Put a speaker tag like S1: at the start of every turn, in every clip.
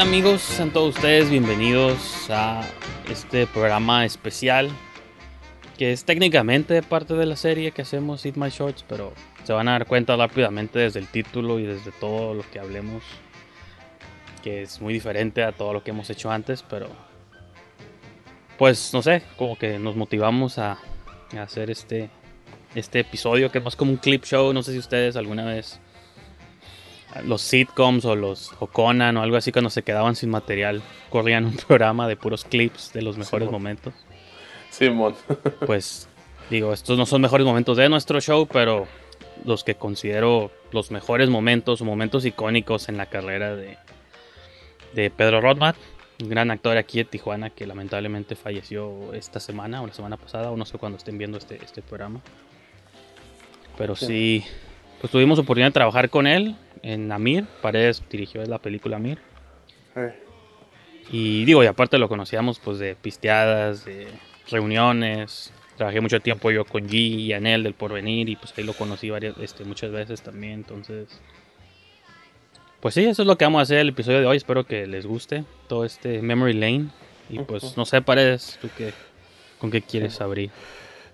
S1: Amigos? Sean todos ustedes bienvenidos a este programa especial que es técnicamente parte de la serie que hacemos Eat My Shorts, pero se van a dar cuenta rápidamente desde el título y desde todo lo que hablemos que es muy diferente a todo lo que hemos hecho antes, pero pues no sé, como que nos motivamos a, a hacer este este episodio que es más como un clip show, no sé si ustedes alguna vez los sitcoms o los o Conan o algo así cuando se quedaban sin material corrían un programa de puros clips de los mejores
S2: Simón.
S1: momentos
S2: Simón.
S1: pues digo estos no son mejores momentos de nuestro show pero los que considero los mejores momentos o momentos icónicos en la carrera de de Pedro Rodman un gran actor aquí de Tijuana que lamentablemente falleció esta semana o la semana pasada o no sé cuándo estén viendo este este programa pero sí pues tuvimos oportunidad de trabajar con él en Amir. Paredes dirigió la película Amir.
S2: Eh,
S1: Y digo, y aparte lo conocíamos pues de pisteadas, de reuniones. Trabajé mucho tiempo yo con G y Anel del Porvenir y pues ahí lo conocí varias, este, muchas veces también. Entonces, pues sí, eso es lo que vamos a hacer el episodio de hoy. Espero que les guste todo este Memory Lane. Y pues no sé, Paredes, ¿tú qué, con qué quieres abrir?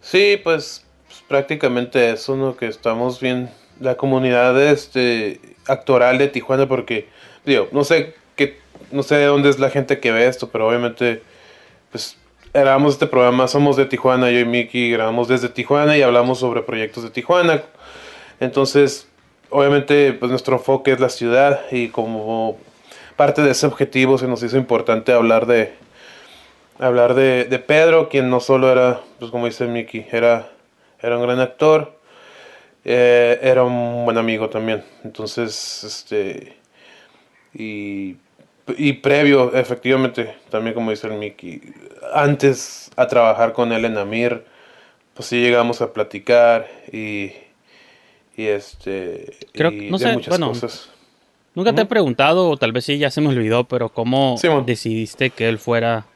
S2: Sí, pues, pues, prácticamente eso, ¿no? Que estamos bien, la comunidad este, actoral de Tijuana, porque, digo, no sé qué, no sé de dónde es la gente que ve esto, pero obviamente, pues, grabamos este programa, somos de Tijuana, yo y Miki grabamos desde Tijuana y hablamos sobre proyectos de Tijuana. Entonces, obviamente, pues nuestro enfoque es la ciudad y como parte de ese objetivo se nos hizo importante hablar de, hablar de, de Pedro, quien no solo era, pues como dice Mickey, era, era un gran actor, eh, era un buen amigo también. Entonces, este, y, y previo, efectivamente, también como dice el Mickey, antes a trabajar con él en Amir, pues sí llegamos a platicar y, y este,
S1: Creo-
S2: y
S1: no
S2: de
S1: sé,
S2: muchas
S1: bueno,
S2: cosas.
S1: Nunca te he preguntado, o tal vez sí ya se me olvidó, pero ¿cómo
S2: Simón.
S1: decidiste que él fuera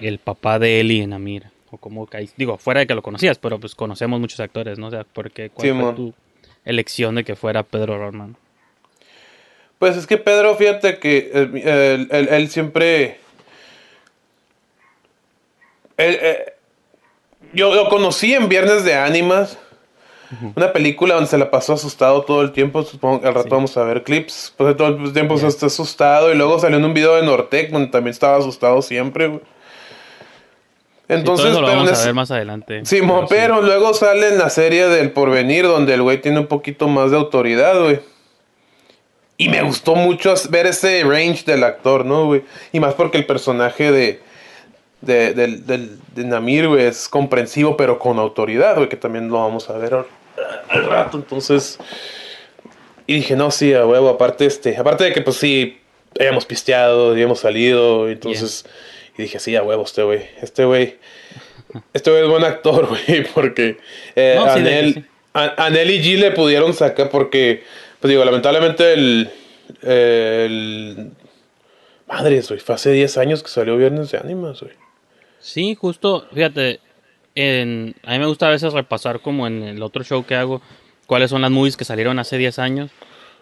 S1: el papá de Eli en Amir? O cómo caíste? Digo, fuera de que lo conocías, pero pues conocemos muchos actores, ¿no? O sea, ¿por qué? ¿Cuál
S2: Simón.
S1: fue tu elección de que fuera Pedro Rodman?
S2: Pues es que Pedro, fíjate que eh, él, él- él siempre... él, eh, yo lo conocí en Viernes de Ánimas, una película donde se la pasó asustado todo el tiempo, supongo que al rato
S1: Sí.
S2: vamos a ver clips, pues todo el tiempo se está asustado y luego salió en un video de Nortec donde también estaba asustado siempre.
S1: Entonces,
S2: Entonces,
S1: lo
S2: pero
S1: vamos a ver más adelante.
S2: Sí. pero luego sale en la serie del Porvenir donde el güey tiene un poquito más de autoridad, güey. Y me gustó mucho ver ese range del actor, ¿no, güey? Y más porque el personaje de, de, del- del- de Namir, güey, es comprensivo, pero con autoridad, güey, que también lo vamos a ver al, al rato. Entonces, y dije, no, sí, a huevo, aparte, este, aparte de que, pues sí, habíamos pisteado, habíamos salido, entonces, y dije, sí, a huevo, este güey, este güey, este güey es buen actor, güey, porque eh,
S1: No, sí,
S2: Anel,
S1: sí.
S2: a- Anel y G le pudieron sacar porque, pues digo, lamentablemente el, el madres, güey, fue hace 10 años que salió Viernes de Ánimas, güey.
S1: Sí, justo, fíjate, en, a mí me gusta a veces repasar como en el otro show que hago, cuáles son las movies que salieron hace 10 años.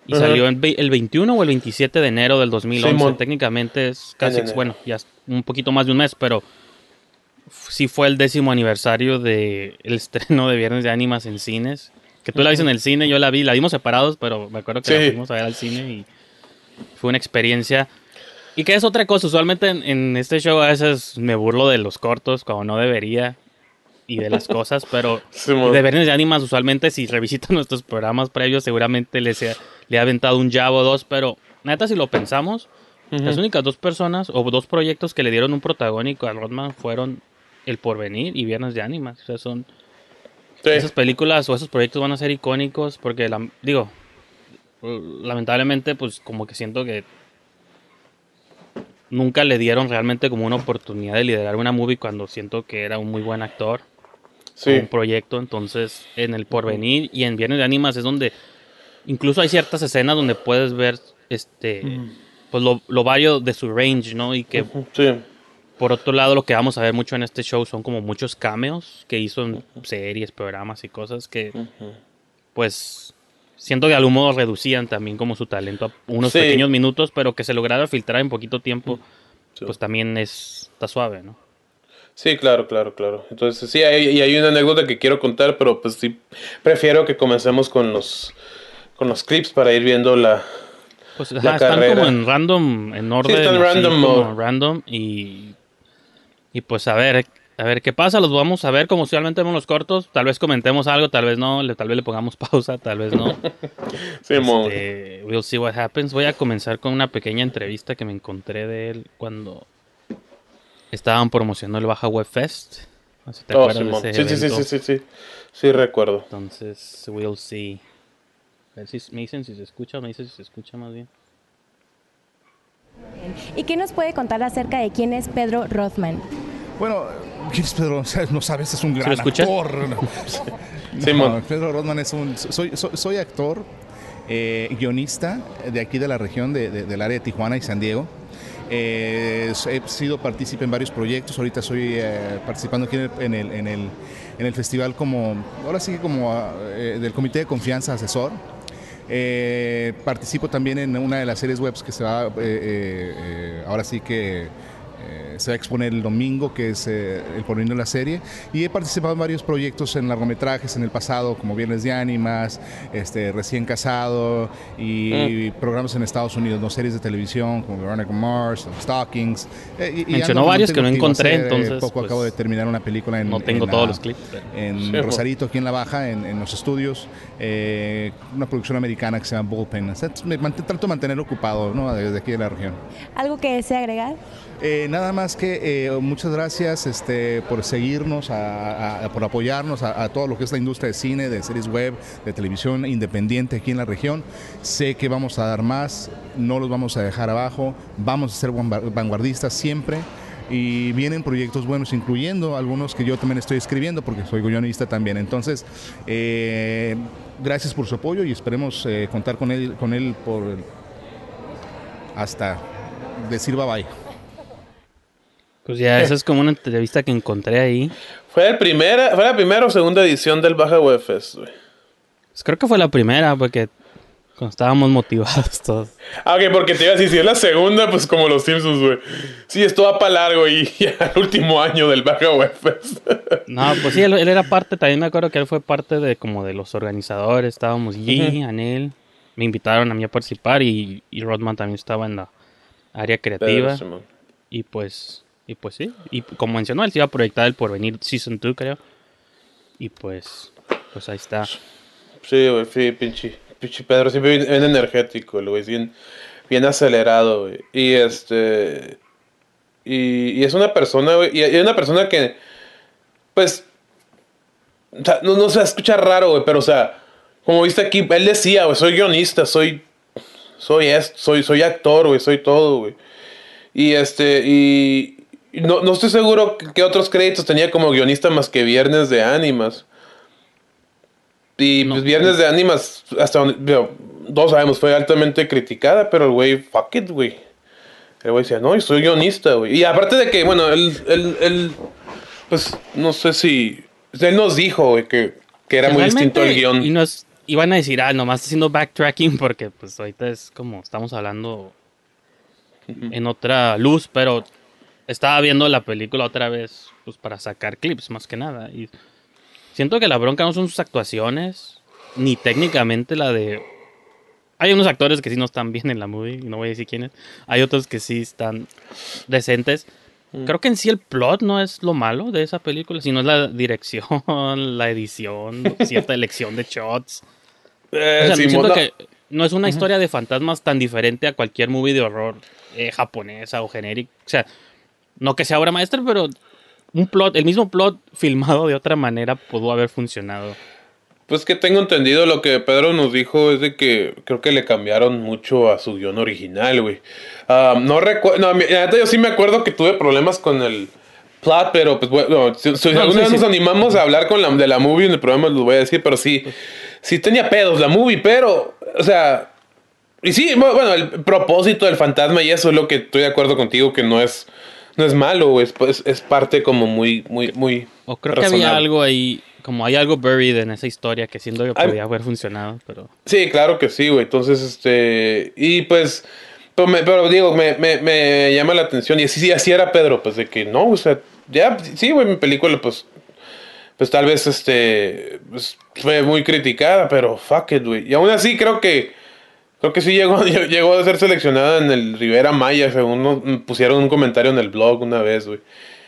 S1: Y salió el, ve- el 21 o el 27 de enero del 2011.
S2: Simón.
S1: Técnicamente es casi, bueno, ya es un poquito más de un mes, pero sí fue el décimo aniversario del estreno de Viernes de Ánimas en cines. Que tú la viste en el cine, yo la vi, la vimos separados, pero me acuerdo que la fuimos a ver al cine y fue una experiencia. Y que es otra cosa, usualmente en, en este show a veces me burlo de los cortos cuando no debería y de las cosas, pero de Viernes de Ánimas usualmente si revisitan nuestros programas previos seguramente les he- le ha aventado un jab o dos, pero neta, si lo pensamos, las únicas dos personas o dos proyectos que le dieron un protagónico a Rodman fueron El Porvenir y Viernes de Ánimas. O sea, son
S2: Sí.
S1: esas películas o esos proyectos van a ser icónicos porque, la- digo, lamentablemente, pues como que siento que nunca le dieron realmente como una oportunidad de liderar una movie cuando siento que era un muy buen actor
S2: Sí.
S1: un proyecto. Entonces, en el porvenir y en Viernes de Ánimas es donde incluso hay ciertas escenas donde puedes ver este pues lo, lo vario de su range, ¿no? Y que
S2: Sí.
S1: por otro lado lo que vamos a ver mucho en este show son como muchos cameos que hizo en series, programas y cosas que pues siento que de algún modo reducían también como su talento a unos
S2: Sí.
S1: pequeños minutos, pero que se lograra filtrar en poquito tiempo,
S2: Sí.
S1: pues también es está suave, ¿no?
S2: Sí, claro, claro, claro. Entonces, sí, hay, y hay una anécdota que quiero contar, pero pues sí, prefiero que comencemos con los, con los clips para ir viendo la...
S1: Pues
S2: La
S1: ajá, están
S2: carrera.
S1: como en random, en orden.
S2: están
S1: así
S2: random
S1: como random y, y pues a ver, a ver qué pasa. Los vamos a ver como usualmente vemos los cortos. Tal vez comentemos algo, tal vez no. le- Tal vez le pongamos pausa, tal vez no.
S2: Sí,
S1: Este, we'll see what happens. Voy a comenzar con una pequeña entrevista que me encontré de él cuando estaban promocionando el Baja Web Fest. Si te
S2: Oh,
S1: acuerdas de ese
S2: sí, sí, sí, sí, sí, sí. Sí, recuerdo.
S1: Entonces, we'll see. A ver si me dicen si se escucha, me dicen si se escucha más bien.
S3: ¿Y qué nos puede contar acerca de quién es Pedro Rothman?
S4: Bueno, ¿quién es Pedro? No sabes, es un gran actor. No. Pedro Rodman es un... Soy, soy, soy actor, eh, guionista de aquí de la región, de- de- del área de Tijuana y San Diego. Eh, he sido partícipe en varios proyectos. Ahorita estoy eh, participando aquí en el, en, el, en, el, en el festival como, ahora sí que como del Comité de Confianza Asesor. Eh, participo también en una de las series webs que se va, eh, eh, eh, ahora sí que se va a exponer el domingo, que es eh, el porvenir de la serie. Y he participado en varios proyectos en largometrajes en el pasado, como Viernes de Ánimas, este, Recién Casado y programas en Estados Unidos, no series de televisión como Veronica Mars, Stalkings. Eh, y- y
S1: Mencionó
S4: ando-
S1: varios que no encontré,
S4: hacer, eh,
S1: entonces,
S4: poco
S1: pues,
S4: acabo de terminar una película en
S1: No tengo
S4: en
S1: todos
S4: la-
S1: los clips. pero-
S4: en
S2: Sí,
S4: Rosarito, aquí en La Baja, en, en los estudios, eh, una producción americana que se llama Bullpen. O sea, me mant- trato de mantener ocupado ¿no? desde aquí de la región.
S3: ¿Algo que desea agregar?
S4: Eh, nada más que eh, muchas gracias este, por seguirnos, por apoyarnos a, todo lo que es la industria de cine, de series web, de televisión independiente aquí en la región. Sé que vamos a dar más, no los vamos a dejar abajo, vamos a ser vanguard- vanguardistas siempre. Y vienen proyectos buenos, incluyendo algunos que yo también estoy escribiendo, porque soy guionista también. Entonces, eh, gracias por su apoyo y esperemos contar con él, con él por hasta decir bye bye.
S1: Pues ya, esa es como una entrevista que encontré ahí.
S2: Fue, el primera, fue la primera o segunda edición del Baja Web Fest, güey.
S1: Pues creo que fue la primera, porque cuando estábamos motivados todos.
S2: Ah, ok, porque te iba a decir, si es la segunda, pues como los Simpsons, güey. Sí, esto va para largo y ya el último año del Baja Web Fest.
S1: No, pues sí, él, él era parte, también me acuerdo que él fue parte de como de los organizadores, estábamos G, Anel, me invitaron a mí a participar y, y Rodman también estaba en la área creativa.
S2: Pero.
S1: Y pues, y pues sí, y como mencionó, él se iba a proyectar el Porvenir Season 2, creo. Y pues, pues ahí está.
S2: Sí, güey, sí, pinche, pinche Pedro, siempre bien, bien energético, güey, bien, bien acelerado, güey. Y este. Y, y es una persona, güey, y es una persona que, pues. o sea, no, no se escucha raro, güey, pero o sea, como viste aquí, él decía, güey, soy guionista, soy. Soy esto, soy, soy actor, güey, soy todo, güey. Y este, y. no, no estoy seguro que otros créditos tenía como guionista más que Viernes de Ánimas. Y
S1: No.
S2: pues Viernes de Ánimas, hasta donde, digo, todos sabemos, fue altamente criticada, pero el güey, fuck it, güey. El güey decía, no, yo soy guionista, güey. Y aparte de que, bueno, él, él, él, pues, no sé si, él nos dijo, güey, que, que era muy distinto el guion.
S1: Y nos iban a decir, ah, nomás haciendo backtracking porque pues ahorita es como estamos hablando en otra luz, pero estaba viendo la película otra vez pues para sacar clips más que nada y siento que la bronca no son sus actuaciones ni técnicamente la de hay unos actores que sí no están bien en la movie, no voy a decir quiénes. Hay otros que sí están decentes. Creo que en sí el plot no es lo malo de esa película, sino es la dirección, la edición, cierta elección de shots.
S2: Eh,
S1: O sea, siento
S2: no.
S1: que no es una historia de fantasmas tan diferente a cualquier movie de horror eh, japonesa o genérico. O sea, no que sea obra maestra, pero un plot, el mismo plot filmado de otra manera pudo haber funcionado.
S2: Pues que tengo entendido lo que Pedro nos dijo es de que creo que le cambiaron mucho a su guion original, güey. Ah, no recuerdo, no, yo sí me acuerdo que tuve problemas con el plot, pero pues bueno, si, si
S1: No,
S2: alguna
S1: sí,
S2: vez
S1: sí.
S2: nos animamos a hablar con la, de la movie en el programa, lo voy a decir, pero sí, sí tenía pedos la movie, pero, o sea, y sí, bu- bueno, el propósito del fantasma y eso es lo que estoy de acuerdo contigo, que no es, no es malo, es, es parte como muy, muy, muy...
S1: O creo que había algo ahí, como hay algo buried en esa historia que siento que podía haber funcionado, pero...
S2: Sí, claro que sí, güey. Entonces, este. Y pues. Pero, me- pero digo, me, me, me llama la atención. Y así, sí, así era Pedro, pues de que no, o sea, ya, sí, güey, mi película, pues. Pues tal vez, este. pues, fue muy criticada, pero fuck it, güey. Y aún así, creo que. Creo que sí llegó, llegó a ser seleccionada en el Rivera Maya, según nos- pusieron un comentario en el blog una vez, güey.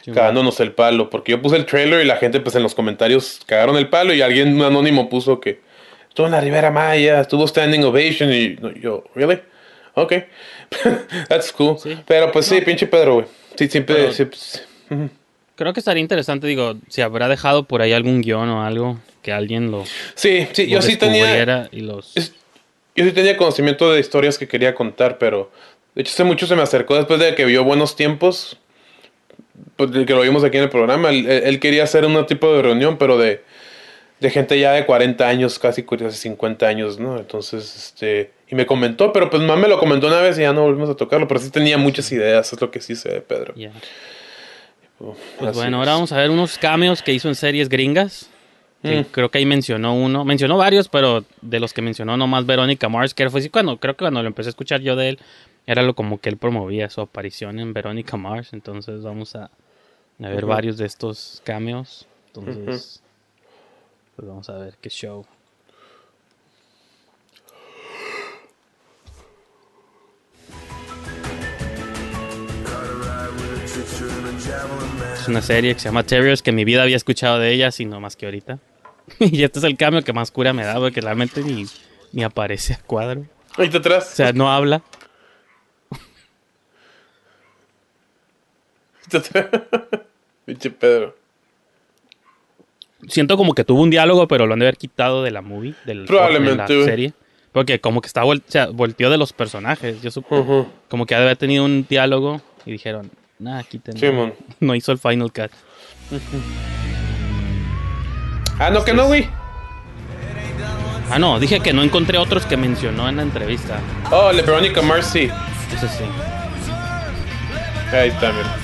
S1: Sí,
S2: cagándonos el palo. Porque yo puse el trailer y la gente, pues en los comentarios cagaron el palo. Y alguien, un anónimo, puso que estuvo en la Ribera Maya, estuvo standing ovation. Y yo, ¿really? Ok. That's cool.
S1: Sí.
S2: Pero pues sí, pinche Pedro, güey. Sí, siempre.
S1: Creo que estaría interesante, digo, si habrá dejado por ahí algún guion o algo que alguien lo,
S2: sí, sí,
S1: lo
S2: yo sí tenía.
S1: y los...
S2: es- Yo sí tenía conocimiento de historias que quería contar, pero. De hecho, hace mucho se me acercó después de que vio Buenos Tiempos. Pues, que lo vimos aquí en el programa. Él, él quería hacer un tipo de reunión, pero de. De gente ya de 40 años, casi casi 50 años, ¿no? Entonces, este. Y me comentó, pero pues más me lo comentó una vez y ya no volvimos a tocarlo. Pero sí tenía muchas ideas, es lo que sí sé de Pedro.
S1: Pues
S2: así
S1: bueno, ahora vamos a ver unos cameos que hizo en series gringas.
S2: Mm.
S1: Creo que ahí mencionó uno. Mencionó varios, pero de los que mencionó nomás Verónica Mars, que fue así cuando, creo que cuando lo empecé a escuchar yo de él, era lo como que él promovía su aparición en Verónica Mars. Entonces vamos a, a ver varios de estos cameos. Entonces, pues vamos a ver qué show. Es una serie que se llama Terriers, que en mi vida había escuchado de ella, sino más que ahorita. y este es el cambio que más cura me da, porque realmente ni, ni aparece a cuadro.
S2: Ahí está atrás.
S1: O sea, no habla.
S2: Pinche Pedro.
S1: Siento como que tuvo un diálogo, pero lo han de haber quitado de la movie, del
S2: Probablemente,
S1: de la serie. Porque como que está vol- o sea, volteó de los personajes. Yo supongo. Como que ha de haber tenido un diálogo y dijeron, nah, quiten.
S2: Simón.
S1: No hizo el final cut.
S2: Ah, no, que no, güey.
S1: Ah, no, dije que no encontré otros que mencionó en la entrevista.
S2: Oh, el de Veronica Mars, sí.
S1: Ese sí.
S2: Ahí está, mira.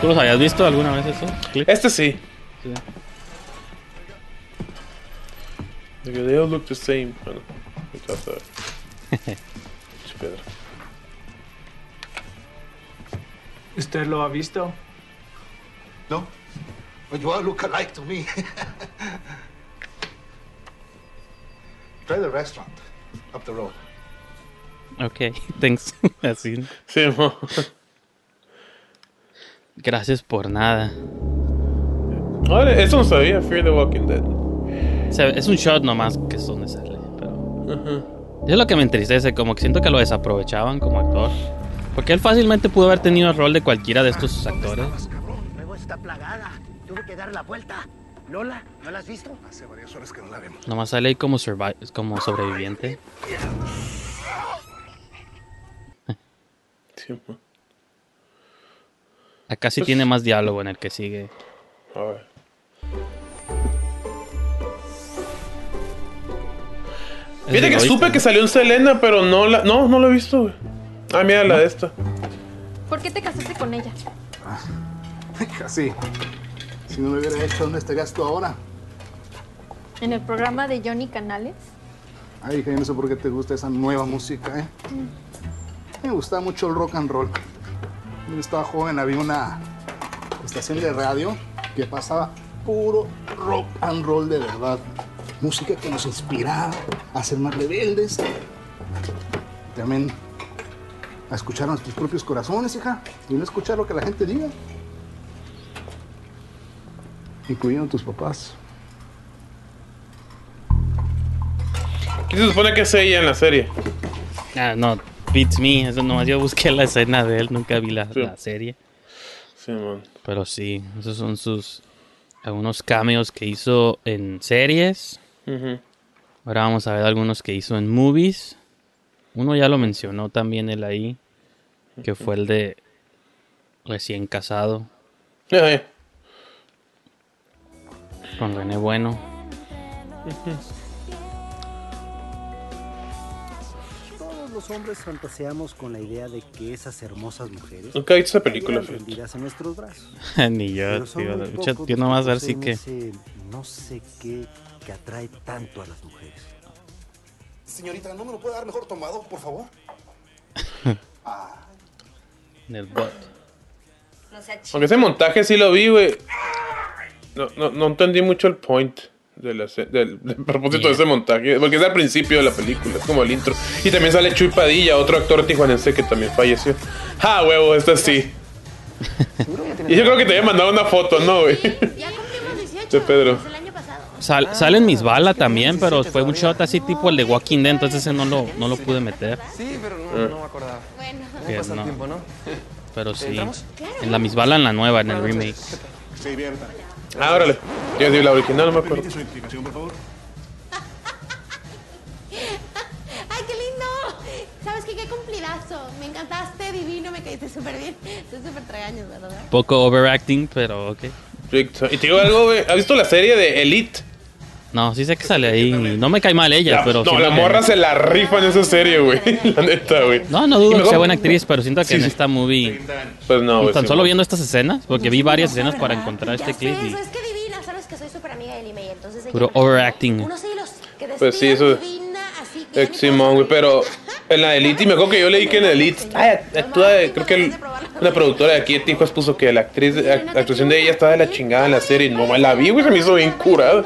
S1: ¿Tú los habías visto alguna vez eso?
S2: Este sí.
S1: Sí.
S2: Like, they all look the same. Bueno, ahí está, está. Pinche Pedro.
S5: ¿Usted lo ha visto?
S4: No? But you all look alike to me. Try the restaurant up the road.
S1: Ok, thanks. Así.
S2: Sí, mo.
S1: Gracias por nada.
S2: Ahora, eso no sabía, Fear the Walking Dead.
S1: O sea, es un shot nomás que es donde sale, pero... Es lo que me entristece, como que siento que lo desaprovechaban como actor. Porque él fácilmente pudo haber tenido el rol de cualquiera de estos actores.
S4: Luego está plagada. Tuve que dar la vuelta. Lola, ¿no la has visto? Hace varias horas que no la vemos.
S1: Nomás sale ahí como, survi- como sobreviviente.
S2: Sí.
S1: Acá sí
S2: Pues-
S1: tiene más diálogo en el que sigue.
S2: A ver. Fíjate que supe que salió en Selena, pero no la, no, no lo he visto, güey. Ah, mira la de esta.
S6: ¿Por qué te casaste con ella?
S4: Casi. Si no lo hubiera hecho, ¿dónde estarías tú ahora?
S6: ¿En el programa de Johnny Canales?
S4: Ay, hija, yo no sé por qué te gusta esa nueva música, ¿eh? Me gusta mucho el rock and roll. Cuando estaba joven había una estación de radio que pasaba puro rock and roll de verdad. Música que nos inspiraba a ser más rebeldes. También a escuchar a nuestros propios corazones, hija, y no escuchar lo que la gente diga. Incluyendo tus papás.
S2: ¿Qué se supone que es ella en la serie?
S1: Ah, no, beats me. Eso nomás yo busqué la escena de él, nunca vi la,
S2: Sí.
S1: la serie.
S2: Sí, man.
S1: Pero sí, esos son sus algunos cameos que hizo en series.
S2: Ujú.
S1: Ahora vamos a ver algunos que hizo en movies. Uno ya lo mencionó también él ahí, que fue el de recién casado
S2: Ay,
S1: con René Bueno.
S7: Todos los hombres fantaseamos con la idea de que esas hermosas mujeres
S2: Nunca he visto esa película,
S7: estuvieran
S2: fíjate.
S7: rendidas en nuestros brazos.
S1: Ni yo, tío, yo nomás ver si que
S7: no sé qué que atrae tanto a las mujeres.
S4: Señorita, ¿no me lo puede dar mejor tomado, por favor?
S1: en el bot.
S8: No sea
S2: Aunque ese montaje sí lo vi, güey. No, no, no entendí mucho el point de la se- del, del propósito de ese montaje. Porque es al principio de la película, es como el intro. Y también sale Chuy Padilla, otro actor tijuanense que también falleció. ¡Ah, huevo! Esta sí. y yo creo que te había mandado una foto, ¿no, güey?
S8: Ya cumplimos 18.
S2: De Pedro.
S1: Sal- sale en mis balas también, pero fue un shot así tipo el de Walking Dead, entonces ese no lo, no lo pude meter.
S9: Sí, pero no,
S2: Ah.
S9: no me acordaba.
S8: Bueno.
S1: No.
S9: tiempo, ¿no?
S1: Pero sí.
S9: ¿Entramos?
S1: En la misbala en la nueva, en el remake.
S2: Ah, órale. Yo di la original, no me acuerdo.
S4: Su identificación, por favor.
S8: ¡Ay, qué lindo! ¿Sabes qué? ¡Qué cumplidazo! Me encantaste, divino, me caíste súper bien. Soy súper tragaños, ¿verdad?
S1: Poco overacting, pero ok.
S2: Y te digo algo, güey. ¿Has visto la serie de Elite?
S1: No, sí sé que sale ahí. No me cae mal ella,
S2: La-
S1: pero.
S2: no, la
S1: que-
S2: morra se la rifa en esa serie, güey. La neta, güey.
S1: No, no dudo que sea buena actriz, pero siento que
S2: Sí,
S1: en
S2: sí.
S1: esta movie.
S2: Pues no, güey.
S1: tan
S2: sí,
S1: solo viendo estas escenas, porque vi varias escenas para encontrar este clip y
S8: eso es que divina. Sabes que soy súper amiga de Lima y entonces... hay
S1: puro overacting.
S2: Pues sí, eso-
S8: divina, así que...
S2: Simón, güey, pero en la Elite, y me acuerdo que yo leí que en la Elite, ay, actúa, de- creo que el- una productora de aquí de Tijuas puso que la actriz, la actuación de ella estaba de la chingada en la serie, y no la vi, güey, se me hizo bien curada.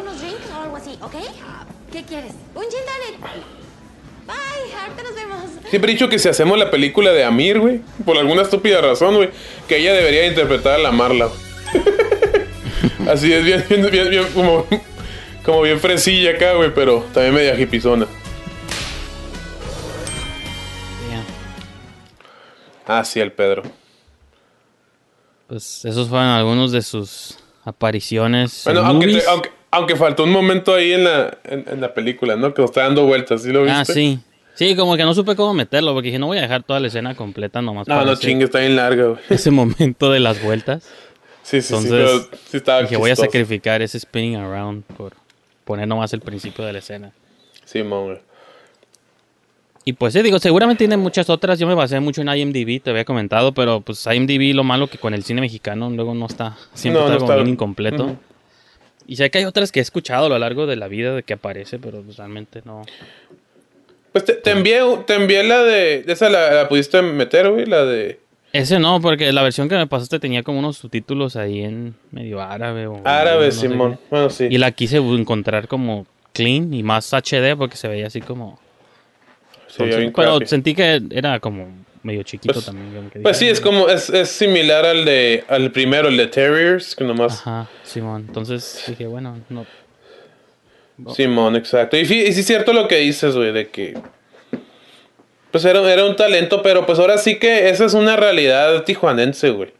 S2: Siempre he dicho que si hacemos la película de Amir, güey, por alguna estúpida razón, güey, que ella debería interpretar a la Marla, güey. Así es, bien, bien, bien, bien, como, como bien fresilla acá, güey, pero también media hipizona. Ah, sí, el Pedro.
S1: Pues esos fueron algunos de sus apariciones.
S2: Bueno,
S1: en
S2: aunque,
S1: movies.
S2: te- aunque, aunque faltó un momento ahí en la, en, en la película, ¿no? Que nos está dando vueltas, ¿sí lo viste?
S1: Ah, sí. Sí, como que no supe cómo meterlo, porque dije, no voy a dejar toda la escena completa nomás.
S2: No,
S1: para
S2: no chingue, está bien larga, güey.
S1: Ese momento de las vueltas.
S2: Sí, sí, sí,
S1: Entonces,
S2: pero sí estaba
S1: dije, voy a sacrificar ese spinning around por poner nomás el principio de la escena.
S2: Sí, güey.
S1: Y pues sí, digo, seguramente tiene muchas otras. Yo me basé mucho en IMDb, te había comentado, pero pues IMDb lo malo que con el cine mexicano luego no está, siempre
S2: No,
S1: está
S2: no
S1: como
S2: está-
S1: bien incompleto.
S2: Ujú.
S1: Y sé que hay otras que he escuchado a lo largo de la vida de que aparece, pero pues, realmente no.
S2: Pues te, te envié, te envié la de... Esa la, la pudiste meter, güey, la de...
S1: Ese no, porque la versión que me pasaste tenía como unos subtítulos ahí en medio árabe o
S2: Árabe,
S1: no
S2: Simón. Bueno, sí.
S1: Y la quise encontrar como clean y más HD porque se veía así como.
S2: Sí, bien
S1: pero
S2: crappy.
S1: sentí que era como medio chiquito
S2: Pues-
S1: también. que
S2: Pues sí, es como... Es, es similar al de... Al primero, el de Terriers, que nomás...
S1: Ajá, Simón. Entonces dije, bueno, no.
S2: Simón, exacto. Y, y sí es cierto lo que dices, güey, de que... Pues era, un talento, pero pues ahora sí que esa es una realidad tijuanense, güey.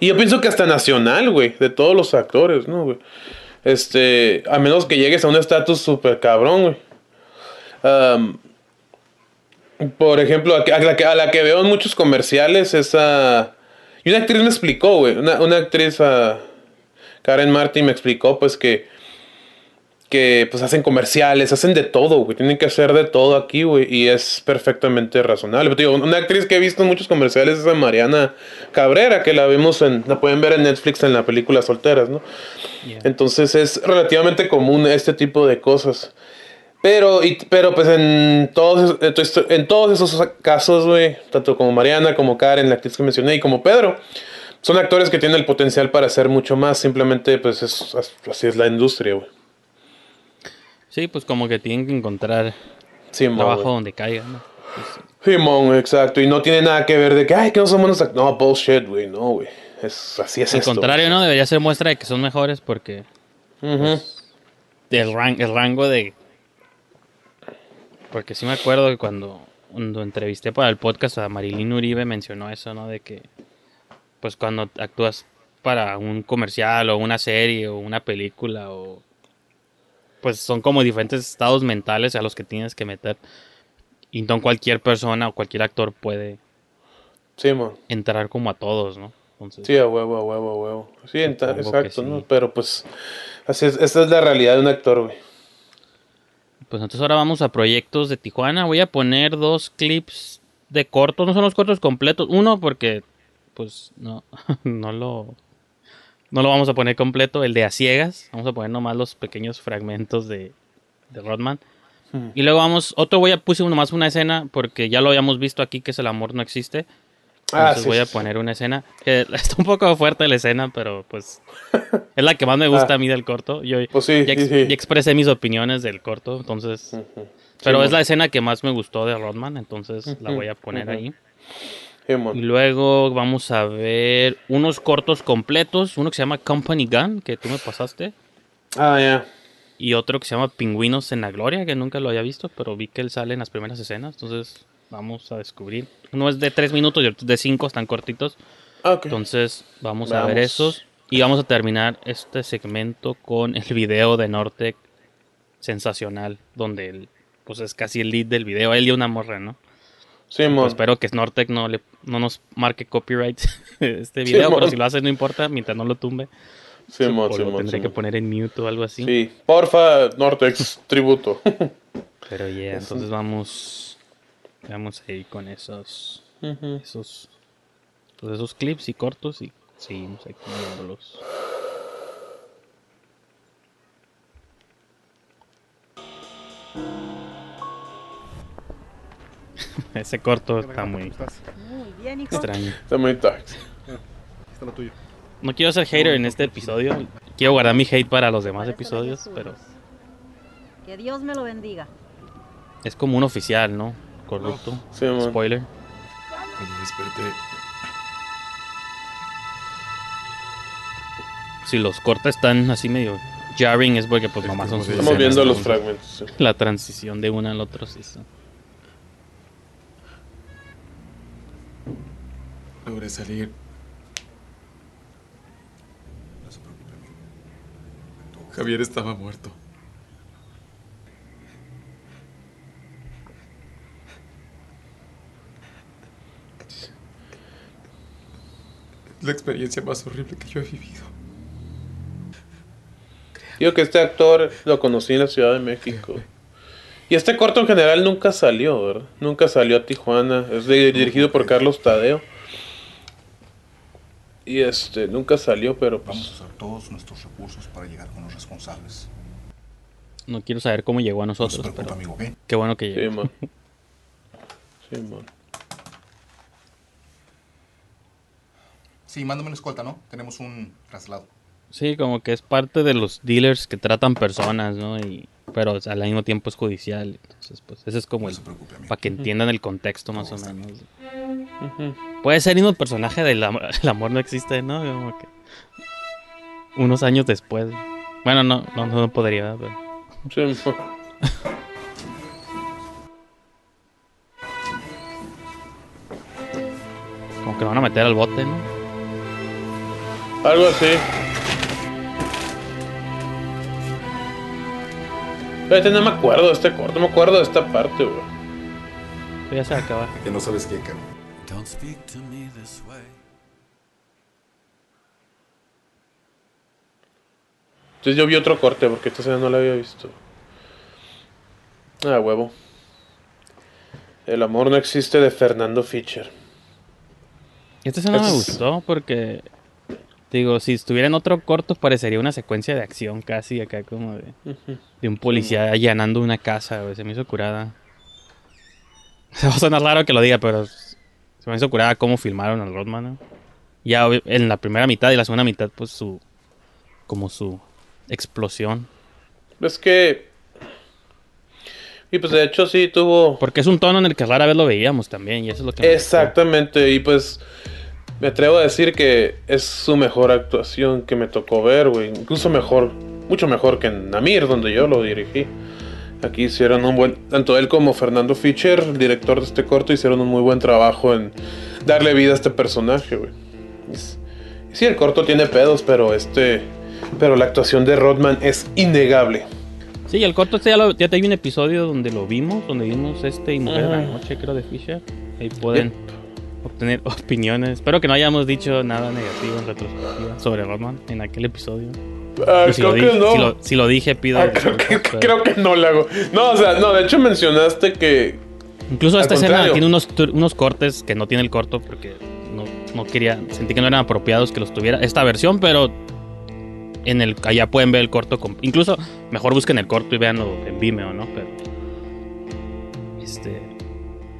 S2: Y yo pienso que hasta nacional, güey, de todos los actores, ¿no, güey? Este, a menos que llegues a un estatus súper cabrón, güey. Por ejemplo, a, a la que, a veo en muchos comerciales, esa... Y una actriz me explicó, güey, una, una actriz, ah, Karen Martin me explicó, pues que que pues hacen comerciales, hacen de todo, güey. Tienen que hacer de todo aquí, güey. Y es perfectamente razonable. Pero, digo, una actriz que he visto en muchos comerciales es a Mariana Cabrera, que la vimos en, la pueden ver en Netflix en la película Solteras, ¿no? Entonces es relativamente común este tipo de cosas. Pero, y- pero pues en todos, en todos esos casos, güey, tanto como Mariana, como Karen, la actriz que mencioné, y como Pedro, son actores que tienen el potencial para hacer mucho más. Simplemente, pues es, así es la industria, güey.
S1: Sí, pues como que tienen que encontrar trabajo donde caiga, ¿no? Pues,
S2: Simón, exacto. Y no tiene nada que ver de que, ay, que no son buenos act-". No, bullshit, güey. No, güey. Es, así es
S1: Al
S2: esto.
S1: contrario, ¿no? Debería ser muestra de que son mejores porque
S2: Ujú.
S1: el, ran- el rango de... Porque sí me acuerdo que cuando, cuando entrevisté para el podcast a Marilyn Uribe mencionó eso, ¿no? De que, pues cuando actúas para un comercial o una serie o una película o... Pues son como diferentes estados mentales a los que tienes que meter. Y no cualquier persona o cualquier actor puede
S2: Simón.
S1: entrar como a todos, ¿no? Entonces,
S2: Sí, a huevo, a huevo, a huevo. Sí, exacto,
S1: sí.
S2: ¿no? Pero pues, así es, esa es la realidad de un actor, güey.
S1: Pues entonces ahora vamos a proyectos de Tijuana. Voy a poner dos clips de cortos. No son los cortos completos. Uno porque pues no, no lo no lo vamos a poner completo. El de a ciegas. Vamos a poner nomás los pequeños fragmentos de, de Rodman.
S2: Hmm.
S1: Y luego vamos, otro voy a puse nomás una escena porque ya lo habíamos visto aquí que es el amor no existe.
S2: Ah,
S1: Entonces
S2: sí,
S1: voy a poner una escena que está un poco fuerte la escena, pero pues es la que más me gusta
S2: Ah.
S1: a mí del corto. Yo
S2: Pues sí,
S1: ya, ex-
S2: sí, sí.
S1: ya expresé mis opiniones del corto, entonces pero es la escena que más me gustó de Rodman, entonces la voy a poner ahí. Y luego vamos a ver unos cortos completos, uno que se llama Company Gun, que tú me pasaste,
S2: Ah, ya.
S1: y otro que se llama Pingüinos en la Gloria, que nunca lo había visto, pero vi que él sale en las primeras escenas, entonces vamos a descubrir. Uno es de 3 minutos y otro es de 5, están cortitos.
S2: Ah.
S1: Entonces vamos a ver esos y vamos a terminar este segmento con el video de Nortec sensacional, donde él, pues es casi el lead del video, él y una morra, ¿no? Pues espero que Snortec no le no nos marque copyright este video, pero si lo hace no importa, mientras no lo tumbe. O lo tendré que poner en mute o algo así.
S2: Sí. Porfa, Nortex, tributo.
S1: Pero ya,
S2: Eso.
S1: entonces vamos vamos a ir con esos esos pues esos clips y cortos y seguimos aquí viéndolos. Ese corto está muy
S9: Muy bien, hijo.
S1: extraño.
S2: Está muy dark.
S4: Está lo tuyo.
S1: No quiero ser hater en este episodio. Quiero guardar mi hate para los demás episodios, pero
S9: Que Dios me lo bendiga.
S1: es como un oficial, ¿no? Corrupto.
S2: Sí, man.
S1: Spoiler.
S10: Cuando desperté,
S1: Si los cortes están así medio jarring es porque pues nomás son sus
S2: Estamos viendo los
S1: ¿no?
S2: fragmentos. sí.
S1: La transición de uno al otro sí está.
S10: logré salir. Javier estaba muerto. La experiencia más horrible que yo he vivido.
S2: Digo que este actor lo conocí en la Ciudad de México. Y este corto en general nunca salió, ¿verdad? Nunca salió a Tijuana. Es de- dirigido por Carlos Tadeo. Y este, nunca salió, pero pues.
S11: Vamos a usar todos nuestros recursos para llegar con los responsables.
S1: No quiero saber cómo llegó a nosotros, pero
S11: amigo, ¿ok?
S1: qué bueno que
S2: Sí,
S1: llegó.
S2: man. Sí, man.
S11: Sí, mándame una escolta, ¿no? Tenemos un traslado.
S1: Sí, como que es parte de los dealers que tratan personas, ¿no? Y, pero al mismo tiempo es judicial. Entonces, pues ese es como el, para que entiendan el contexto más o menos. Puede ser el mismo personaje del amor, el amor no existe, ¿no? Como que unos años después. Bueno, no, no, no podría, pero...
S2: Sí.
S1: Como que lo van a meter al bote, ¿no?
S2: Algo así. Fíjate, no me acuerdo de este corto, no me acuerdo de esta parte, güey.
S1: Ya se va a acabar.
S10: Que no sabes qué, cara.
S12: Don't speak to me this way.
S2: Entonces yo vi otro corte porque esta escena no la había visto. Ah, huevo. El amor no existe de Fernando Fischer.
S1: Esta escena me
S2: Este es-
S1: gustó porque, digo, si estuviera en otro corto parecería una secuencia de acción casi acá como de, un policía allanando una casa, güey, se me hizo curada. Se va a sonar raro que lo diga, pero se me hizo curada cómo filmaron al Rodman, ¿no? Ya en la primera mitad y la segunda mitad, pues su, como su explosión.
S2: Es que Y pues de hecho sí tuvo...
S1: Porque es un tono en el que rara vez lo veíamos también, y eso es lo que...
S2: Exactamente, y pues me atrevo a decir que es su mejor actuación que me tocó ver, güey. Incluso mejor, mucho mejor que en Namir, donde yo lo dirigí. Aquí hicieron un buen, tanto él como Fernando Fischer, el director de este corto, hicieron un muy buen trabajo en darle vida a este personaje, güey. Sí, el corto tiene pedos, pero este, pero la actuación de Rodman es innegable.
S1: Sí, el corto este ya, lo- ya hay un episodio donde lo vimos, donde vimos este y Mujer de la. Noche, creo, de Fisher. Ahí pueden obtener opiniones. Espero que no hayamos dicho nada negativo en retrospectiva sobre Rodman en aquel episodio.
S2: Ah,
S1: si,
S2: creo
S1: lo
S2: que
S1: dije,
S2: no.
S1: si, lo, si lo dije, pido.
S2: Ah, creo, que, creo que no lo hago. No, o sea, no, de hecho mencionaste que.
S1: Incluso esta escena
S2: contrario.
S1: tiene unos, unos cortes que no tiene el corto porque no, no quería, sentí que no eran apropiados que los tuviera esta versión, pero en el allá pueden ver el corto. con- incluso mejor busquen el corto y veanlo en Vimeo, ¿no? Pero este,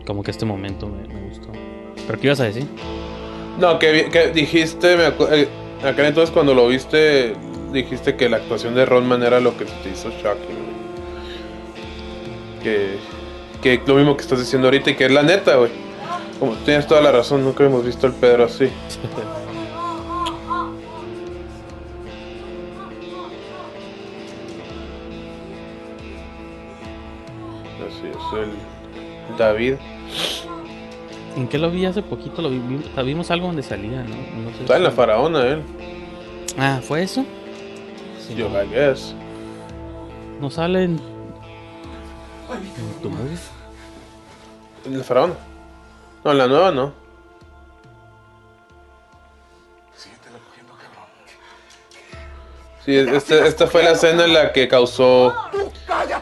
S1: como que este momento me. ¿Pero qué ibas a decir?
S2: No, que, dijiste, me eh, acá entonces cuando lo viste, dijiste que la actuación de Rodman era lo que te hizo shocking. Que, que lo mismo que estás diciendo ahorita y que es la neta, güey. Como tienes toda la razón, nunca hemos visto al Pedro así. Así es, el David.
S1: ¿En qué lo vi hace poquito? Lo vi- vi- vimos algo donde salía, ¿no? No sé
S2: Está en la faraona, él.
S1: Ah, ¿fue eso?
S2: Yo, I guess.
S1: ¿No sale en, en tu movie?
S2: ¿En la faraona? No, en la nueva no. Sí, este- esta fue la escena en la que causó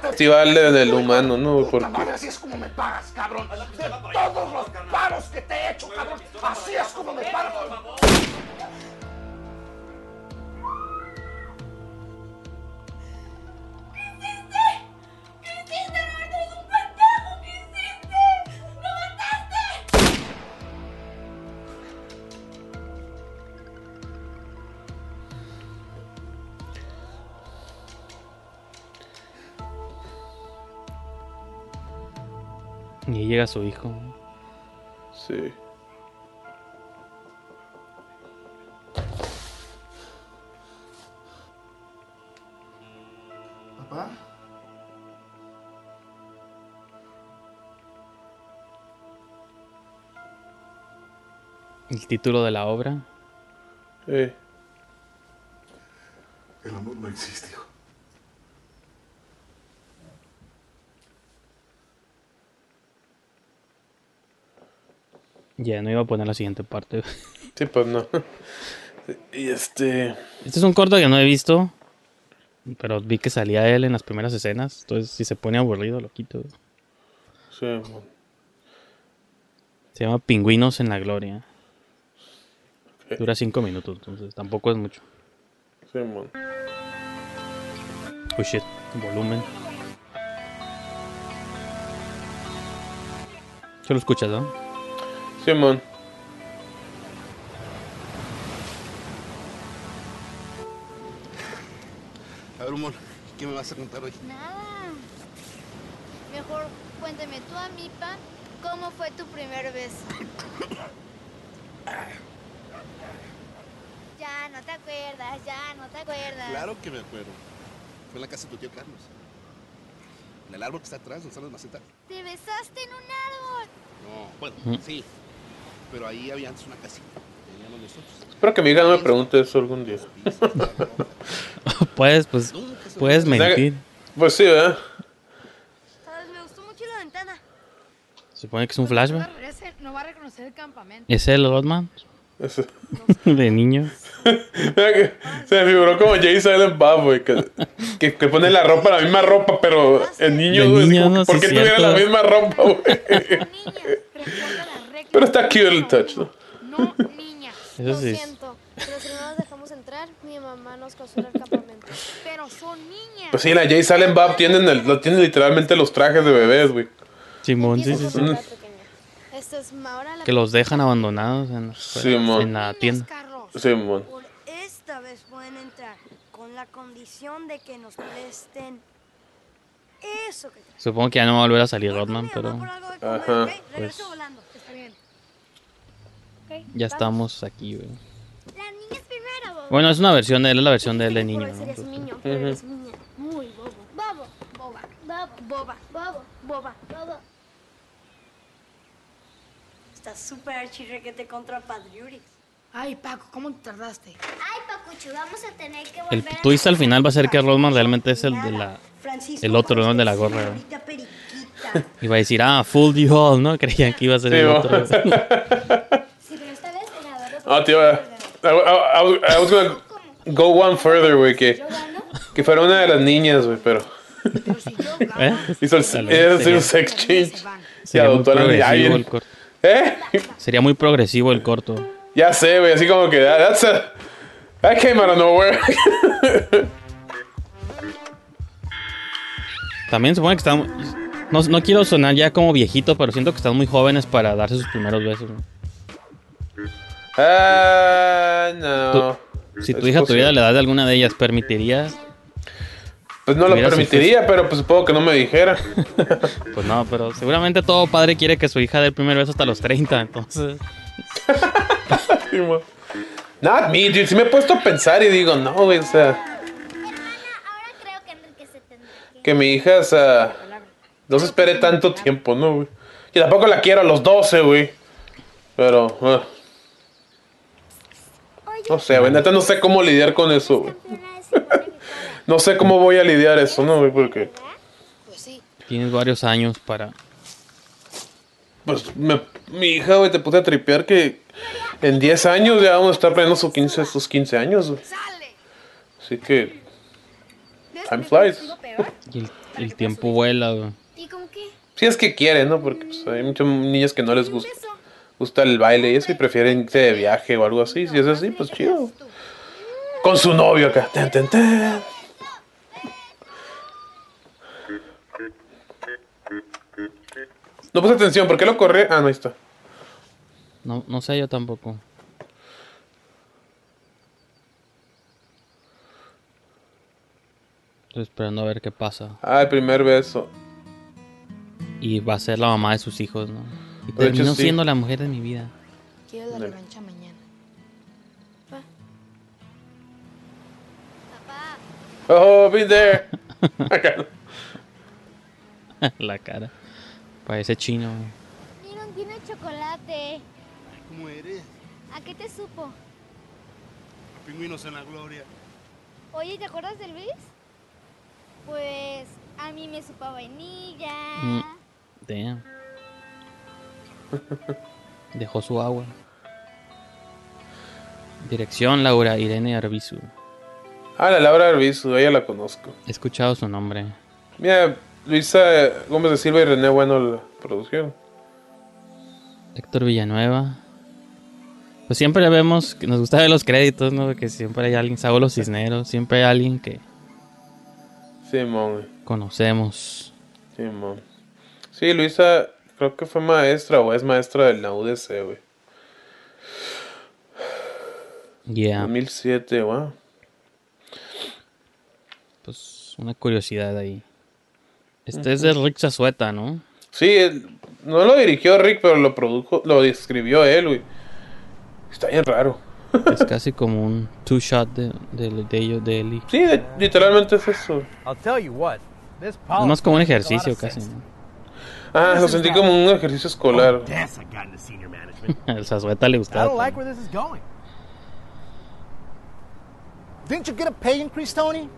S2: festival de- del humano, ¿no? Porque
S13: Así es como me pagas, cabrón. De todos los paros que te he hecho, cabrón. Así es como me pagas.
S1: Y ahí llega su hijo.
S2: Sí.
S4: Papá.
S1: El título de la obra.
S2: Sí.
S4: El amor no existe, hijo.
S1: Ya, no iba a poner la siguiente parte.
S2: Sí, pues no. Y este.
S1: Este es un corto que no he visto. Pero vi que salía él en las primeras escenas. Entonces, si se pone aburrido, lo quito.
S2: Sí.
S1: Se llama Pingüinos en la Gloria. Dura cinco minutos, entonces tampoco es mucho.
S2: Sí, mon.
S1: Oh shit, volumen. ¿Se lo escuchas, no?
S2: Simón.
S14: A ver, humor, ¿qué me vas a contar hoy?
S15: Nada. Mejor cuéntame tú, Amipa, ¿cómo fue tu primer beso? ya, no te acuerdas, ya, no te acuerdas.
S14: Claro que me acuerdo. Fue en la casa de tu tío Carlos. En el árbol que está atrás, donde están las macetas.
S15: ¿Te besaste en un árbol?
S14: No, bueno, sí. Pero ahí había antes una casita. Teníamos nosotros.
S2: Espero que mi hija no me pregunte eso algún día.
S1: puedes, pues, puedes mentir.
S2: Pues sí, ¿verdad?
S15: Me gustó mucho la ventana.
S1: Se supone que es un flashback.
S16: No va a reconocer el campamento.
S1: ¿Es el Rodman? De niño.
S2: Que se me figuró como Jay Silent Bob, güey. Que, que, que pone la ropa, la misma ropa, pero el niño,
S1: De
S2: güey.
S1: no,
S2: ¿Por
S1: sí
S2: qué tuviera la misma ropa, güey? Pero está cute el touch, ¿no?
S16: No, niña.
S1: Eso
S15: Lo
S1: sí. es-
S15: siento, pero si no nos dejamos entrar, mi mamá nos causó el campamento.
S16: Pero son niñas.
S2: Pues sí, la Jay Silent Bob tienen, el, lo tienen literalmente los trajes de bebés, güey.
S1: Simón, sí, sí, sí.
S15: Esta es ahora la
S1: Que los dejan abandonados en
S2: Simón.
S1: en la tienda.
S2: Simón.
S17: Por esta vez pueden entrar con la condición de que nos presten
S16: Eso que
S1: Supongo que ya no va a volver a salir Rodman, pero
S2: Ajá.
S1: pues. Ya estamos aquí, güey.
S15: Las niñas primero, bobo.
S1: Bueno, es una versión de él, es la versión de él de niño, ¿no?
S15: Eres niño,
S1: Ujú.
S15: eres niña. Muy bobo. Bobo. Boba. Bobo. Boba. Bobo. Boba. Bobo.
S9: Está súper archirrequete contra Padriurix.
S16: Ay, Paco, ¿cómo te tardaste?
S15: Ay, Pacucho, vamos a tener que
S1: El
S15: volver a...
S1: twist al final va a ser que Rodman realmente es el de la
S9: Francisco,
S1: el otro, ¿no? El de la gorra. Iba a decir, ah, fooled you all, ¿no? Creían que iba a ser
S2: Sí,
S1: el otro.
S15: Sí, pero esta vez era verdad.
S2: Ah, tío, I, I, I was- gonna go one further, güey, que, que fuera una de las niñas, güey, pero
S1: ¿Eh?
S2: hizo el, hizo un
S1: sería-
S2: sex change y
S1: Sería muy
S2: adoptó a la niña. Ay,
S1: progresivo
S2: el-
S1: el corto.
S2: ¿Eh?
S1: Sería muy progresivo el corto.
S2: Ya sé, güey, así como que that, that's a, that came out of nowhere.
S1: También supone que están. No, no quiero sonar ya como viejito, pero siento que están muy jóvenes para darse sus primeros besos. ¿no?
S2: Ah, no.
S1: Si tu
S2: Es
S1: hija
S2: posible.
S1: tuviera la edad de alguna de ellas, ¿permitirías?
S2: Pues no lo permitiría, pero pues supongo que no me dijera.
S1: Pues no, pero seguramente todo padre quiere que su hija dé el primer beso hasta los 30, entonces.
S2: Not me, dude. Si me he puesto a pensar y digo, no, güey, o sea. Que mi hija, o sea. No se espere tanto tiempo, ¿no, güey? Y tampoco la quiero a los 12, güey. Pero. ah. No sé, güey. Neta, no sé cómo lidiar con eso, güey. no sé cómo voy a lidiar eso, ¿no, güey? Porque.
S1: Tienes varios años para.
S2: Pues me- mi hija, güey, te puse a tripear que en 10 años ya vamos a estar planeando sus 15, sus 15 años, güey. Así que. Time flies.
S1: y el, el tiempo vuela, güey.
S15: ¿Y con qué?
S2: Si es que quieren, ¿no? Porque pues, hay muchas niñas que no les gusta, gusta el baile y eso y prefieren irse de viaje o algo así. Si es así, pues chido. Con su novio acá. Tan, tan, tan. No puse atención, ¿por qué lo corrí? Ah, no, ahí está.
S1: No, no sé yo tampoco. Estoy esperando a ver qué pasa.
S2: Ah, el primer beso.
S1: Y va a ser la mamá de sus hijos, ¿no? Y
S2: De hecho,
S1: terminó
S2: sí.
S1: siendo la mujer de mi vida.
S16: Quiero la
S2: Dale.
S16: revancha mañana.
S2: Oh, been there.
S1: La cara. Parece chino. güey.
S15: Miren, tiene chocolate.
S14: ¿Cómo eres?
S15: ¿A qué te supo?
S14: Pingüinos en la gloria.
S15: Oye, ¿te acuerdas de Luis? Pues a mí me supo a vainilla.
S1: Mm, damn. Dejó su agua. Dirección Laura Irene Arbizu.
S2: Ah, la Laura Arbizu, ella la conozco.
S1: He escuchado su nombre.
S2: Mira, Luisa Gómez de Silva y René Bueno la produjeron.
S1: Héctor Villanueva. Pues siempre vemos que nos gusta ver los créditos, ¿no? Que siempre hay alguien, Saulo Cisneros, siempre hay alguien que
S2: Simón,
S1: conocemos.
S2: Simón. Sí, Luisa creo que fue maestra o es maestra de la UDC, güey.
S1: Yeah.
S2: 2007, wow.
S1: Pues una curiosidad ahí. Este es de Rick Zazueta, ¿no?
S2: Sí, él- no lo dirigió Rick, pero lo produjo, lo escribió él, güey. Está bien raro.
S1: Es casi como un two shot de, de, de ellos, de Eli.
S2: Sí, de- literalmente es eso.
S17: I'll tell you what. This
S1: Es más como un ejercicio casi, ¿no?
S2: Ah, lo sentí como un ejercicio escolar.
S17: Management.
S1: El Zazueta le
S17: I
S1: gustaba.
S17: don't like where this is going.
S4: Didn't you get a pay increase, Tony?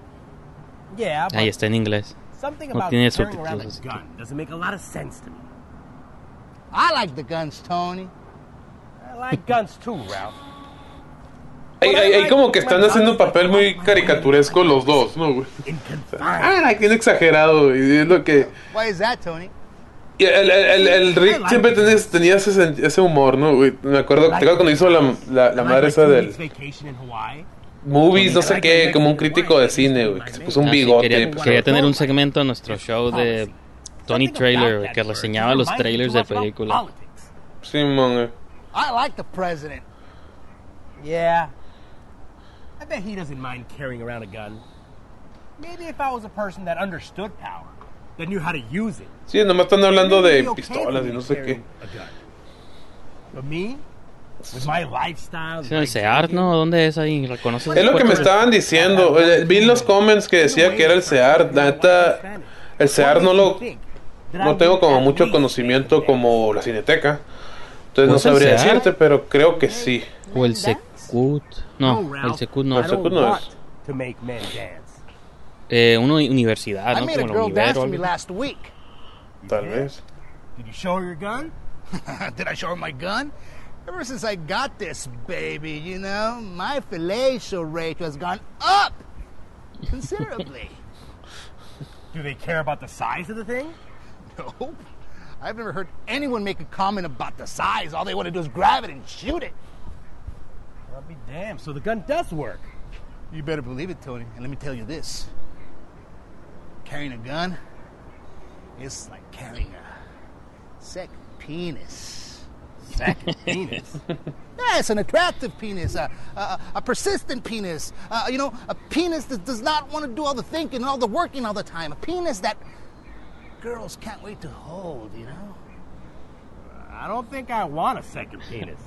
S17: Yeah,
S1: Ahí está en inglés.
S17: something
S1: No
S17: about
S1: tiene subtítulos.
S17: a gun doesn't make a lot of sense to me.
S4: I like the guns, Tony.
S17: I like guns too, Ralph.
S2: Ahí, ahí- ahí como que están haciendo un papel muy caricaturesco los dos, ¿no, güey? Ah, bien exagerado, güey. y Es lo que...
S4: Why is that, Tony?
S2: Y el, el, el, el Rick siempre tenía, tenía ese, ese humor, ¿no, güey? Me acuerdo, ¿te acuerdas cuando hizo la, la, la madre esa del... Movies, no sé qué, como un crítico de cine, güey, que se puso un
S1: Ah, sí,
S2: bigote.
S1: quería,
S2: pues,
S1: quería tener un segmento en nuestro show de Tony Trailer, güey, que reseñaba los trailers de películas.
S2: Simón, güey.
S4: I like the president.
S17: Yeah. I bet he doesn't mind carrying around a gun. Maybe if I was a person that understood power.
S18: That knew how to use it.
S2: Sí, nomás están hablando de pistolas y no sé qué.
S18: But me, with my lifestyle,
S1: ¿Es en el SEAR, no? ¿Dónde es ahí? ¿Reconoces?
S2: Es lo que me estaban diciendo. eh, Vi los comments que decía que era el SEAR. La neta, el SEAR no lo. No tengo como mucho conocimiento como la Cineteca. Entonces no
S1: ¿No es el
S2: sabría decirte, pero creo que sí.
S1: O el Secut. No, el Secut no.
S2: El Secut no es.
S1: Eh, una universidad,
S4: I
S1: ¿no?
S4: made a
S1: Como la
S4: girl dance
S1: Univero.
S4: for me last week.
S2: Tal vez.
S18: Did you show her your gun?
S4: Did I show her my gun? Ever since I got this baby, you know, my fellatio rate has gone up considerably.
S18: Do they care about the size of the thing?
S4: nope. I've never heard anyone make a comment about the size. All they want to do is grab it and shoot it.
S18: I'll be damned. So the gun does work.
S4: You better believe it, Tony. And let me tell you this carrying a gun it's like carrying a second penis.
S18: Second penis.
S4: Yeah, it's an attractive penis, a, a, a persistent penis. Uh, you know, a penis that does not want to do all the thinking and all the working all the time. A penis that girls can't wait to hold, you know?
S18: I don't think I want a second penis.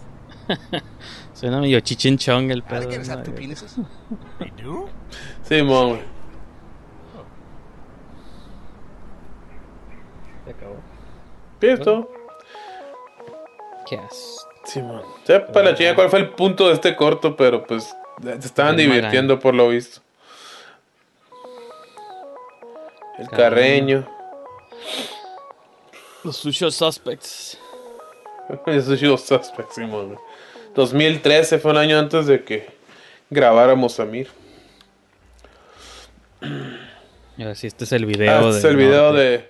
S1: Suena medio chichinchong el pedo.
S4: Alligators have two penises.
S18: They do?
S2: Sí,
S1: Se acabó.
S2: Listo.
S1: Cast.
S2: Simón. Sepa la chinga cuál fue el punto de este corto, pero pues se estaban
S1: Bien
S2: divirtiendo por lo visto. El carreño.
S1: Los Usual Suspects.
S2: Los suspects, Simón. güey. 2013 fue un año antes de que grabáramos Samir.
S1: Y ahora sí, este es el video.
S2: Ah, este
S1: de
S2: es el video de,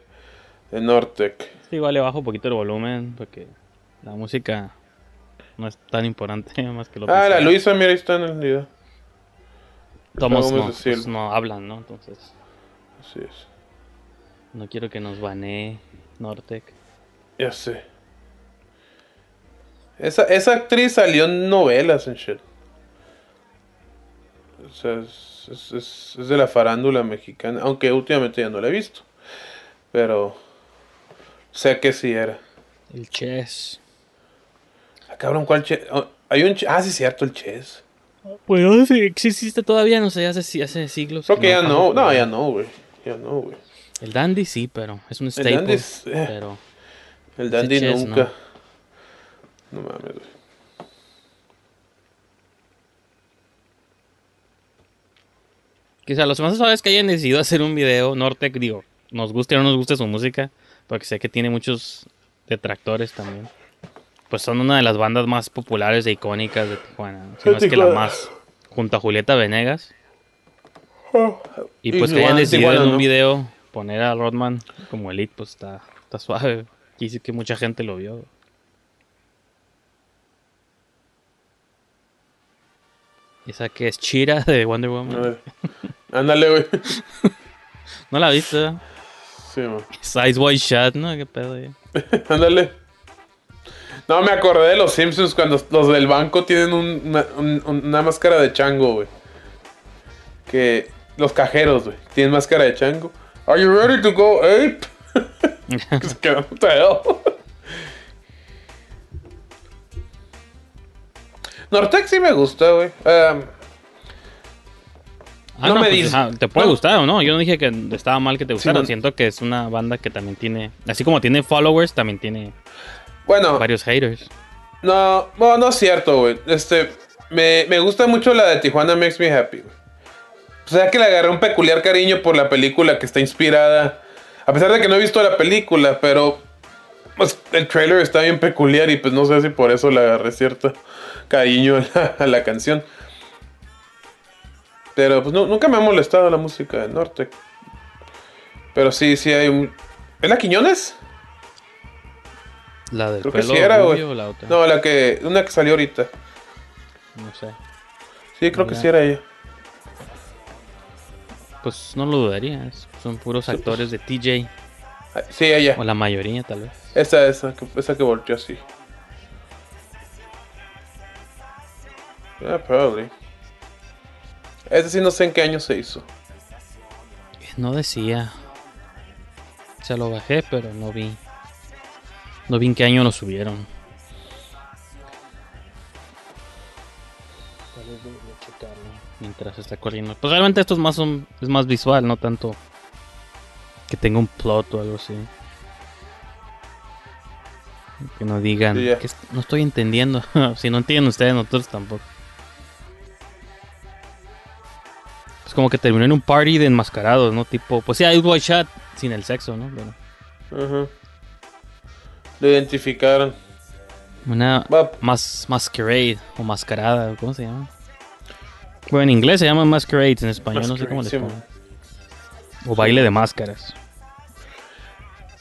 S2: de Nortec.
S1: Sí, igual le bajo un poquito el volumen porque la música no es tan importante más que lo
S2: Ah, la. Luisa, mira, ahí está en el video.
S1: Tomos no, pues no hablan, ¿no? Entonces
S2: Así es.
S1: no quiero que nos banee Nortec.
S2: Ya sé. Esa, esa actriz salió en novelas en shit. O sea, es, es- es- es de la farándula mexicana. Aunque últimamente ya no la he visto. Pero sé que sí era.
S1: El Chess.
S2: Ah, cabrón, ¿cuál chess? hay un Chess- Ah, sí, cierto, el chess.
S1: Pues no sé si existe todavía, no sé, hace, hace siglos.
S2: Creo que ya no. No, ya no, güey. Ya no, güey.
S1: El Dandy sí, pero es un
S2: El
S1: staple.
S2: Dandy es- eh,
S1: pero
S2: El Dandy
S1: chess,
S2: nunca.
S1: no.
S2: No mames, güey.
S1: Quizá los más sabes que hayan decidido hacer un video Nortec, digo, nos guste o no nos guste su música, porque sé que tiene muchos detractores también. Pues son una de las bandas más populares e icónicas de Tijuana, si no es que la más, junto a Julieta Venegas. Y
S2: Y
S1: pues que hayan decidido en un video poner a Rodman como elite, pues está, está suave. Y sí que mucha gente lo vio. ¿Y esa que es Chira de Wonder Woman?
S2: Ándale, güey.
S1: ¿No la viste?
S2: Sí.
S1: Size White Shot, ¿no? ¿Qué pedo? eh?
S2: Ándale. No, me acordé de los Simpsons cuando los del banco tienen un- una, un- una máscara de chango, güey. Que los cajeros, güey, tienen máscara de chango. Are you ready to go ape? Que se quedan? Nortex sí me gusta, güey. Um,
S1: Ah,
S2: No
S1: no,
S2: me
S1: pues,
S2: dices-
S1: te puede
S2: no.
S1: gustar o no. Yo no dije que estaba mal que te gustara. Siento que es una banda que también tiene. Así como tiene followers, también tiene
S2: bueno,
S1: varios haters.
S2: No, no, no es cierto, güey. Este, me, me gusta mucho la de Tijuana Makes Me Happy, güey. O sea que le agarré un peculiar cariño por la película que está inspirada. A pesar de que no he visto la película, pero pues, el trailer está bien peculiar y pues no sé si por eso le agarré cierto cariño a la, a la canción. Pero pues no- nunca me ha molestado la música de Norte. Pero sí, sí hay un... ¿Es la Quiñones?
S1: La del
S2: Creo que
S1: pelo
S2: sí era,
S1: rubio o la otra.
S2: No, la que... Una que salió ahorita.
S1: No sé.
S2: Sí, creo que sí era ella.
S1: Pues no lo dudaría. Son puros actores de TJ.
S2: Ah, Sí, ella.
S1: O la mayoría, tal vez.
S2: Esa, esa, que- esa que volteó así. Yeah, probably. Ese sí no sé en qué año se hizo.
S1: No decía. Se lo bajé, pero no vi. No vi en qué año lo subieron. Mientras está corriendo. Pues realmente esto es más, un- es más visual, no tanto que tenga un plot o algo así. Que no digan
S2: Sí,
S1: que no estoy entendiendo. si no entienden ustedes, nosotros tampoco. Como que terminó en un party de enmascarados, ¿no? Tipo, pues sí, hay White Shot sin el sexo, ¿no? Pero
S2: Ajá. Lo identificaron.
S1: una más masquerade o mascarada, ¿cómo se llama? Bueno, en inglés se llama masquerades, en español no sé cómo le
S2: Masquerade, sí.
S1: O baile de máscaras.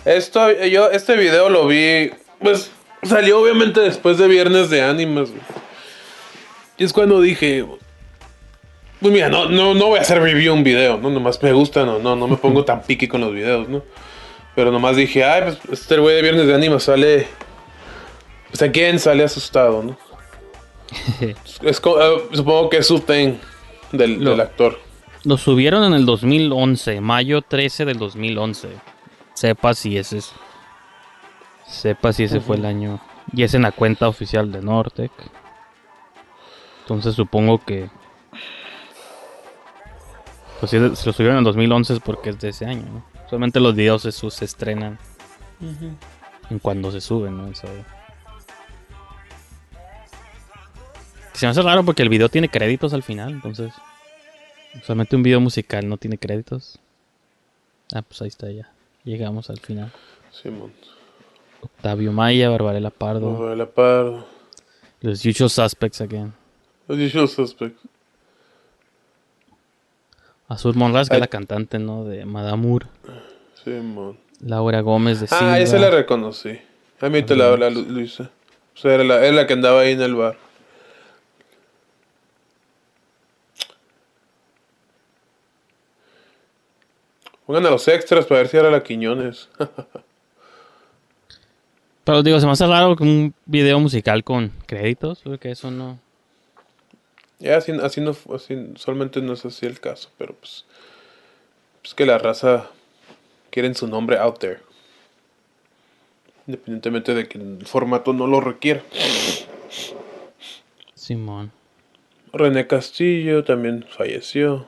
S2: Esto, yo, este video lo vi, pues salió obviamente después de Viernes de Ánimas. güey. Y es cuando dije, pues mira, no, no, no voy a hacer review un video, ¿no? Nomás me gusta, no, no, no me pongo tan piqui con los videos, ¿no? Pero nomás dije, ay, pues este güey de Viernes de Ánimas sale, pues a quién sale asustado, ¿no? Es eh, supongo que es su thing del, del actor.
S1: Lo subieron en el 2011, mayo 13 del 2011. Sepa si ese es. Sepa si ese fue el año. Y es en la cuenta oficial de Nortec. Entonces supongo que. Pues se lo subieron en el 2011 es porque es de ese año, ¿no? Solamente los videos se, su- se estrenan en cuando se suben, ¿no? Eso- Se me hace raro porque el video tiene créditos al final, entonces. Solamente un video musical no tiene créditos. Ah, pues ahí está ya. Llegamos al final.
S2: Simón.
S1: Octavio Maya, Barbarella Pardo.
S2: Barbarella Pardo.
S1: Los Usual Suspects again.
S2: Los usual suspects.
S1: Azul Monraz, que
S2: Ay.
S1: es la cantante, ¿no? De Madame Moore.
S2: Simón.
S1: Laura Gómez de Silva.
S2: Ah, esa la reconocí. A mí te la habla Lu- Luisa. O sea, era la, era la que andaba ahí en el bar. Pongan a los extras para ver si era la Quiñones.
S1: Pero digo, se me hace raro que un video musical con créditos, porque eso no...
S2: ya, así, así no, así, solamente no es así el caso, pero pues. Pues que la raza quieren su nombre out there. Independientemente de que el formato no lo requiera.
S1: Simón.
S2: René Castillo también falleció.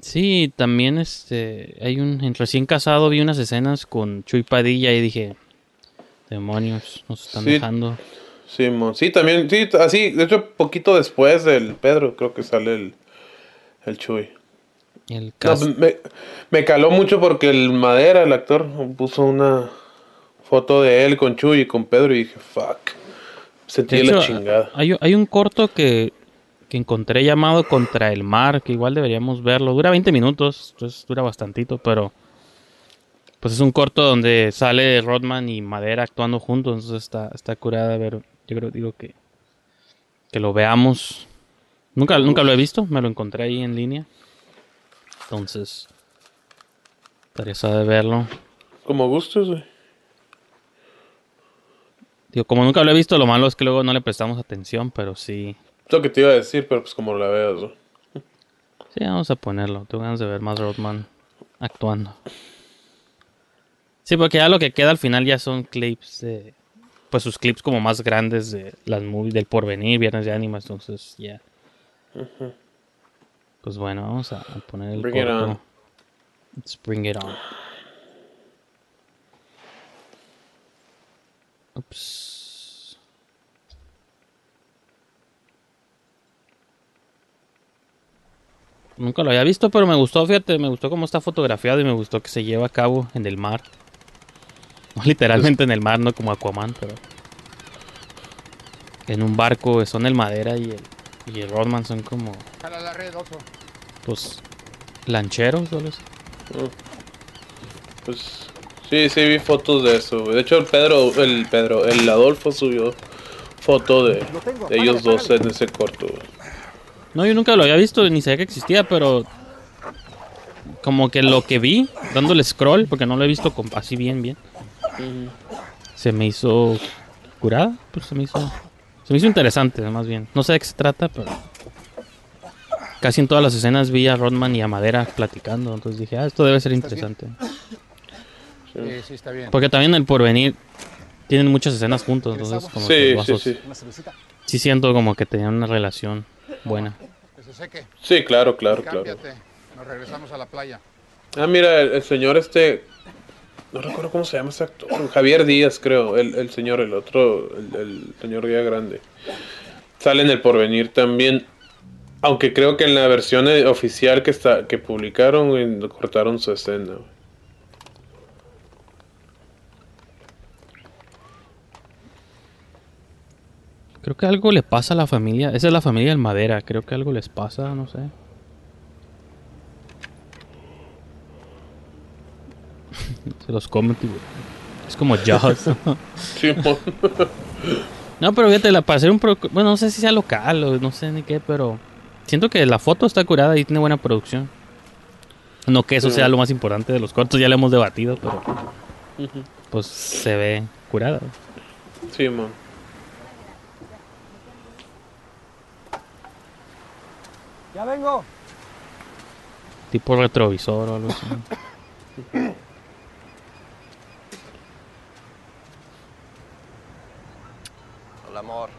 S1: Sí, también este hay un en recién casado vi unas escenas con Chuy Padilla y dije, demonios, nos están
S2: Sí.
S1: dejando.
S2: Simón, sí, también, sí, así, de hecho, poquito después del Pedro, creo que sale el, el Chuy.
S1: El
S2: No,
S1: cas-
S2: me, me caló mucho porque el Madera, el actor, puso una foto de él con Chuy y con Pedro y dije, fuck. Sentí
S1: De
S2: la chingada.
S1: Hay, hay un corto que, que encontré llamado Contra el Mar, que igual deberíamos verlo. Dura 20 minutos, entonces dura bastantito, pero pues es un corto donde sale Rodman y Madera actuando juntos, entonces está, está curada ver. Yo creo digo que, que lo veamos. Nunca, nunca lo he visto, me lo encontré ahí en línea. Entonces, interesado de verlo.
S2: Como gustos, güey.
S1: Digo, como nunca lo he visto, lo malo es que luego no le prestamos atención, pero sí.
S2: Es lo que te iba a decir, pero pues como la veas, güey.
S1: Sí, vamos a ponerlo. Tengo ganas de ver más Rodman actuando. Sí, porque ya lo que queda al final ya son clips de... Pues sus clips como más grandes de las movies del porvenir, Viernes de Ánimas, entonces ya.
S2: Ujú.
S1: Pues bueno, vamos a, a poner el
S2: Bring it on.
S1: Let's bring it on. Ups. Nunca lo había visto, pero me gustó, fíjate, me gustó cómo está fotografiado y me gustó que se lleva a cabo en el mar. Literalmente en el mar, no como Aquaman, pero en un barco son el madera y el, y el Rodman son como
S7: Jala la red, Otto.
S1: pues lancheros o algo así.
S2: Pues sí, sí vi fotos de eso. De hecho, el Pedro, el Pedro, el Adolfo subió foto de, de ellos dos en ese corto.
S1: No, yo nunca lo había visto, ni sabía que existía, pero como que lo que vi, dándole scroll, porque no lo he visto con- así bien, bien, se me hizo curada, pues se me hizo, se me hizo interesante, más bien. No sé de qué se trata, pero casi en todas las escenas vi a Rodman y a Madera platicando. Entonces dije, ah, esto debe ser interesante.
S4: Sí, sí, está bien.
S1: Porque también el porvenir tienen muchas escenas juntos. Entonces, como
S2: Sí,
S1: que los
S2: sí,
S1: vasos-
S2: sí.
S4: Una cervecita.
S1: sí siento como que tenían una relación buena.
S4: Que se seque.
S2: Sí, claro, claro, claro.
S4: Cámbiate. Nos regresamos a la playa.
S2: Ah, mira, el, el señor este. No recuerdo cómo se llama ese actor. Javier Díaz, creo. El, el señor, el otro. El, el señor Díaz Grande. Sale en el porvenir también. Aunque creo que en la versión oficial que está que publicaron, cortaron su escena.
S1: Creo que algo le pasa a la familia. Esa es la familia del Madera. Creo que algo les pasa, no sé. Se los comen, tío. Es como Jaws.
S2: Sí, mo-
S1: no, pero fíjate, la, para hacer un... pro- Bueno, no sé si sea local o no sé ni qué, pero... Siento que la foto está curada y tiene buena producción. No que eso
S2: Sí.
S1: sea lo más importante de los cortos, ya lo hemos debatido, pero... Pues se ve curada.
S2: Sí, man.
S17: Ya vengo.
S1: Tipo retrovisor o algo así.
S17: amor.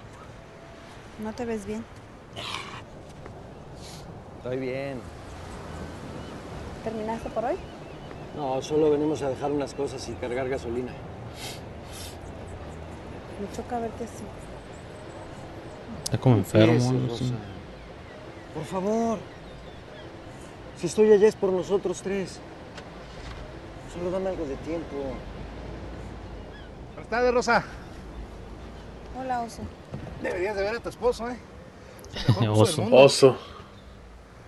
S19: ¿No te ves bien?
S17: Estoy bien.
S19: ¿Terminaste por hoy?
S17: No, solo venimos a dejar unas cosas y cargar gasolina.
S19: Me choca verte así.
S1: Está como enfermo.
S17: Por favor. Si estoy allá es por nosotros tres. Solo dame algo de tiempo.
S4: Buenas tardes, Rosa.
S19: Hola, oso.
S4: Deberías de ver a tu esposo, ¿eh?
S1: Oso.
S2: Oso.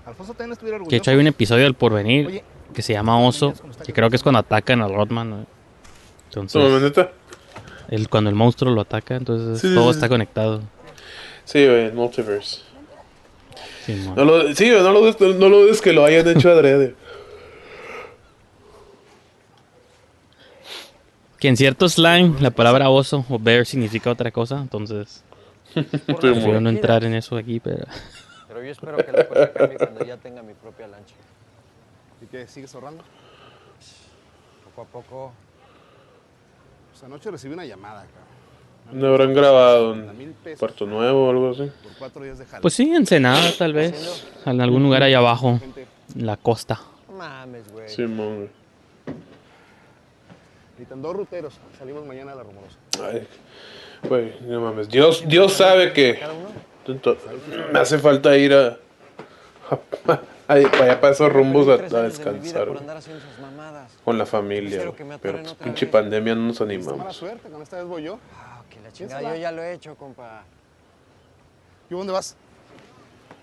S4: Alfonso también estuviera orgulloso.
S1: Que de hecho hay un episodio del porvenir
S4: Oye.
S1: que se llama Oso, que creo que es cuando atacan al Rodman. ¿no?
S2: ¿No,
S1: Entonces,
S2: neta?
S1: el, cuando el monstruo lo ataca, entonces
S2: Sí,
S1: todo
S2: sí.
S1: está conectado.
S2: Sí, güey, el multiverse.
S1: Sí.
S2: No lo, sí, no lo, no lo dudes que lo hayan hecho adrede.
S1: Que en cierto slang la palabra oso o bear significa otra cosa, entonces prefiero no entrar en eso aquí, pero
S17: Pero yo espero que la cosa cambie cuando ya tenga mi propia lancha.
S4: ¿Y qué? ¿Sigues ahorrando?
S17: Poco a poco.
S4: Pues anoche recibí una llamada, cabrón.
S2: ¿No habrán grabado en Puerto Nuevo o algo así?
S4: Por cuatro días de jale.
S1: pues sí, Ensenada tal vez, en algún lugar allá abajo, en la costa.
S17: No mames, güey.
S2: Sí, mon, güey.
S4: Necesitan dos ruteros. Salimos mañana a la rumorosa.
S2: Ay, güey, no mames. Dios, Dios sabe que me hace falta ir a, a- a- para allá para esos rumbos a, a descansar güey, con la familia. Güey. Pero pues, pinche
S17: vez.
S2: pandemia no nos
S4: Esta mala
S2: animamos.
S4: suerte, con esta vez voy yo.
S17: Ah, que la chingada, yo ya lo he hecho, compa.
S4: ¿Y dónde vas?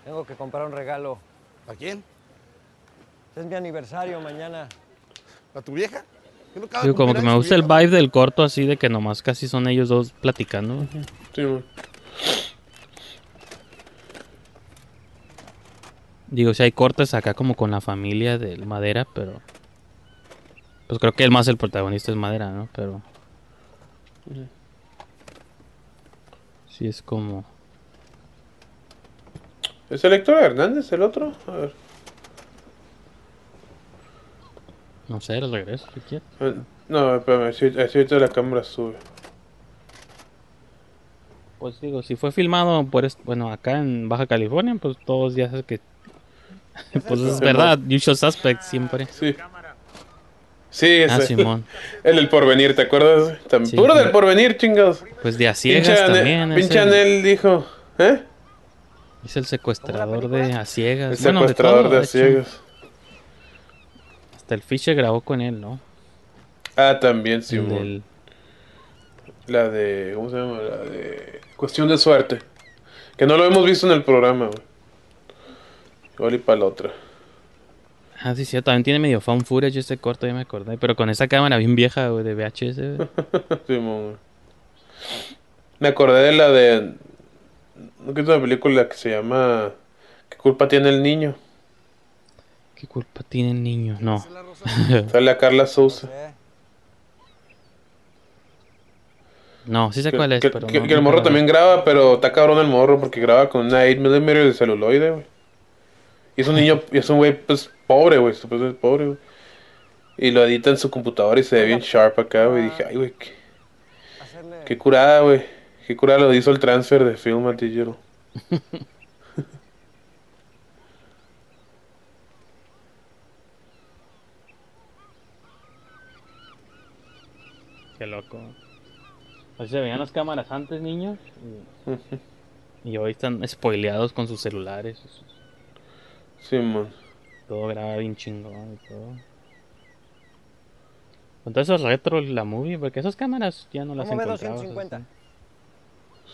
S17: Tengo que comprar un regalo.
S4: ¿A quién?
S17: Es mi aniversario mañana.
S4: ¿A tu vieja? ¿Qué no acaba de
S1: Digo, como que me gusta el vibe del corto así de que nomás casi son ellos dos platicando.
S2: Sí.
S1: Digo, si hay cortes acá como con la familia del Madera, pero... Pues creo que el más el protagonista es Madera, ¿no? Pero... Sí es como...
S2: ¿Es el Héctor Hernández el otro? A ver.
S1: No sé, el regreso, si quieres.
S2: Eh, No, espérame, si, si ahorita la cámara sube.
S1: Pues digo, si fue filmado por... est- Bueno, acá en Baja California, pues todos ya sabes que... pues es verdad, usual suspect siempre.
S2: Sí. Sí,
S1: Ah,
S2: ese.
S1: Simón.
S2: El del porvenir, ¿te acuerdas? Tam-
S1: Sí.
S2: Puro del porvenir, chingados.
S1: Pues de a ciegas
S2: Pinche Ane-
S1: también.
S2: Pinche
S1: el-
S2: Anel dijo, ¿eh?
S1: Es el secuestrador de a
S2: El
S1: ciegas.
S2: secuestrador
S1: todo,
S2: de
S1: hecho. Hasta el Fisher grabó con él, ¿no?
S2: Ah, también, sí.
S1: Del-
S2: La de. ¿Cómo se llama? La de. Cuestión de suerte. Que no lo hemos visto en el programa, güey. Igual y para la otra.
S1: Ah, sí, sí, también tiene medio found footage este corto, ya me acordé. Pero con esa cámara bien vieja, güey, de VHS, güey.
S2: Güey. Me acordé de la de. ¿No es una película que se llama. ¿Qué culpa tiene el niño?
S1: ¿Qué culpa tiene el niño? No.
S2: Sale a Carla Souza.
S1: No, sí sé
S2: Que,
S1: cuál es,
S2: que-
S1: pero
S2: que-
S1: no-
S2: que el morro también graba, pero está cabrón el morro porque graba con una 8mm de celuloide, güey. Y es un niño, y es un güey, pues, pobre, güey, supuestamente pobre, güey. Y lo edita en su computadora y se ve bien sharp acá, güey. Y dije, ay, güey, qué, qué curada, güey. Qué curada lo hizo el transfer de film a digital.
S1: Qué loco. Así se veían las cámaras antes, niños. Y, y hoy están spoileados con sus celulares.
S2: Sí, man.
S1: Todo graba bien chingón y todo. Entonces es retro la movie, porque esas cámaras ya no las
S17: ¿Cómo ve
S1: encontrabas.
S17: 250?
S1: así.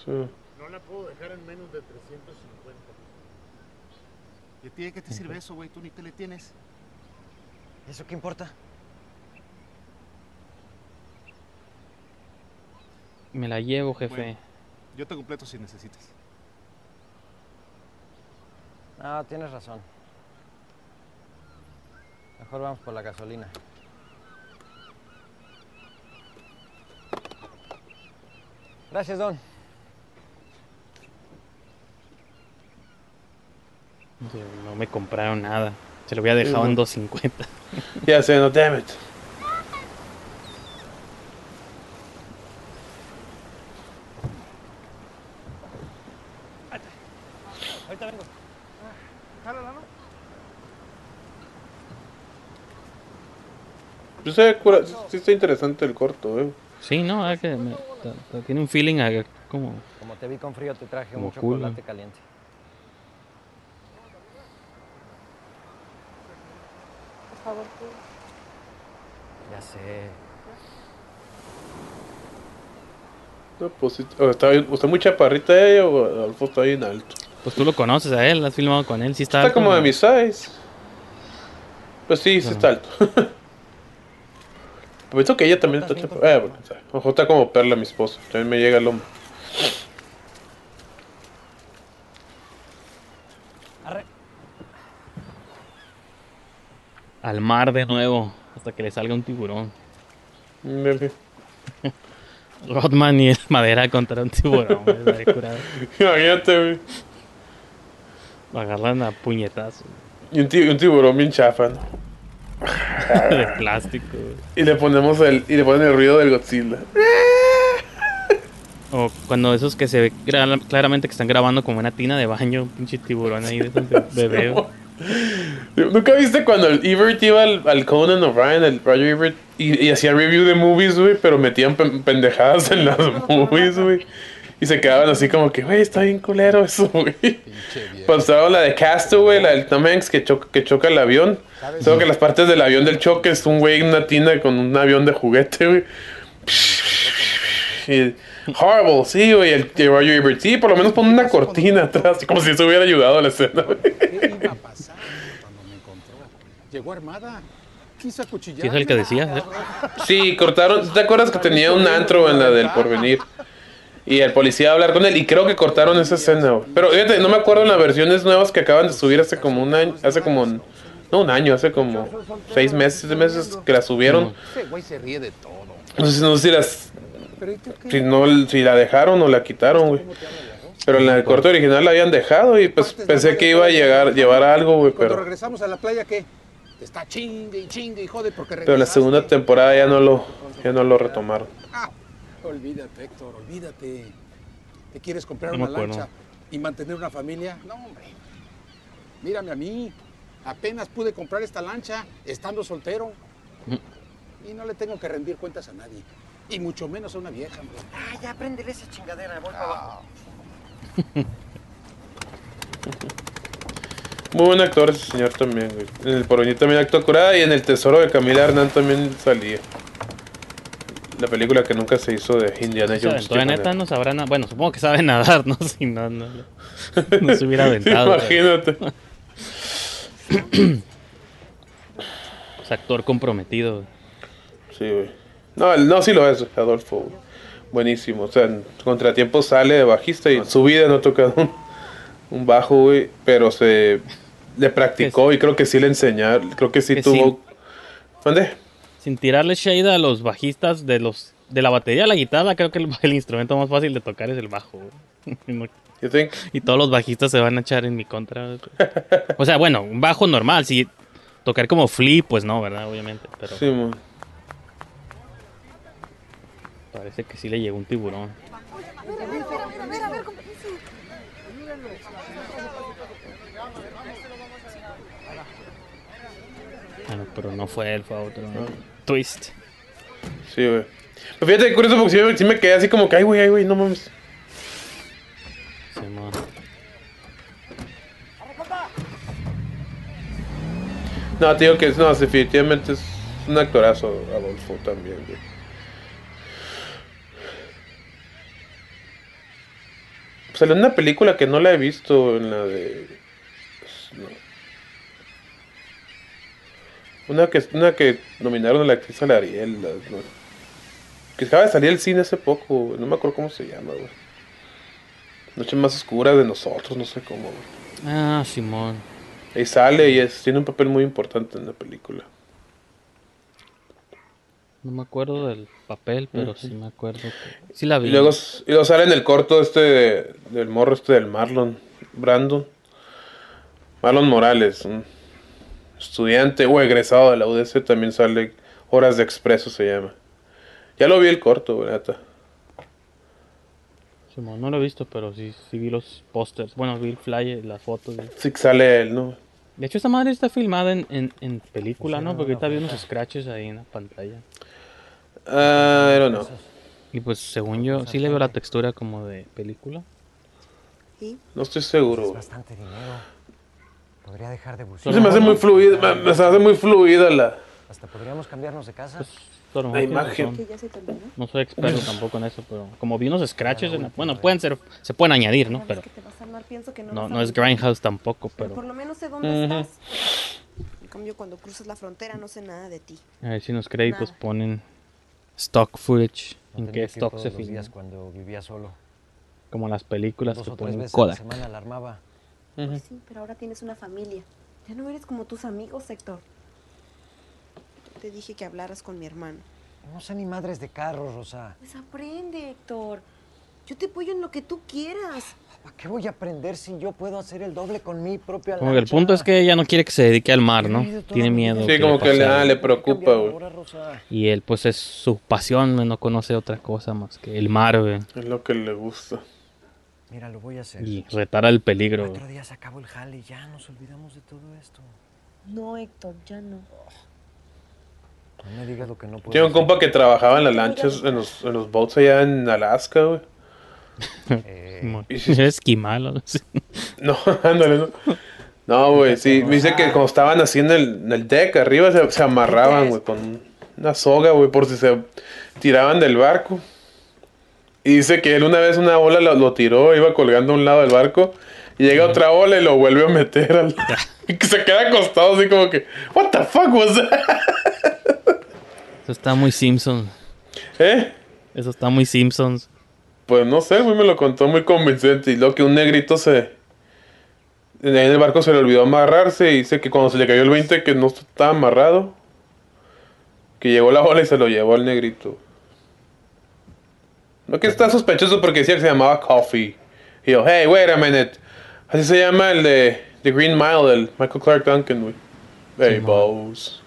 S2: Sí.
S4: No la puedo dejar en menos de 350. ¿Y a ti de qué te sirve eso, güey? Tú ni te le tienes.
S17: ¿Eso qué importa?
S1: Me la llevo, jefe.
S4: Bueno, yo te completo si necesitas.
S17: No, tienes razón. Mejor vamos por la gasolina. Gracias, Don.
S1: No me compraron nada. Se lo había dejado
S2: Sí,
S1: en
S2: no.
S1: 250.
S2: Ya sé, no, damn it.
S17: Ahorita
S2: Pues, eh, cura- sí está interesante el corto, eh.
S1: Sí, no, es que me- tiene un feeling a- como
S17: Como te vi con frío, te traje
S1: Como
S17: un
S1: cool,
S17: chocolate
S1: ¿no?
S17: caliente.
S19: Por favor, tú.
S17: Ya sé.
S2: No, pues, está, está muy chaparrita ella o Adolfo está bien alto.
S1: Pues tú lo conoces a él, has filmado con él, sí está.
S2: Está
S1: alto,
S2: como de mi size. Pues sí, sí está alto. Pienso que ella también está. Eh, bueno, o sea, ojo, está como perla mi esposa. También me llega el hombro.
S1: Al mar de nuevo, hasta que le salga un tiburón.
S2: Bebé.
S1: Rodman y el madera contra un tiburón.
S2: Imagínate, güey.
S1: Lo agarran a puñetazos.
S2: Y un, ti- un tiburón bien chafa,
S1: de plástico. güey.
S2: Y le ponemos el, y le ponen el ruido del Godzilla.
S1: O cuando esos que se ve claramente que están grabando como una tina de baño, un pinche tiburón ahí de esos de bebé.
S2: ¿Nunca viste cuando el Ebert iba al, al Conan O'Brien, el Roger Ebert, y, y hacía review de movies, güey, pero metían pen- pendejadas en las movies, güey? Y se quedaban así como que, güey, está bien culero eso, güey. Pasaba la de Castaway, la del Tom Hanks que choca, que choca el avión. Solo que las partes del avión del choque es un güey en una tina con un avión de juguete, güey. Y- horrible, sí, güey. El, el Roger Ebert, sí, por lo menos pone una cortina atrás, como si eso hubiera ayudado a la escena, güey.
S20: Llegó armada. Quiso acuchillar.
S1: Es el que decías, ¿eh?
S2: Sí, cortaron. ¿Te acuerdas que tenía un antro en la del porvenir? Y el policía va a hablar con él y creo que cortaron esa escena. Pero fíjate, no me acuerdo en las versiones nuevas que acaban de subir hace como un año, hace como, no un año, hace como seis meses, siete meses que la subieron. No sé, no sé si las, si no, si la dejaron o la quitaron, güey. Pero en la corte original la habían dejado y pues pensé que iba a llegar, llevar algo, güey, pero,
S20: regresamos a la playa, ¿qué? Te está chingue y chingue y jode porque
S2: pero la
S20: regresaste.
S2: segunda temporada ya no lo, ya no lo retomaron.
S20: Olvídate, Héctor, olvídate. ¿Te quieres comprar
S2: No
S20: una
S2: acuerdo.
S20: lancha y mantener una familia? No, hombre. Mírame a mmí. Apenas pude comprar esta lancha estando soltero. Y no le tengo que rendir cuentas a nadie. Y mucho menos a una vieja, hombre.
S17: Ah, ya préndele esa chingadera, voy para abajo.
S2: Muy buen actor ese señor también, güey. En el Porvenir también actuó curada y en El Tesoro de Camila Hernán también salía. La película que nunca se hizo de Indiana Jones.
S1: de neta, no sabrá nada. Bueno, supongo que sabe nadar, ¿no? Si no, no, no se hubiera aventado.
S2: Imagínate.
S1: Es actor comprometido.
S2: Sí, güey. No, no, sí lo es, Adolfo. Buenísimo. O sea, en Contratiempo sale de bajista y en su vida no ha tocado un, un bajo, güey. Pero se le practicó y creo que sí le enseñaron. Creo que sí
S1: Que
S2: tuvo. ¿Mande?
S1: Sin tirarle shade a los bajistas de los de la batería a la guitarra, creo que el, el instrumento más fácil de tocar es el bajo. No-
S2: You think?
S1: Y todos los bajistas se van a echar en mi contra. O sea, bueno, un bajo normal, si tocar como flip, pues no, ¿verdad? Obviamente, pero
S2: Sí, mon.
S1: parece que sí le llegó un tiburón. Bueno, pero no fue él, fue otro. Twist.
S2: Sí, güey. Pero fíjate curioso porque sí, me- sí me quedé así como que, ay, güey, ay, güey, no mames. No, te digo que no, definitivamente es un actorazo, Adolfo, también, güey. Salió una película que no la he visto, en la de... no. Una que, una que nominaron a la actriz a la Ariel, la- no. que acaba de salir el cine hace poco, no me acuerdo cómo se llama, güey. Noche más oscura de nosotros, no sé cómo, güey.
S1: Ah, Simón.
S2: Ahí sale y es, tiene un papel muy importante en la película.
S1: No me acuerdo del papel, pero
S2: Ujú.
S1: sí me acuerdo. que- Sí la vi.
S2: Y luego, y luego sale en el corto este de- del morro este del Marlon, Brandon. Marlon Morales, un estudiante o egresado de la UDC, también sale Horas de Expreso se llama. Ya lo vi el corto, güey, neta.
S1: Simón, no lo he visto, pero sí, sí vi los pósters. Bueno, vi el flyer, las fotos.
S2: Sí que sale él, ¿no?
S1: De hecho, esta madre está filmada en, en, en película, ¿no? Porque ahorita vi unos scratches ahí en la pantalla.
S2: Ah, don't know.
S1: Y pues, según yo, sí le veo la textura como de película.
S2: No estoy seguro. güey.
S17: Bastante dinero. Podría dejar de
S2: No
S17: buscar.
S2: se me hace muy fluida, me, me hace muy fluida la...
S17: Hasta podríamos cambiarnos de casa.
S1: Mejor
S2: La imagen.
S1: No soy experto tampoco en eso, pero como vi unos scratches, en la- bueno, pueden ser, se pueden añadir, ¿no? Pero
S16: no
S1: no, no es. Grindhouse tampoco,
S16: Pero
S1: pero
S16: por lo menos sé dónde
S1: Ujú.
S16: estás. En cambio, cuando cruzas la frontera no sé nada de ti.
S1: a ver si en los créditos
S16: Nada.
S1: ponen stock footage,
S17: No
S1: en qué stock se
S17: días cuando vivía solo.
S1: Como las películas
S17: Dos
S1: que ponen
S17: a la
S1: Kodak.
S17: semana la armaba.
S16: Pues sí, pero ahora tienes una familia. Ya no eres como tus amigos, Héctor. Te dije que hablaras con mi hermano.
S17: No sé ni madres de carros, Rosa.
S16: Pues aprende, Héctor. Yo te apoyo en lo que tú quieras.
S17: ¿Para qué voy a aprender si yo puedo hacer el doble con mi propia
S1: Como que el punto es que ella no quiere que se dedique al mar, ¿no? Tiene miedo.
S2: Sí, como que le, ah, le preocupa, güey.
S1: Y él, pues, es su pasión, no conoce otra cosa más que el mar, güey.
S2: Es lo que le gusta.
S17: Mira, lo voy a hacer.
S1: Y retar al peligro.
S17: Otro día se acabó el jale y ya nos olvidamos de todo esto.
S16: No, Héctor, ya no.
S17: No me digas lo que no puedo
S2: Tiene un
S17: hacer.
S2: compa que trabajaba en las lanchas, en los, en los boats allá en Alaska, güey. Sí-
S1: Es esquimal, o algo así.
S2: No, ándale, no. No, güey, sí. Me dice que cuando estaban así en el, en el deck arriba se, se amarraban, güey, con una soga, güey, por si se tiraban del barco. Y dice que él una vez una ola lo, lo tiró, iba colgando a un lado del barco. Y llega otra ola y lo vuelve a meter al... y que se queda acostado así como que... What the fuck was that?
S1: Eso está muy Simpsons.
S2: ¿Eh?
S1: Eso está muy Simpsons.
S2: Pues no sé, güey, me lo contó muy convincente. Y luego que un negrito se... En el barco se le olvidó amarrarse y dice que cuando se le cayó el 20 que no estaba amarrado. Que llegó la ola y se lo llevó al negrito. No que está sospechoso porque decía que se llamaba Coffee. Y yo, hey, wait a minute. Así se llama el de The Green Mile, el Michael Clark Duncan, güey. Hey, bows.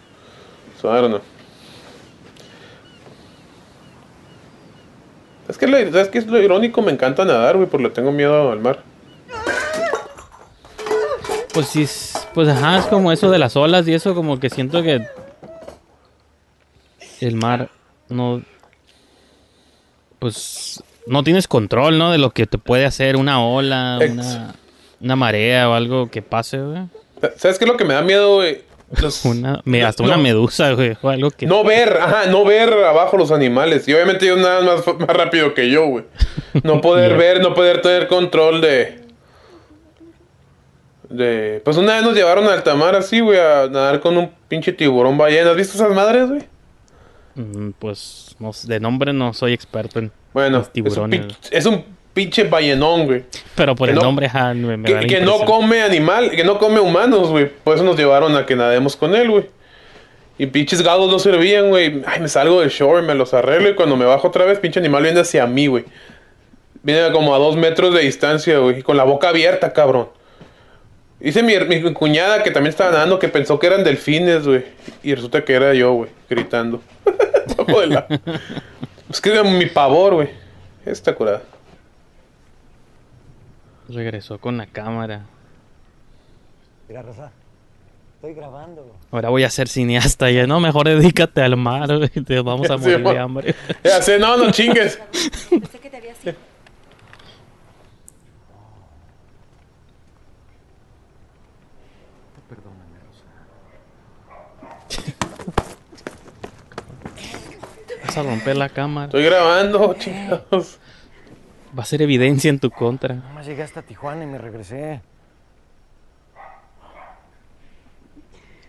S2: So, I don't know. Es que, lo, ¿sabes qué es lo irónico? Me encanta nadar, güey, porque le tengo miedo al mar.
S1: Pues sí, es- pues ajá, es como eso de las olas y eso, como que siento que el mar no, pues no tienes control, ¿no? De lo que te puede hacer una ola, una, una marea o algo que pase, güey.
S2: ¿Sabes qué es lo que me da miedo, güey? Los-
S1: Una, me- hasta
S2: no.
S1: una medusa, güey, o algo que...
S2: No ver, ajá, no ver abajo los animales. Y obviamente ellos nadan más, más rápido que yo, güey. No poder ver, no poder tener control de... De... Pues una vez nos llevaron a alta mar así, güey, a nadar con un pinche tiburón ballena. ¿Has visto esas madres, güey?
S1: Mm, Pues no de nombre no soy experto en
S2: Bueno,
S1: los tiburones.
S2: es un pinche ballenón, güey.
S1: Pero por
S2: que
S1: el
S2: no-
S1: nombre, ajá, me, me da
S2: Que,
S1: la
S2: que no come animal, que no come humanos, güey. Por eso nos llevaron a que nademos con él, güey. Y pinches gatos no servían, güey. Ay, me salgo del shore, me los arreglo y cuando me bajo otra vez, pinche animal viene hacia mí, güey. Viene como a dos metros de distancia, güey. y Con la boca abierta, cabrón. Dice mi, mi cuñada que también estaba nadando que pensó que eran delfines, güey. Y resulta que era yo, güey, gritando. Es que mi pavor, güey. Está curada.
S1: Regresó con la cámara.
S17: Mira, Rosa, estoy grabando.
S1: Ahora voy a ser cineasta. Ya no, mejor dedícate al mar. güey, Te vamos a
S2: Sí,
S1: morir de hambre.
S2: Ya sé, no, no chingues.
S16: Pensé que te había sido.
S17: Perdóname, Rosa.
S1: Vas a romper la cámara.
S2: Estoy grabando, chingados.
S1: Va a ser evidencia en tu contra.
S17: Nomás llegué hasta Tijuana y me regresé.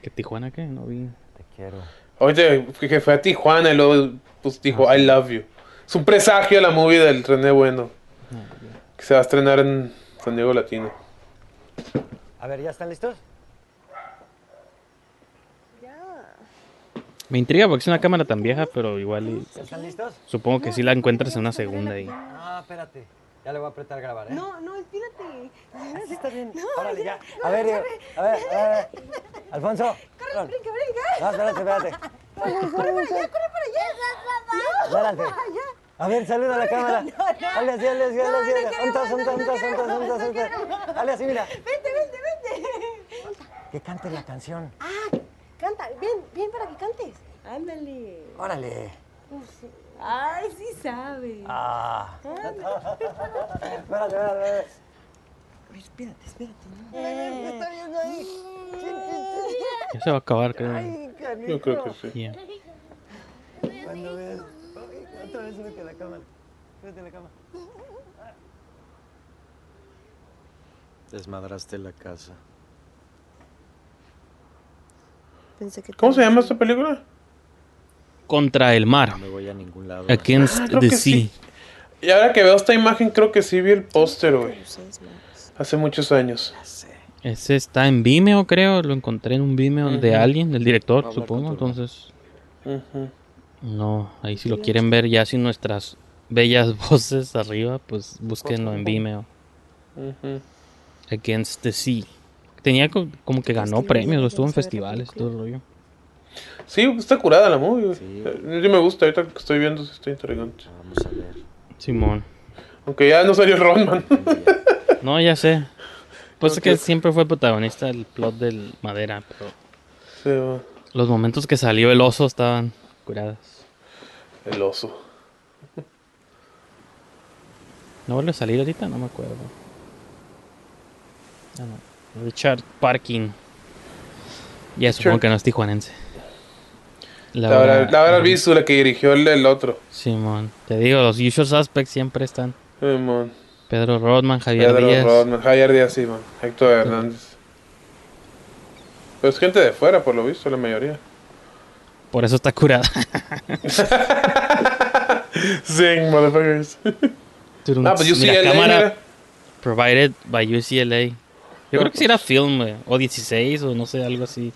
S1: ¿Que Tijuana qué? No vi.
S17: Te quiero.
S2: Oye, que fue a Tijuana y luego pues, dijo I love you. Es un presagio la movie del René Bueno. Que se va a estrenar en San Diego Latino.
S17: A ver, ¿ya están listos?
S1: Me intriga porque es una cámara tan vieja, pero igual y-
S17: ¿Ya están listos?
S1: supongo que sí la encuentras en una segunda y
S17: Ah, espérate. Ya le voy a apretar grabar, ¿eh?
S16: No, no, espérate.
S17: Así está bien. Órale, ya. A ver, a ver, a ver. Alfonso.
S16: Corre, brinca, brinca.
S17: No, espérate, espérate.
S16: Corre para allá, corre para allá.
S17: Espérate. A ver, saluda a la cámara.
S16: No, no.
S17: Hazle así, hazle así,
S16: No,
S17: hazle así.
S16: no no, no no, no
S17: untas,
S16: quiero.
S17: untas. Hazle así, mira.
S16: Vente, vente, vente.
S17: Que cante la canción.
S16: Ah, canta. Ven, ven para que cantes. Ándale.
S17: Órale.
S16: Ay, sí sabe.
S17: Ah.
S16: Ándale.
S17: Espérate, espérate, espérate.
S16: Espérate, espérate.
S17: ¿Me está viendo ahí?
S1: ya se va a acabar, creo.
S17: Ay.
S2: Yo creo que sí.
S1: Ya.
S17: Cuando ves. Ay, Otra vez súbete a la cámara. Súbete a la cámara.
S21: Desmadraste la casa.
S16: Pensé que
S2: ¿Cómo se llama esta película?
S1: Contra el mar.
S21: No me voy a ningún lado.
S1: Against
S2: Ah, creo
S1: the
S2: que
S1: sea.
S2: sí. Y ahora que veo esta imagen, creo que sí vi el póster, güey. Hace muchos años.
S1: Ese está en Vimeo, creo. Lo encontré en un Vimeo de alguien, del director,
S2: Habla
S1: supongo. Entonces, no. Ahí si lo quieren ver ya sin nuestras bellas voces arriba, pues búsquenlo en Vimeo. Against the Sea. Tenía co- como que ganó premios, estuvo en festivales, todo el rollo.
S2: Sí, está curada la movie. güey. Eh, Sí. me gusta, ahorita que estoy viendo, sí está intrigante.
S21: Vamos a ver.
S1: Simón.
S2: Aunque ya no salió Rodman.
S1: No, ya sé. Pues es que siempre fue el protagonista del plot del Madera, pero
S2: Sí, va.
S1: los momentos que salió el oso estaban curados.
S2: El oso.
S1: ¿No vuelve a salir ahorita? No me acuerdo. Ah, no. Richard Parkin. Ya supongo que no es tijuanense.
S2: Laura, Laura Bisu, la que dirigió el, el otro.
S1: Simón. Te digo, los usual suspects siempre están.
S2: Simón.
S1: Pedro Rodman, Javier
S2: Pedro
S1: Díaz.
S2: Rodman, Javier Díaz, sí, man. Héctor Hernández. Pero es gente de fuera, por lo visto, la mayoría.
S1: Por eso está curada.
S2: Sing, motherfuckers. Ah, pues
S1: Mira,
S2: UCLA,
S1: cámara
S2: mira.
S1: provided by UCLA. Yo creo que sí era film, o 16 o no sé, algo así.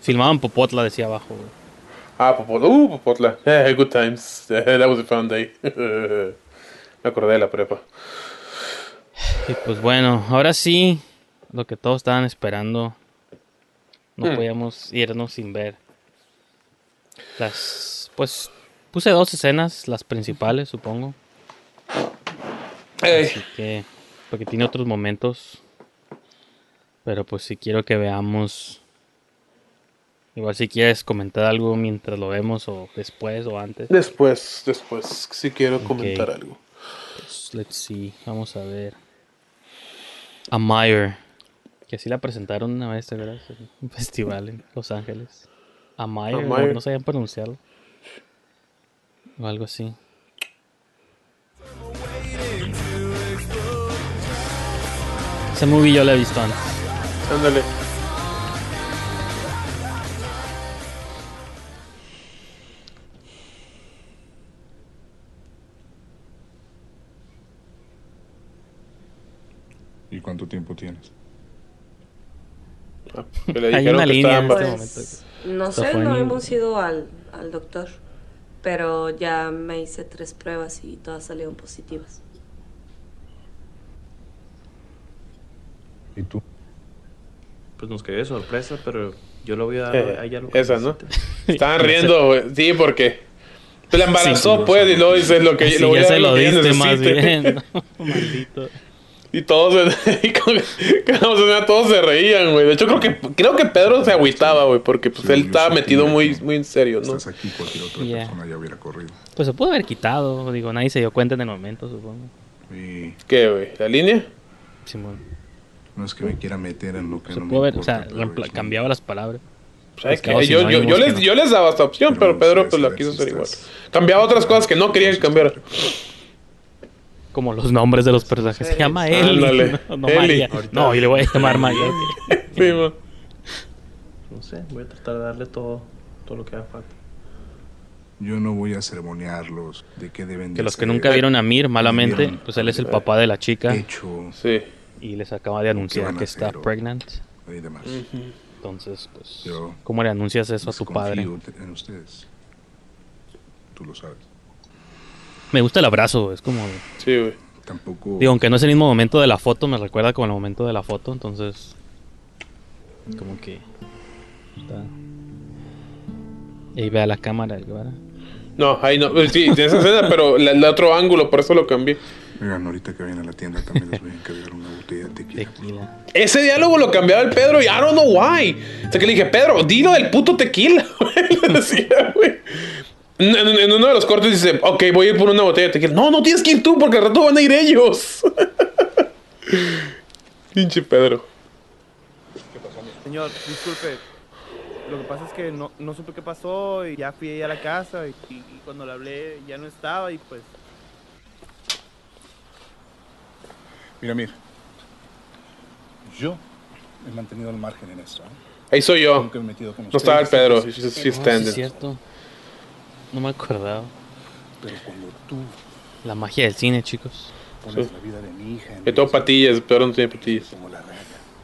S1: Filmaban Popotla, decía abajo. güey.
S2: Ah, Popotla. Uh, Popotla. Eh, good times. That was a fun day. Me acordé de la prepa.
S1: Y pues bueno, ahora sí, lo que todos estaban esperando. No
S2: Hmm.
S1: podíamos irnos sin ver. Las, pues, puse dos escenas, las principales, supongo. Así que, porque tiene otros momentos. Pero pues si quiero que veamos. Igual si quieres comentar algo mientras lo vemos o después o antes.
S2: Después, después, si quiero comentar algo.
S1: Pues, let's see, vamos a ver. A Meyer. Que así la presentaron una vez. En un festival en Los Ángeles. A Meyer, no, no sabían pronunciarlo. O algo así. Ese movie yo lo he visto antes.
S2: Ándale.
S22: ¿Y cuánto tiempo tienes?
S1: Hay una línea en este. Pues,
S23: no sé, no hemos ido al, al doctor, pero ya me hice tres pruebas y todas salieron positivas.
S22: ¿Y tú?
S21: Pues nos quedé de sorpresa, pero yo lo voy a dar
S2: Eh,
S21: a ella lo que
S2: esa, ¿no? Estaban riendo, güey. Sí, porque. Te la embarazó,
S21: Sí,
S2: pues, y luego dices lo que
S1: Sí,
S2: le voy a
S1: ya
S2: dar
S1: se lo diste más bien. Maldito.
S2: Y todos, y con- todos se reían, güey. De hecho, creo que, creo que Pedro se agüitaba, güey, porque pues él estaba metido muy, muy en serio, ¿no?
S22: Estás aquí, cualquier otra persona ya hubiera corrido.
S1: Pues se pudo haber quitado, digo, nadie se dio cuenta en el momento, supongo.
S22: Y
S2: ¿Qué, güey? ¿La línea?
S1: Simón.
S22: No es que me quiera meter en lo que
S1: Se
S22: no me
S1: pudo haber, o sea, cambiaba las palabras.
S2: Yo, les,
S1: no.
S2: yo les daba esta opción, pero Pedro pues la quiso hacer igual. Cambiaba otras cosas que no quería que cambiara.
S1: Como los nombres de los personajes. Se llama Eli.
S2: Ándale.
S1: No, no
S2: Eli.
S1: María. No, y le voy a llamar María.
S2: Sí, man.
S21: No sé, voy a tratar de darle todo, todo lo que haga falta.
S22: Yo no voy a ceremoniarlos de qué deben
S1: Que
S22: de
S1: los que nunca vieron a Mir malamente, pues él es el papá de la chica.
S22: Hecho.
S2: Sí.
S1: Y les acaba de anunciar que está pregnant.
S22: y demás.
S1: Entonces, pues,
S22: Yo
S1: ¿cómo le anuncias eso a tu padre?
S22: en ustedes. Tú lo sabes.
S1: Me gusta el abrazo, es como...
S2: Sí, güey.
S22: Tampoco.
S1: Digo, aunque no es el mismo momento de la foto, me recuerda como el momento de la foto, entonces... Como que... Está... Y ahí ve a la cámara, ¿verdad?
S2: No, ahí no. Sí, de esa escena, pero el otro ángulo, por eso lo cambié.
S22: Oigan, ahorita que vayan a la tienda también les voy a encargar una botella de tequila.
S2: Ese diálogo lo cambiaba el Pedro y I don't know why. O sea que le dije, Pedro, dilo del puto tequila, güey. Le decía, güey. En, uno de los cortes dice, ok, voy a ir por una botella de tequila. No, no tienes que ir tú porque al rato van a ir ellos. Pinche Pedro.
S24: Señor, disculpe. Lo que pasa es que no, no supe qué pasó y ya fui a la casa y, y- y cuando le hablé ya no estaba y pues...
S4: Mira, mira. Yo he mantenido el margen en esto. ¿eh?
S2: Ahí soy yo.
S4: Nunca me he metido con
S2: No estaba el. Pedro.
S4: Sí, sí,
S2: She's-
S4: sí.
S2: she's
S1: sí,
S2: standing.
S1: es cierto. No me acordaba.
S4: Pero cuando tú
S1: La magia del cine, chicos.
S4: pones la vida de mi hija en
S2: Que todo patillas, Pedro no tiene patillas.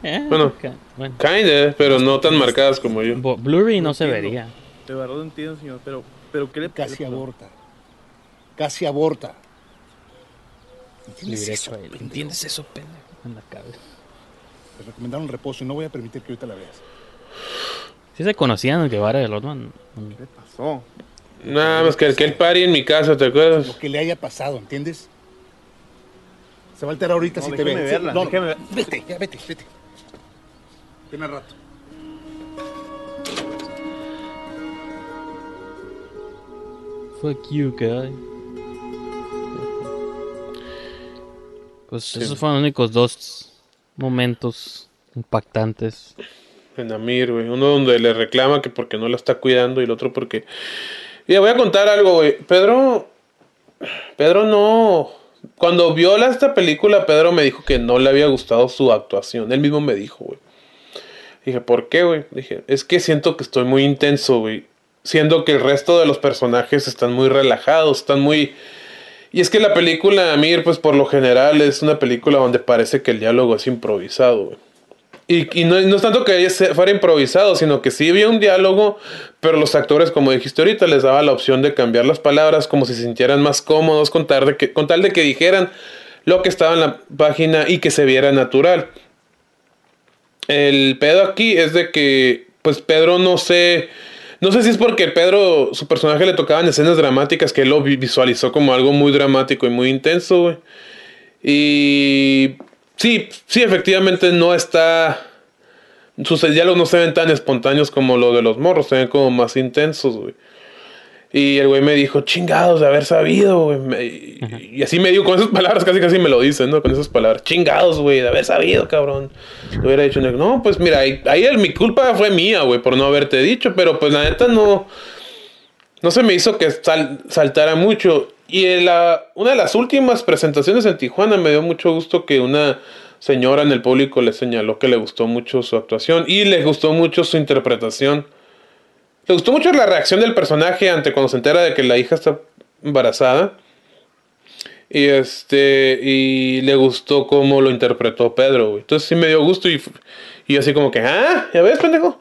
S1: Eh,
S2: Bueno,
S1: ok, bueno.
S2: kinda, pero no tan marcadas como yo.
S1: Bo- Blu-ray no se vería.
S24: De verdad no entiendo, señor, pero, pero ¿qué le
S4: Casi aborta. Casi aborta.
S1: A él. ¿Entiendes eso, pendejo? En la cabeza.
S4: Te recomendaron reposo y no voy a permitir que ahorita la veas.
S1: ¿Sí se conocían el Guevara y el Otman?
S24: ¿Qué pasó?
S2: Nada más que el que el party en mi casa, ¿te acuerdas?
S4: Lo que le haya pasado, ¿entiendes? Se va a alterar ahorita
S24: No,
S4: si te ve. Sí,
S24: verla,
S4: no,
S24: déjeme ver-
S4: Vete, ya vete, vete. Tiene rato.
S1: Fuck you, guy. Pues
S2: Sí.
S1: esos fueron los únicos dos momentos impactantes.
S2: En Amir, güey. Uno donde le reclama que porque no la está cuidando y el otro porque... Y voy a contar algo, güey. Pedro... Pedro no... Cuando vio la- esta película, Pedro me dijo que no le había gustado su actuación. Él mismo me dijo, güey. Dije, ¿por qué, güey? Dije, es que siento que estoy muy intenso, güey. Siendo que el resto de los personajes están muy relajados, están muy... Y es que la película Amir, pues por lo general es una película donde parece que el diálogo es improvisado. Y, y no, no es tanto que fuera improvisado, sino que sí había un diálogo, pero los actores, como dijiste ahorita, les daba la opción de cambiar las palabras como si se sintieran más cómodos con tal de que, con tal de que dijeran lo que estaba en la página y que se viera natural. El pedo aquí es de que, pues Pedro no sé, no sé si es porque Pedro, su personaje le tocaban escenas dramáticas que él lo vi- visualizó como algo muy dramático y muy intenso, güey. Y sí, sí, efectivamente no está. Sus diálogos no se ven tan espontáneos como lo de los morros, se ven como más intensos, güey. Y el güey me dijo, chingados de haber sabido, güey. Y, y así me dijo, con esas palabras, casi casi me lo dicen, ¿no? Con esas palabras, chingados, güey, de haber sabido, cabrón. Le hubiera dicho, no, pues mira, ahí, ahí el- mi culpa fue mía, güey, por no haberte dicho, pero pues la neta no. No se me hizo que sal- saltara mucho. Y en la, una de las últimas presentaciones en Tijuana me dio mucho gusto que una señora en el público le señaló que le gustó mucho su actuación y le gustó mucho su interpretación. Le gustó mucho la reacción del personaje ante cuando se entera de que la hija está embarazada. Y este, y le gustó cómo lo interpretó Pedro, güey. Entonces sí me dio gusto y, y así como que, ah, ya ves, pendejo.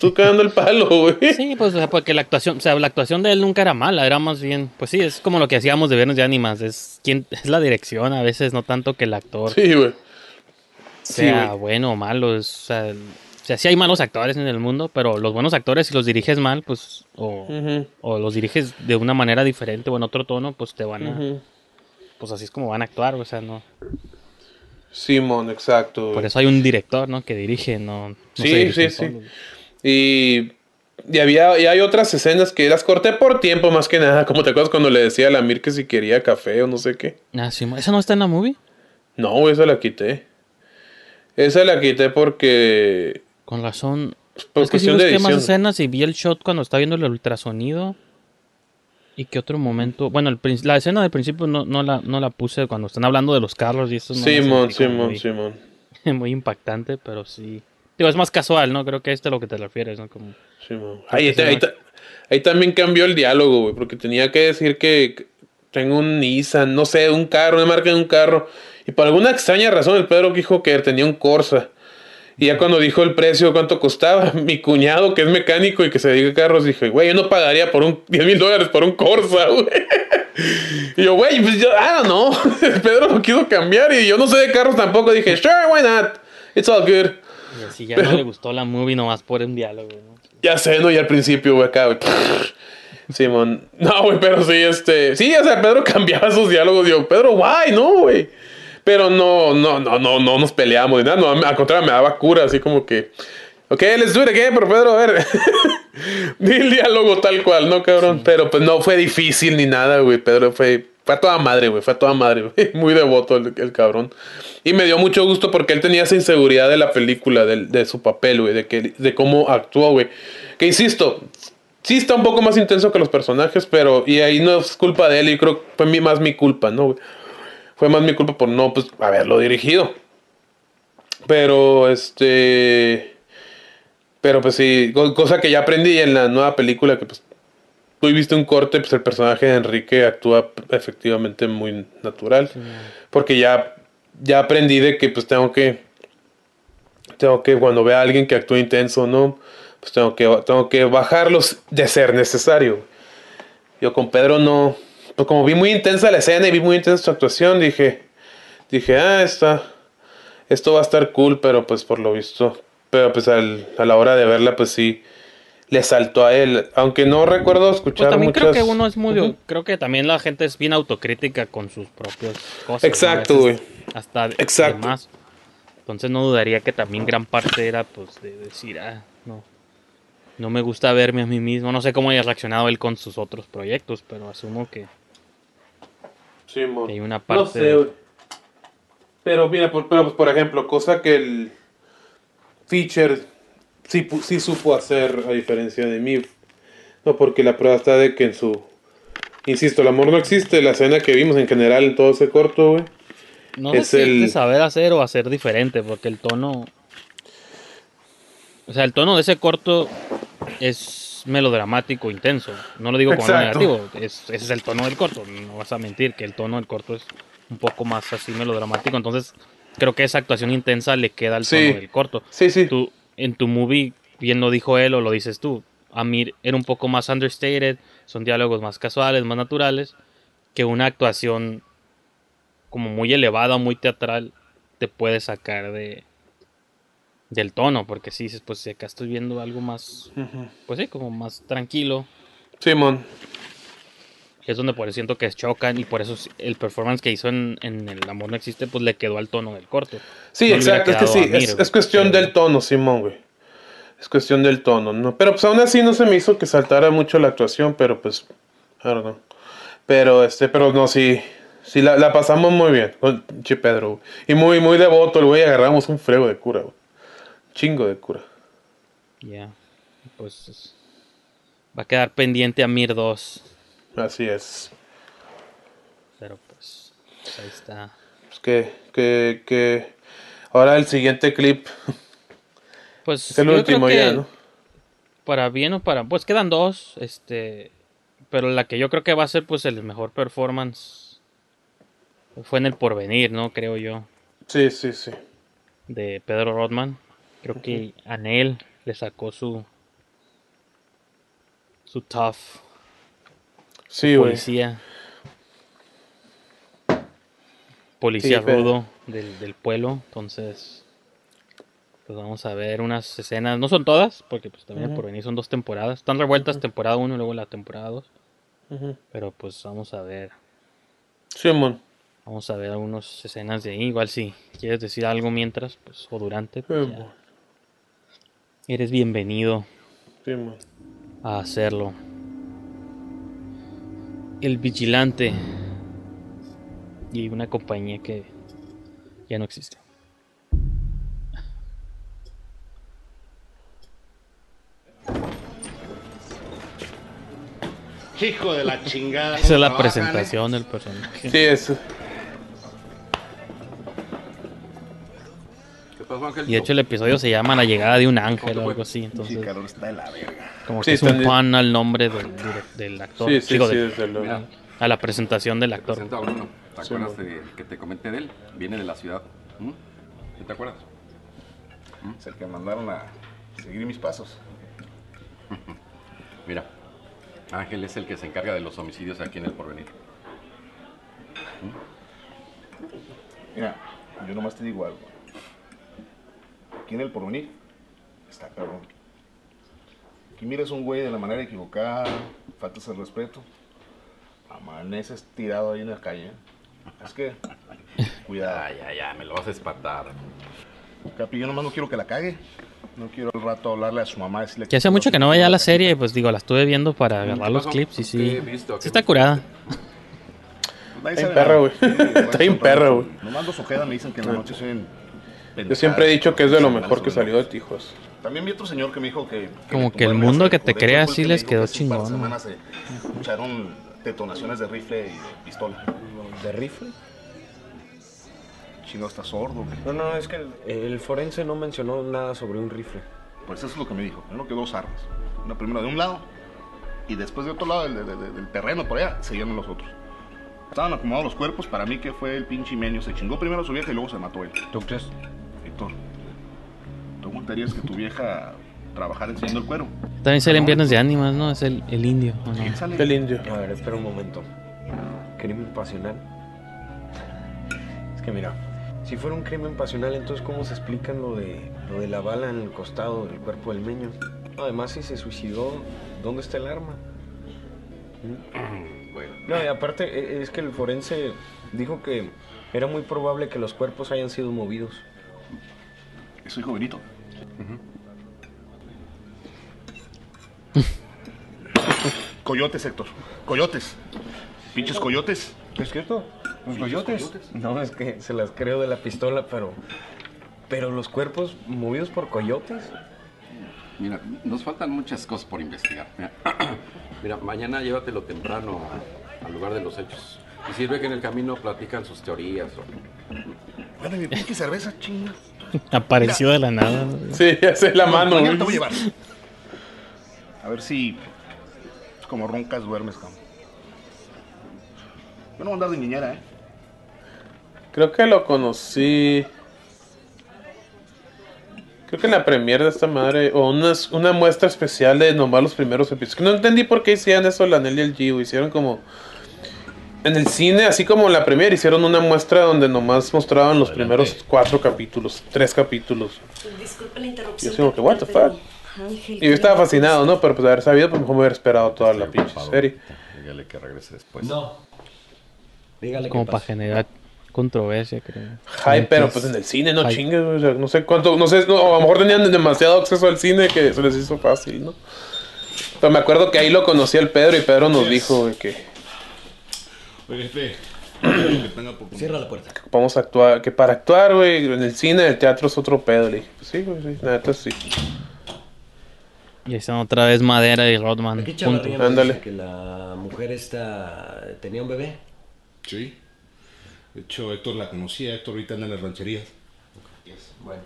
S2: Tú cagando el palo, güey.
S1: Sí, pues o sea, porque la actuación, o sea, la actuación de él nunca era mala, era más bien, pues sí, es como lo que hacíamos de Viernes de Ánimas, es quién es la dirección a veces, no tanto que el actor.
S2: Sí, güey.
S1: sea bueno o malo. es- o sea, o sea, sí hay malos actores en el mundo, pero los buenos actores, si los diriges mal, pues, o, o los diriges de una manera diferente o en otro tono, pues te van a. Pues así es como van a actuar, o sea, no.
S2: Simón, exacto.
S1: Por eso hay un director, ¿no? Que dirige, no.
S2: Sí, sí, sí. Y, y había y hay otras escenas que las corté por tiempo más que nada. Como te acuerdas cuando le decía a la Mir que si quería café o no sé qué.
S1: Ah, sí, ¿Esa no está en la movie?
S2: No, esa la quité. Esa la quité porque...
S1: Con razón.
S2: Por
S1: es que
S2: de
S1: busqué más escenas y vi el shot cuando está viendo el ultrasonido. ¿Y qué otro momento? Bueno, el la escena del principio no, no, la, no la puse cuando están hablando de los carros y eso.
S2: Simón, Simón,
S1: muy-
S2: Simón.
S1: muy impactante, pero sí. Digo, es más casual, ¿no? Creo que este es a lo que te refieres, ¿no? Como...
S2: Simón. Ahí, ahí también cambió el diálogo, güey, porque tenía que decir que tengo un Nissan, no sé, un carro, una marca de un carro. Y por alguna extraña razón el Pedro dijo que tenía un Corsa. Y ya cuando dijo el precio, cuánto costaba, mi cuñado, que es mecánico y que se dedica a carros, dije, güey, yo no pagaría por un 10 mil dólares por un Corsa, güey. Y yo, güey, pues yo, ah, no. Pedro lo quiso cambiar y yo no sé de carros tampoco. Dije, sure, why not? It's all good.
S1: Y así ya no le gustó la movie nomás por un diálogo, ¿no?
S2: Ya sé, ¿no? Y al principio, güey, acá, güey. Simón. No, güey, pero sí, este. Sí, o sea, Pedro cambiaba sus diálogos. Yo, Pedro, guay, no, güey. Pero no, no, no, no, no nos peleamos ni nada. No, al contrario, me daba cura, así como que. Ok, let's do it again, pero Pedro, a ver. Di el diálogo tal cual, ¿no, cabrón? Pero pues no fue difícil ni nada, güey. Pedro fue. Fue a toda madre, güey. Fue a toda madre, güey. Muy devoto el, el cabrón. Y me dio mucho gusto porque él tenía esa inseguridad de la película, del- de, su papel, güey. De, que, de cómo actuó, güey. Que insisto, sí está un poco más intenso que los personajes, pero. Y ahí no es culpa de él. Y creo que fue más mi culpa, ¿no, güey? Fue más mi culpa por no, pues, haberlo dirigido. Pero, este. Pero pues sí, co- cosa que ya aprendí en la nueva película, que pues tú viste un corte, pues el personaje de Enrique actúa efectivamente muy natural. Porque ya, ya aprendí de que pues tengo que, tengo que cuando vea a alguien que actúa intenso, ¿no? Pues tengo que, tengo que bajarlos de ser necesario. Yo con Pedro no, pues como vi muy intensa la escena y vi muy intensa su actuación, dije, dije, ah, está, esto va a estar cool, pero pues por lo visto, pero pues al- a la hora de verla, pues sí, le saltó a él. Aunque no recuerdo
S1: Pues
S2: escuchar
S1: también
S2: muchas...
S1: creo que uno es muy. Creo que también la gente es bien autocrítica con sus propias cosas.
S2: Exacto, güey.
S1: Hasta
S2: Exacto.
S1: Entonces no dudaría que también gran parte era pues de decir, ah, no. No me gusta verme a mí mismo. No sé cómo haya reaccionado él con sus otros proyectos, pero asumo que
S2: Sí, mon.
S1: hay una parte.
S2: No sé, güey. Pero mira, por, pero, pues, por ejemplo, cosa que el Feature sí, supo hacer a diferencia de mí. No, porque la prueba está de que en su... Insisto, el amor no existe. La escena que vimos en general en todo ese corto, güey.
S1: No sé
S2: es
S1: de
S2: el...
S1: saber hacer o hacer diferente, porque el tono. O sea, el tono de ese corto es melodramático, intenso. No lo digo como algo negativo, es, ese es el tono del corto. No vas a mentir que el tono del corto es un poco más así melodramático. Entonces, creo que esa actuación intensa le queda al
S2: Sí.
S1: tono del corto.
S2: Sí, sí.
S1: Tú, en tu movie, bien lo dijo él o lo dices tú. Amir era un poco más understated, son diálogos más casuales, más naturales, que una actuación como muy elevada, muy teatral, te puede sacar de del tono, porque si dices, pues si acá estoy viendo algo más, pues sí, como más tranquilo,
S2: Simón.
S1: es donde por eso siento que chocan y por eso el performance que hizo en, en El Amor No Existe, pues le quedó al tono del corto.
S2: Sí,
S1: No
S2: exacto. Es que sí,
S1: Amir,
S2: es, cuestión del tono, Simón, güey. Es cuestión del tono, ¿no? Pero pues aún así no se me hizo que saltara mucho la actuación, pero pues, I don't know. Pero este, pero no, sí, sí la, la pasamos muy bien con Che Pedro, güey. Y muy, muy devoto, el güey, agarramos un frego de cura, güey. Chingo de cura.
S1: Ya, pues es- va a quedar pendiente a Mir 2,
S2: Así es.
S1: pero pues, pues ahí está.
S2: Pues que, que, que. Ahora el siguiente clip.
S1: Pues
S2: es el último ya, ¿no?
S1: Para bien o para... Pues quedan dos, este... Pero la que yo creo que va a ser pues el mejor performance fue en el porvenir, ¿no? Creo yo.
S2: Sí, sí, sí.
S1: De Pedro Rodman. Creo que Anel le sacó su... Su tough.
S2: Sí, güey.
S1: Policía. Policía
S2: Sí,
S1: rudo del, del pueblo. Entonces... Pues vamos a ver unas escenas, no son todas, porque pues también por venir son dos temporadas. Están revueltas temporada 1 y luego la temporada 2.
S2: Ujú.
S1: Pero pues vamos a ver.
S2: Simón.
S1: Vamos a ver algunas escenas de ahí. Igual si quieres decir algo mientras, pues, o durante, pues, ya. Eres bienvenido a hacerlo. El vigilante y una compañía que ya no existe.
S4: Hijo de la chingada.
S1: Esa es la
S4: ¿cómo trabajan, eh?
S1: presentación del personaje.
S2: Sí, eso.
S1: Y de hecho el episodio se llama La llegada de un ángel o algo así. Entonces,
S4: Sí, calor está de la verga.
S1: como
S2: Sí,
S1: que es un pan al nombre del, actor.
S2: Sí, sí,
S1: Digo,
S2: sí, desde
S1: a la presentación del actor.
S25: Presenta. ¿Te acuerdas de que te comenté de él? Viene de la ciudad. ¿Mm? ¿Sí ¿Te acuerdas?
S4: Es el que mandaron a seguir mis pasos.
S25: Mira, Ángel es el que se encarga de los homicidios aquí en el porvenir.
S4: Mira, yo nomás te digo algo. Aquí en el porvenir está cabrón. Aquí miras un güey de la manera equivocada, faltas el respeto, amaneces tirado ahí en la calle. ¿eh? Es que, cuidado.
S25: Ya, ya, ya, me lo vas a espantar.
S4: Capi, yo nomás no quiero que la cague. No quiero al rato hablarle a su mamá decirle
S1: Que hace mucho que no veía la serie y pues digo, la estuve viendo para agarrar los clips y
S25: ¿Qué
S1: sí.
S25: visto?
S1: Sí
S25: ¿Qué
S1: está curada.
S2: Está perra,
S4: nada.
S2: güey. Está bien perra, güey.
S4: Nomás los Ojeda me dicen que en la noche se ven
S2: Yo siempre he dicho que es de lo mejor que salió de Tijos.
S4: También vi otro señor que me dijo que...
S1: Como
S4: le
S1: que el mundo que te
S4: De hecho,
S1: crea
S4: fue el
S1: sí
S4: que
S1: les quedó
S4: que
S1: chingón.
S4: semanas se escucharon detonaciones de rifle y de pistola.
S17: ¿De rifle?
S4: Chino está sordo. güey.
S17: No, no, es que el, el forense no mencionó nada sobre un rifle.
S4: Pues eso es lo que me dijo. Primero que dos armas. Una primera de un lado y después de otro lado del, del- del- terreno por allá seguían los otros. Estaban acomodados los cuerpos. Para mí que fue el pinche Imenio. Se chingó primero a su vieja y luego se mató él.
S17: ¿Tú crees?
S4: Héctor, ¿tú aguantarías que tu vieja trabajara enseñando el cuero?
S1: También sale en Viernes de Ánimas, ¿no? Es el, el indio. ¿o no?
S4: Sale.
S2: El indio.
S17: A ver, espera un momento. ¿Crimen pasional? Es que mira, si fuera un crimen pasional, entonces ¿cómo se explica lo de, lo de la bala en el costado del cuerpo del meño? Además, si se suicidó, ¿dónde está el arma? ¿Mm?
S25: Bueno,
S17: No, y aparte e- es que el forense dijo que era muy probable que los cuerpos hayan sido movidos.
S4: Eso dijo Benito. Coyotes, Héctor. Coyotes. Pinches coyotes.
S17: ¿Es cierto? ¿Los coyotes? No, es que se las creo de la pistola, pero... Pero los cuerpos movidos por coyotes.
S25: mira, nos faltan muchas cosas por investigar. Mira, Mira, mañana llévatelo temprano a- al lugar de los hechos. Y sirve que en el camino platican sus teorías. o-
S4: Bueno, mi pinche cerveza, chinga.
S1: Apareció de la nada.
S2: Sí, ya sé la
S4: No,
S2: mano.
S4: mañana te
S2: güey.
S4: voy a llevar. A ver si como roncas duermes, cabrón. Yo no voy a andar de niñera, ¿eh?
S2: Creo que lo conocí. Creo que en la premiere de esta madre, o una, una muestra especial de nomás los primeros episodios. Que no entendí por qué hicieron eso la Nelly y el Gio. Hicieron como. En el cine, así como en la premiere, hicieron una muestra donde nomás mostraban los primeros cuatro capítulos, tres capítulos.
S9: Disculpe la
S2: Y
S9: interrupción.
S2: yo como que, what the fuck.
S9: Ángel,
S2: Y yo estaba fascinado, ¿no? Pero pues de haber sabido, pues mejor me hubiera esperado toda la pinche serie.
S25: Dígale que regrese después.
S17: No. Dígale
S1: Como para generar controversia, creo.
S2: Ay, pero pues en el cine, no chingues, o sea, no sé cuánto, no sé, no, a lo mejor tenían demasiado acceso al cine que se les hizo fácil, ¿no? Pero me acuerdo que ahí lo conocía el Pedro y Pedro nos dijo que
S4: Oye, jefe. que tenga por-
S17: Cierra la puerta.
S2: vamos a actuar, que para actuar, güey, en el cine, en el teatro es otro pedo. Le dije, pues sí, güey, sí, la neta sí.
S1: Y ahí están otra vez Madera y Rodman.
S17: Aquí
S1: juntos.
S17: Chavarría me
S2: Ándale.
S17: que la mujer esta tenía un bebé.
S4: Sí. De hecho, Héctor la conocía. Héctor ahorita anda en las rancherías.
S17: Bueno,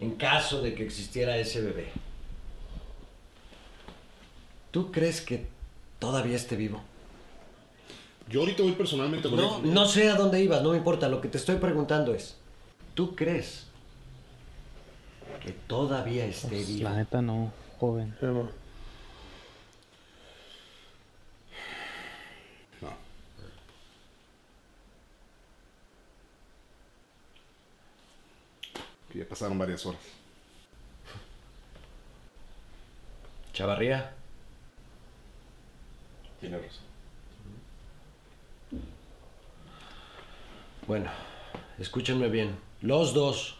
S17: en caso de que existiera ese bebé, ¿tú crees que todavía esté vivo?
S4: Yo ahorita voy personalmente con
S17: No,
S4: él.
S17: no sé a dónde ibas, no me importa. Lo que te estoy preguntando es, ¿tú crees que todavía esté
S1: Pues,
S17: vivo?
S1: la neta no, joven.
S2: No.
S14: que ya pasaron varias horas.
S17: Chavarría.
S25: Tiene razón.
S17: Bueno, escúchenme bien. Los dos.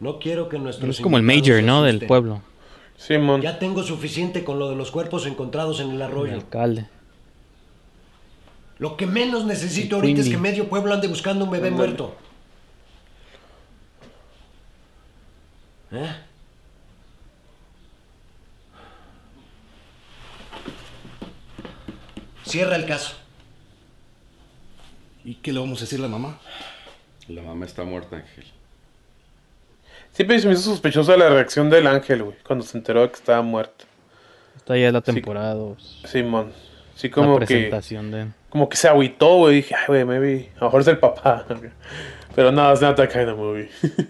S17: No quiero que nuestros
S1: Es como el mayor, ¿no? Del pueblo.
S2: Simón.
S17: Ya tengo suficiente con lo de los cuerpos encontrados en el
S1: El
S17: arroyo.
S1: alcalde.
S17: Lo que menos necesito ahorita es que medio pueblo ande buscando un bebé muerto. ¿Eh? Cierra el caso.
S14: ¿Y qué le vamos a decir a la mamá?
S25: La mamá está muerta, Ángel.
S2: Siempre se me hizo sospechosa la reacción del ángel, güey, cuando se enteró de que estaba muerto.
S1: Esta ya es la temporada dos.
S2: Simón. Sí,
S1: La
S2: como que.
S1: presentación de...
S2: Como que se agüitó, güey. Dije, ay, güey, maybe. A lo mejor es el papá. Pero no, it's not that kind of movie.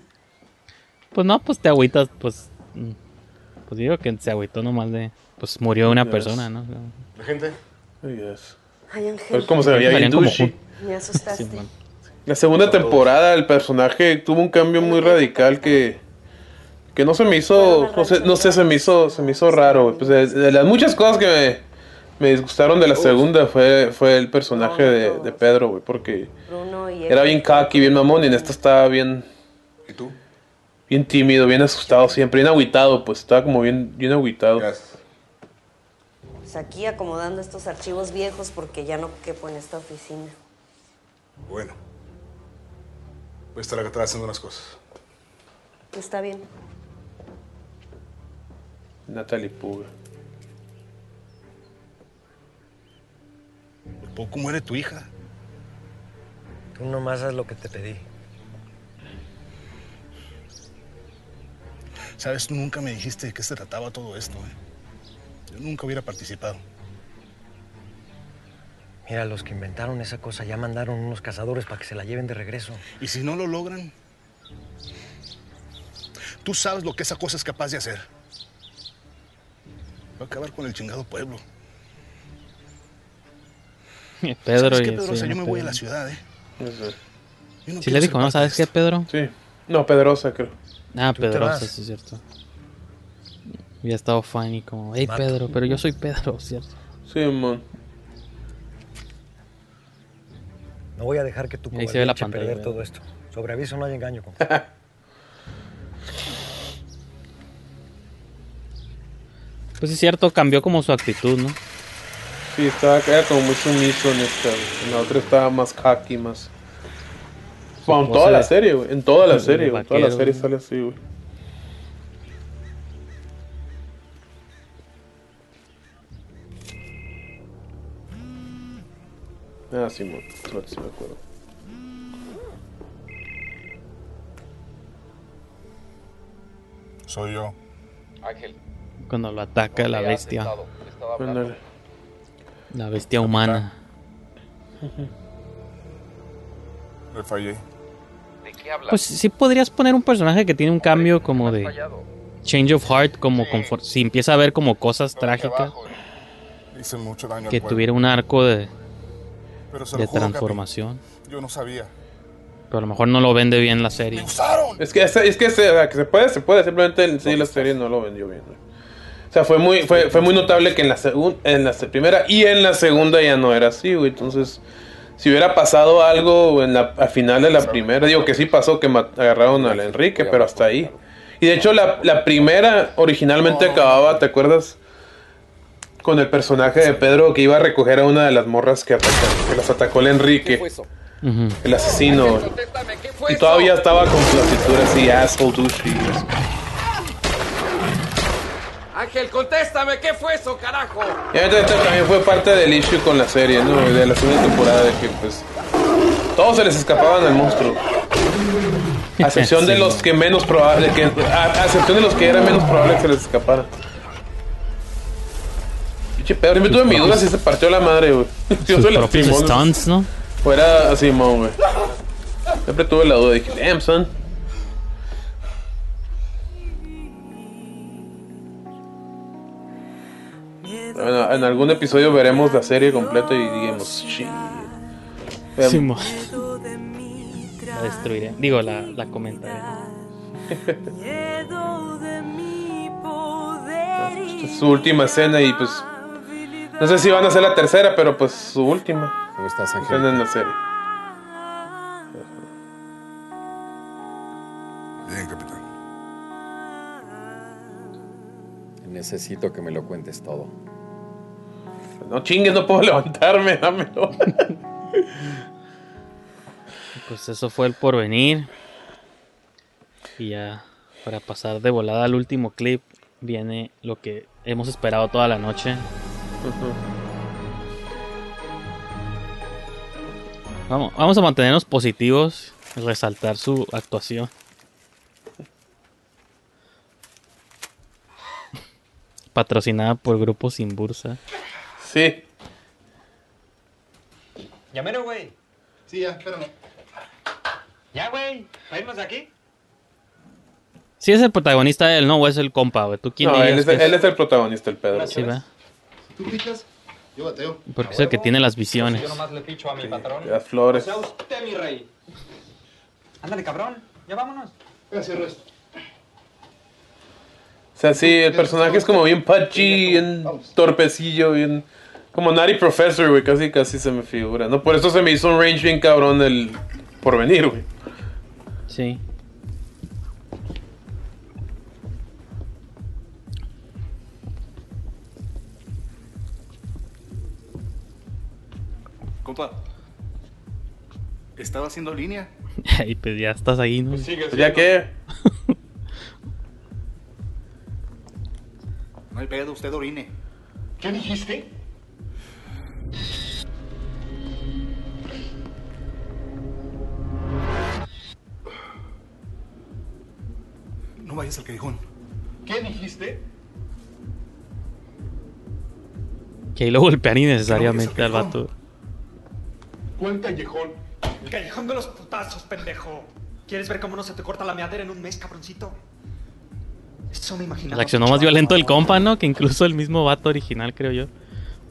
S1: Pues no, pues te agüitas, pues... mm, Pues digo que se agüitó nomás de... Pues murió una
S2: Yes.
S1: persona, ¿no?
S14: ¿La gente?
S2: Guess.
S23: Ay, Ángel.
S2: ver cómo se veía bien douchey.
S23: Me asustaste.
S1: Sí.
S2: La segunda temporada el personaje tuvo un cambio muy radical que que no se me hizo no sé, no sé se me hizo se me hizo raro pues de, de las muchas cosas que me, me disgustaron de la segunda fue fue el personaje de, de Pedro güey porque era bien cocky bien mamón y en esta estaba bien
S14: ¿Y tú?
S2: bien tímido bien asustado siempre bien agüitado pues estaba como bien bien agüitado
S23: Pues aquí acomodando estos archivos viejos porque ya no quepo en esta oficina.
S14: Bueno. Voy a estar acá atrás haciendo unas cosas.
S23: Está bien.
S2: Natalie Puga
S14: Por poco muere tu hija.
S17: Tú nomás haz lo que te pedí.
S4: Sabes, tú nunca me dijiste de qué se trataba todo esto, ¿eh? Yo nunca hubiera participado.
S17: Mira, los que inventaron esa cosa ya mandaron unos cazadores para que se la lleven de regreso.
S4: ¿Y si no lo logran? Tú sabes lo que esa cosa es capaz de hacer. Va a acabar con el chingado pueblo.
S1: Pedro
S4: ¿Sabes
S1: y...
S4: qué, Pedro? O sea,
S1: sí,
S4: yo
S1: no,
S4: me voy a la ciudad, ¿eh? Yo no
S1: Sí le dijo, ¿no? ¿Sabes qué, Pedro?
S2: sí no Pedrosa creo
S1: Ah, Pedrosa, sí es cierto. Y ha estado funny como, hey. Pedro, pero yo soy Pedro, ¿cierto?
S2: Simón
S17: No voy a dejar que tu
S1: Ahí se ve la pantalla,
S17: perder
S1: ¿verdad?
S17: todo esto. Sobre aviso no hay engaño.
S1: Pues es cierto, cambió como su actitud, ¿no?
S2: sí estaba era como muy sumiso en esta güey. en la otra estaba más cocky más bueno, en toda la serie güey en toda la serie güey en toda la serie sale así güey Ah, sí, claro, sí me acuerdo.
S4: Soy yo.
S25: Ángel.
S1: Cuando lo ataca la
S25: ¿dónde has
S1: bestia.
S25: estado?
S1: La bestia humana.
S22: Le fallé.
S25: ¿De qué hablas?
S1: Pues sí podrías poner un personaje que tiene un cambio como de change of heart, como confor- si empieza a ver como cosas trágicas,
S22: Hice mucho daño
S1: que tuviera un arco de,
S22: Pero se lo
S1: de
S22: juro,
S1: transformación.
S22: Yo no sabía.
S1: Pero a lo mejor no lo vende bien la serie.
S2: Es que, es que se, o sea, que se puede, se puede, simplemente en sí la serie no lo vendió bien. güey. O sea, fue muy, fue, fue muy notable que en la, segun- en la primera y en la segunda ya no era así, güey. Entonces, si hubiera pasado algo en la, al final de la primera, digo que sí pasó que agarraron al Enrique, pero hasta ahí. Y de hecho, la, la primera originalmente acababa, ¿te acuerdas? Con el personaje de Pedro que iba a recoger a una de las morras que, ataca- que las atacó el Enrique.
S1: Ujú.
S2: El asesino. Y todavía estaba con su actitud así, asshole douchey.
S25: Ángel, contéstame, ¿qué fue eso, carajo?
S2: Y esto también fue parte del issue con la serie, ¿no? De la segunda temporada, de que pues. Todos se les escapaban al monstruo. A excepción de los que menos probable. Que, a, a excepción de los que era menos probable que se les escapara. Pinche Pedro, siempre tuve mi duda si se partió la madre, güey. Yo soy la Simón.
S1: stunts, ¿no?
S2: Fuera así, mon, güey. Siempre tuve la duda. Dije, damn, son. Bueno, en algún episodio veremos la serie completa y digamos, shit.
S1: Mo- La destruiré. Digo, la, la comentaré.
S2: Esta es su última escena y pues. No sé si van a ser la tercera, pero pues su última.
S26: ¿Cómo estás, Ángel?
S2: Escena en la serie.
S22: Bien, capitán.
S26: Necesito que me lo cuentes todo.
S2: No chingues, no puedo levantarme, dámelo.
S1: Pues eso fue el porvenir. Y ya, para pasar de volada al último clip, viene lo que hemos esperado toda la noche. Vamos, vamos a mantenernos positivos, resaltar su actuación. Patrocinada por Grupo Sin Bursa.
S2: Sí.
S27: Llamero, güey.
S4: Sí, ya, espérame.
S27: Ya, güey. ¿Va irnos de aquí?
S1: Si es el protagonista él, ¿no? O es el compa, güey. ¿Tú quién
S2: No, él es,
S1: que
S2: él es el protagonista, el Pedro.
S1: Sí, va.
S4: ¿Tú picas? Yo bateo.
S1: Porque es el que tiene las visiones.
S27: Yo nomás le picho a mi patrón.
S2: Las flores.
S27: O sea, usted, mi rey. Ándale, cabrón. Ya vámonos.
S4: Voy a hacer esto.
S2: O sea, sí, el personaje es como bien patchy, bien torpecillo, bien. Como Nutty Professor, güey, casi casi se me figura, ¿no? Por eso se me hizo un range bien cabrón el porvenir, güey.
S1: Sí.
S4: Estaba haciendo línea.
S1: Y pues ya estás ahí, ¿no?
S2: Pues ya qué.
S4: No hay pedo, usted orine.
S13: ¿Qué dijiste?
S4: No vayas al callejón.
S13: ¿Qué dijiste?
S1: Que ahí lo golpean innecesariamente al vato.
S13: ¿Cuál callejón?
S27: El callejón de los putazos, pendejo. ¿Quieres ver cómo no se te corta la meadera en un mes, cabroncito? Eso me imaginaba.
S1: Reaccionó más violento el compa, ¿no? Que incluso el mismo vato original, creo yo.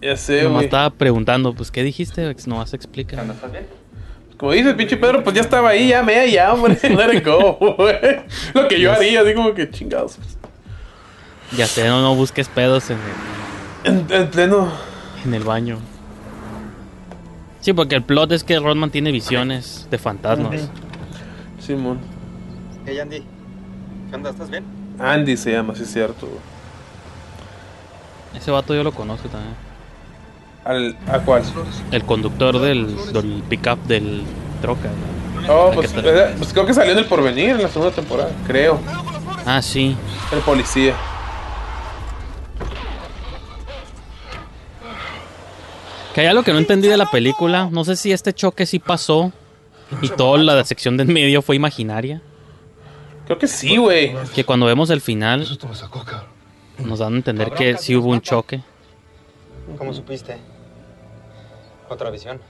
S2: Ya sé,
S1: Nomás
S2: güey.
S1: estaba preguntando, pues, ¿qué dijiste? No vas a explicar.
S2: Como dice el pinche Pedro, pues ya estaba ahí, ya me ya, hombre. Let it go, güey. Lo que yo haría, así como que chingados.
S1: Ya sé, no, no busques pedos en el,
S2: En, en pleno.
S1: en el baño. Sí, porque el plot es que Rodman tiene visiones de fantasmas.
S2: Simón.
S27: Hey, Andy. ¿Qué onda? ¿Estás bien?
S2: Andy se llama, sí es cierto.
S1: Ese vato yo lo conozco también.
S2: ¿Al, ¿A cuál?
S1: El conductor del, del pickup del troca.
S2: Oh, pues, eh, pues creo que salió en el porvenir en la segunda temporada, creo.
S1: Ah, sí.
S2: El policía.
S1: Que hay algo que no entendí de la película. No sé si este choque sí pasó y toda la sección de en medio fue imaginaria.
S2: Creo que sí, güey.
S1: Que cuando vemos el final nos dan a entender que sí hubo un choque.
S27: ¿Cómo supiste? Otra visión.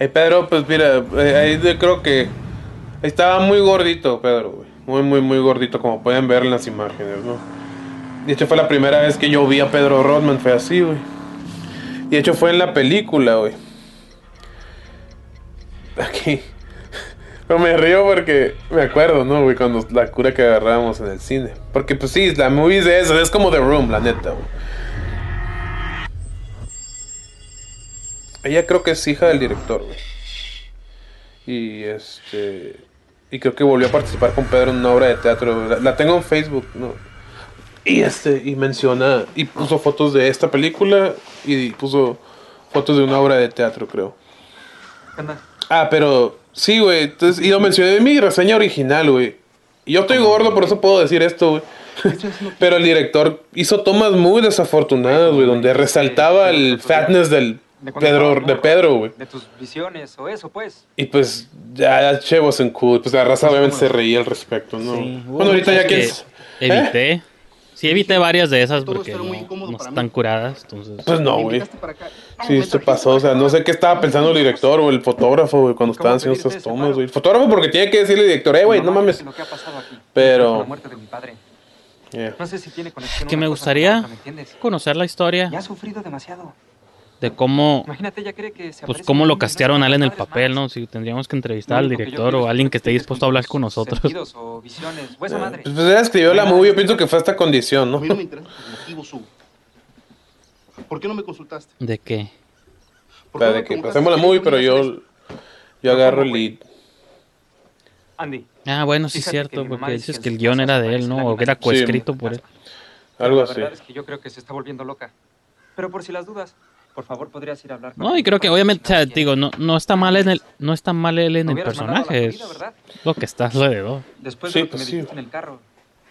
S2: Hey, Pedro, pues mira, eh, ahí yo creo que estaba muy gordito, Pedro, güey. Muy, muy, muy gordito, como pueden ver en las imágenes, ¿no? De hecho, fue la primera vez que yo vi a Pedro Rodman, fue así, güey. Y de hecho, fue en la película, güey. Aquí. Pero me río porque me acuerdo, ¿no, güey? Cuando la cura que agarrábamos en el cine. Porque, pues sí, la movie de eso, es como The Room, la neta, güey. Ella creo que es hija del director, güey. Y este. Y creo que volvió a participar con Pedro en una obra de teatro. La, la tengo en Facebook, ¿no? Y este, y menciona. Y puso fotos de esta película. Y puso fotos de una obra de teatro, creo. Ah, pero. Sí, güey. Entonces, y lo mencioné en mi reseña original, güey. Y yo estoy gordo, por eso puedo decir esto, güey. Pero el director hizo tomas muy desafortunadas, güey, donde resaltaba el fatness del
S27: De
S2: Pedro, de. Pedro, güey.
S27: De tus visiones o eso, pues.
S2: Y pues ya Che wasn't cool. Pues la raza obviamente se reía al respecto, ¿no?
S1: Sí,
S2: bueno, ahorita ya que... es-
S1: Evité. Sí, evité varias de esas porque no, no están curadas. Entonces...
S2: Pues no, güey. Sí, se pasó. O sea, no sé qué estaba pensando el director o el fotógrafo, güey, cuando estaban haciendo estas tomas, güey. El fotógrafo porque tiene que decirle al director, eh, güey, no mames.
S27: Lo que ha pasado aquí. Por
S2: Pero...
S27: la muerte de mi padre.
S28: No sé si tiene conexión.
S1: Que me gustaría conocer la historia
S28: Ya ha sufrido demasiado.
S1: De cómo,
S28: Imagínate, ella cree que se
S1: pues cómo lo castearon a él en el papel, ¿no? Si tendríamos que entrevistar al director o
S28: es
S1: alguien que esté dispuesto a hablar con nosotros.
S28: O visiones, esa madre.
S2: Pues, ella escribió la movie, yo pienso que fue esta condición, ¿no?
S14: A mí no me interesa tus motivos, Hugo. ¿Por qué no me consultaste?
S1: ¿De qué?
S14: ¿Por qué
S2: La de que pasemos la movie, pero
S14: a
S2: yo, yo agarro el lead.
S28: Andy.
S1: Ah, bueno, sí es cierto, porque
S28: dice
S1: dices
S28: que
S1: que el
S28: su guion
S1: era de él,
S28: la
S1: ¿no? O que era coescrito por él.
S2: Algo
S28: la
S2: así.
S28: verdad es que yo creo que se está volviendo loca. Pero por si las dudas, por favor, podrías ir a hablar con
S1: No, y creo que obviamente, o sea, digo, no, no está mal en el, no está mal él en el personaje, es lo que está alrededor.
S28: Después
S2: Sí,
S28: de lo que
S2: pues
S28: me
S2: sí.
S28: dijiste en el carro.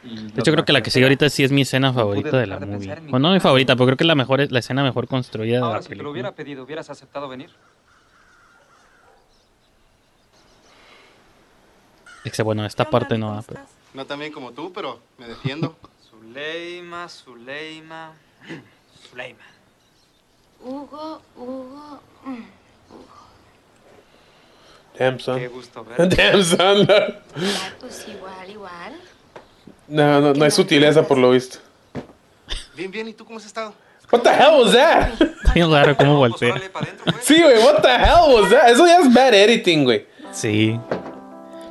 S1: De hecho, creo que la que sigue ahorita sí es mi escena favorita de la
S28: de
S1: movie. Bueno, no mi favorita, pero creo que es la mejor, la escena mejor construida de
S28: Ahora,
S1: la
S28: si te lo
S1: película.
S28: hubiera pedido, ¿hubieras aceptado venir?
S1: Excepto, bueno, esta parte no, pero...
S14: No tan bien como tú, pero me defiendo.
S28: Zuleima, Zuleima, Zuleima.
S15: Hugo, Hugo. mm.
S2: Damn, son.
S28: Qué gusto verte.
S2: Damn, son.
S15: Ah, pues igual, igual.
S2: No, no, no hay sutileza por lo visto.
S14: Bien, bien. ¿Y tú cómo has estado?
S2: What the hell was that?
S1: Bien raro cómo voltea.
S2: Sí, güey, what the hell was that? Eso ya es bad editing, güey.
S1: Sí.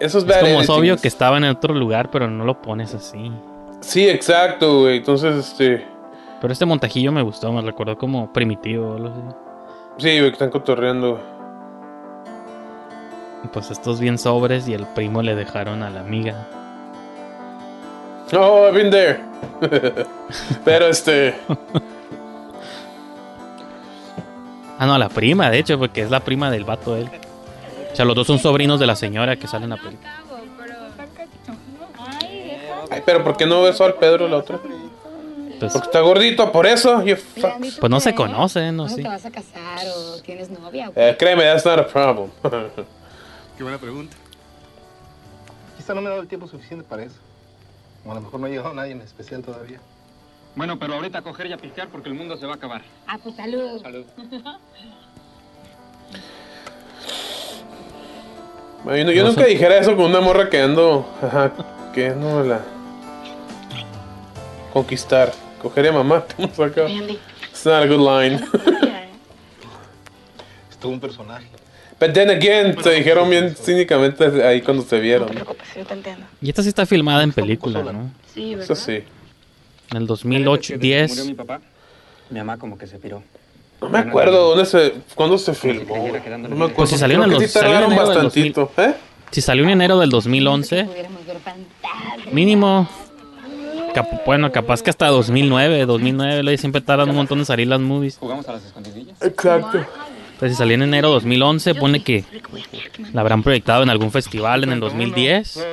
S2: Eso es
S1: Es
S2: bad
S1: como es
S2: editing.
S1: obvio que estaba en otro lugar, pero no lo pones así.
S2: Sí, exacto, güey. Entonces, este.
S1: Pero este montajillo me gustó, me recordó como primitivo o algo así.
S2: Sí, güey, que están cotorreando.
S1: Y Pues estos bien sobres y el primo le dejaron a la amiga.
S2: Oh, I've been there. Pero este.
S1: Ah, no, a la prima, de hecho, porque es la prima del vato de él. O sea, los dos son sobrinos de la señora que sale en la película.
S2: Ay, pero ¿por qué no besó al Pedro la otra?
S1: Pues,
S2: Porque está gordito, por eso.
S1: pues no se conocen, no
S29: ¿Cuándo
S1: sé.
S29: te vas a casar o tienes novia? o
S2: Eh, créeme, that's not a problem.
S14: Qué buena pregunta. Quizá no me he dado el tiempo suficiente para eso. O a lo mejor no ha llegado nadie en especial todavía.
S28: Bueno, pero ahorita a coger y a pistear porque el mundo se va a acabar.
S29: Ah, pues salud.
S28: Salud.
S2: Bueno, yo, yo
S1: No
S2: nunca
S1: sé.
S2: dijera eso con una morra que ando. Ajá, que no la. Conquistar. Coger a mamá. Vamos acá.
S29: Andy.
S2: It's not a good line.
S14: Es todo un personaje.
S2: But then again, se dijeron bien cínicamente ahí cuando se vieron.
S29: Yo te entiendo.
S1: Y esta sí está filmada en película, ¿no?
S29: Sí, ¿verdad?
S2: Eso sí.
S1: En el 2008,
S28: Desde que murió
S1: 10.
S28: mi papá, mi mamá como que se piró.
S2: No me acuerdo dónde se, cuándo se filmó. No me acuerdo.
S1: Pues si salió en
S2: Creo
S1: el
S2: que
S1: dos-
S2: sí
S1: salió en
S2: tardaron
S1: enero del
S2: bastantito. ¿Eh?
S1: Si salió en enero del 2011,
S29: Pudiéramos ver fantasmas.
S1: mínimo. Cap- bueno, capaz que hasta 2009, 2009, luego siempre tardan un montón en salir las movies.
S28: ¿Jugamos a las escondidillas?
S2: Exacto.
S1: Entonces, si salió en enero 2011, pone que la habrán proyectado en algún festival en el 2010.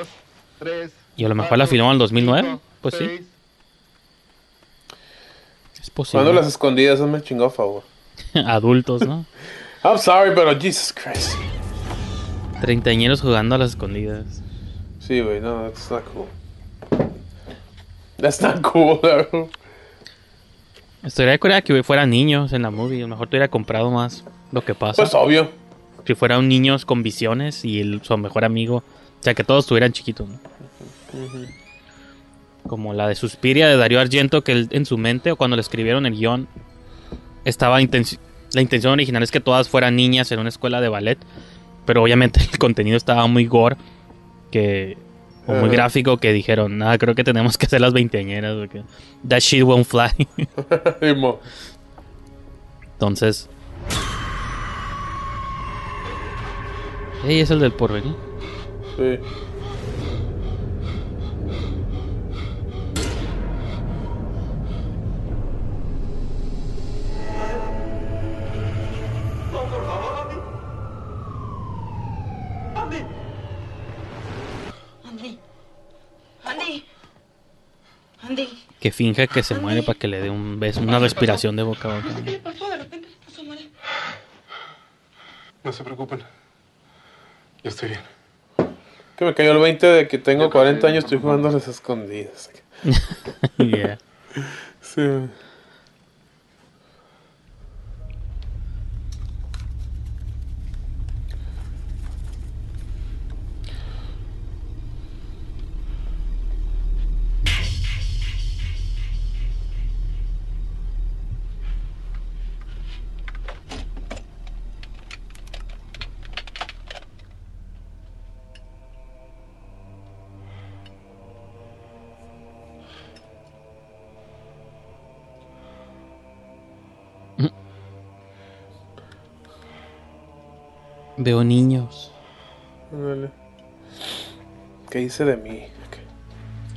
S1: Y a lo mejor la filmó en el 2009. Pues sí. Es
S2: Cuando las
S1: posible.
S2: escondidas, eso me chingó a favor.
S1: Adultos, ¿no?
S2: I'm sorry, pero Jesus Christ.
S1: Treintañeros jugando a las escondidas.
S2: Sí, güey, no, that's not cool. That's not cool, bro.
S1: Estaría curada que fueran niños en la movie. A lo mejor te hubiera comprado más lo que pasa.
S2: Pues obvio.
S1: Si fueran niños con visiones y el, su mejor amigo. O sea, que todos estuvieran chiquitos, ¿no? Como la de Suspiria de Darío Argento, que él, en su mente o cuando le escribieron el guion, estaba intenci- la intención original es que todas fueran niñas en una escuela de ballet, pero obviamente el contenido estaba muy gore, que o muy
S2: Ajá.
S1: gráfico, que dijeron, nada, creo que tenemos que hacer las veinteañeras, porque that shit won't fly. Entonces, Ey, es el del porvenir.
S2: Sí.
S1: Que finja que se muere para que le dé un beso, una respiración de boca a boca.
S29: ¿Qué pasó? De repente me puso mal.
S22: No se preocupen. Yo estoy bien.
S2: Que me cayó el 20 de que tengo 40 años, estoy jugando a las escondidas.
S1: Yeah.
S2: Sí.
S1: Veo niños.
S2: Ándale. ¿Qué hice de mí?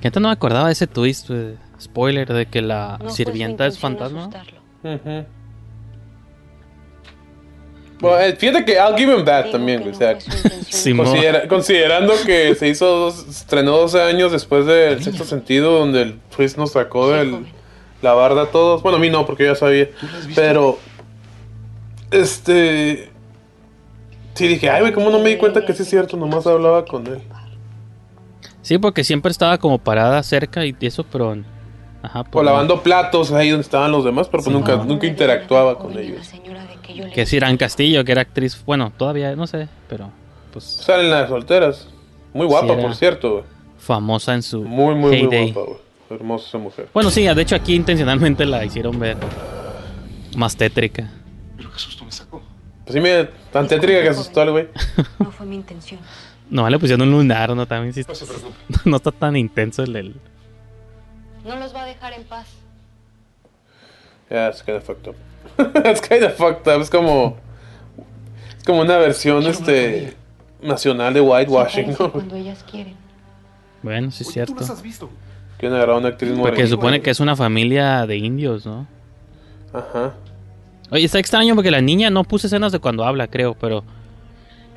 S1: Que antes no me acordaba de ese twist, eh, spoiler, de que la
S23: No su
S1: sirvienta es fantasma.
S2: Bueno, eh, fíjate que I'll give him that también, güey, o sea, considera- considerando que se hizo dos, estrenó 12 años después del sexto sentido, donde el twist nos sacó de la barda a todos. Bueno, a mí no, porque yo ya sabía. Pero, este. Sí, dije, ay, güey, ¿cómo no me di cuenta que sí es cierto? Nomás hablaba con él.
S1: Sí, porque siempre estaba como parada cerca y eso, pero. Ajá,
S2: O
S1: pues,
S2: lavando platos ahí donde estaban los demás, pero pues nunca, nunca interactuaba con ellos.
S1: Que es Irán Castillo, que era actriz. Bueno, todavía no sé, pero. Pues.
S2: Salen las solteras. Muy guapa,
S1: Sí,
S2: por cierto, güey.
S1: Famosa en su.
S2: Muy, muy, muy guapa, güey. Hermosa esa mujer.
S1: Bueno, sí, de hecho aquí intencionalmente la hicieron ver más tétrica.
S2: Pues sí, mira, tan tétrica que asustó al güey.
S23: No fue mi intención.
S1: No, le pusieron un lunar, ¿no? También sí.
S23: No se preocupe.
S1: No está tan intenso el. el-
S23: No los va a dejar en paz.
S2: Yeah, it's kind of fucked up. it's kind of fucked up. Es como. Es como una versión este nacional de whitewashing, ¿no?
S23: Cuando ellas quieren.
S1: Bueno, sí es cierto.
S23: visto?
S2: Que agarrar a una actriz
S1: Porque supone que es una familia de indios, ¿no?
S2: Ajá.
S1: Oye, está extraño porque la niña no puse escenas de cuando habla, creo, pero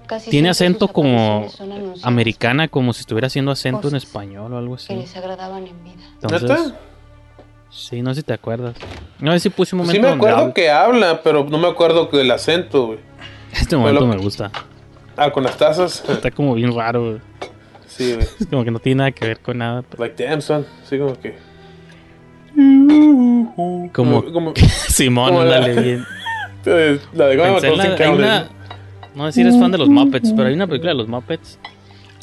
S23: Casi
S1: tiene acento como americana, como si estuviera haciendo acento en español o algo
S23: Que
S1: así.
S23: les agradaban en vida.
S1: Entonces, sí, no sé si te acuerdas. No sé si puse un
S2: Pues
S1: momento
S2: sí me
S1: donde
S2: acuerdo
S1: habla.
S2: que habla, pero no me acuerdo del acento, güey.
S1: Este momento me gusta.
S2: Ah, con las tazas.
S1: Está como bien raro, güey.
S2: Sí, güey.
S1: Es como que no tiene nada que ver con nada. pero-
S2: Like, damn, son. Sí, como que.
S1: Como,
S2: como-
S1: Simón,
S2: como la-
S1: ándale bien.
S2: La de
S1: Pensé la- hay una- no sé si eres fan de los Muppets, pero hay una película de los Muppets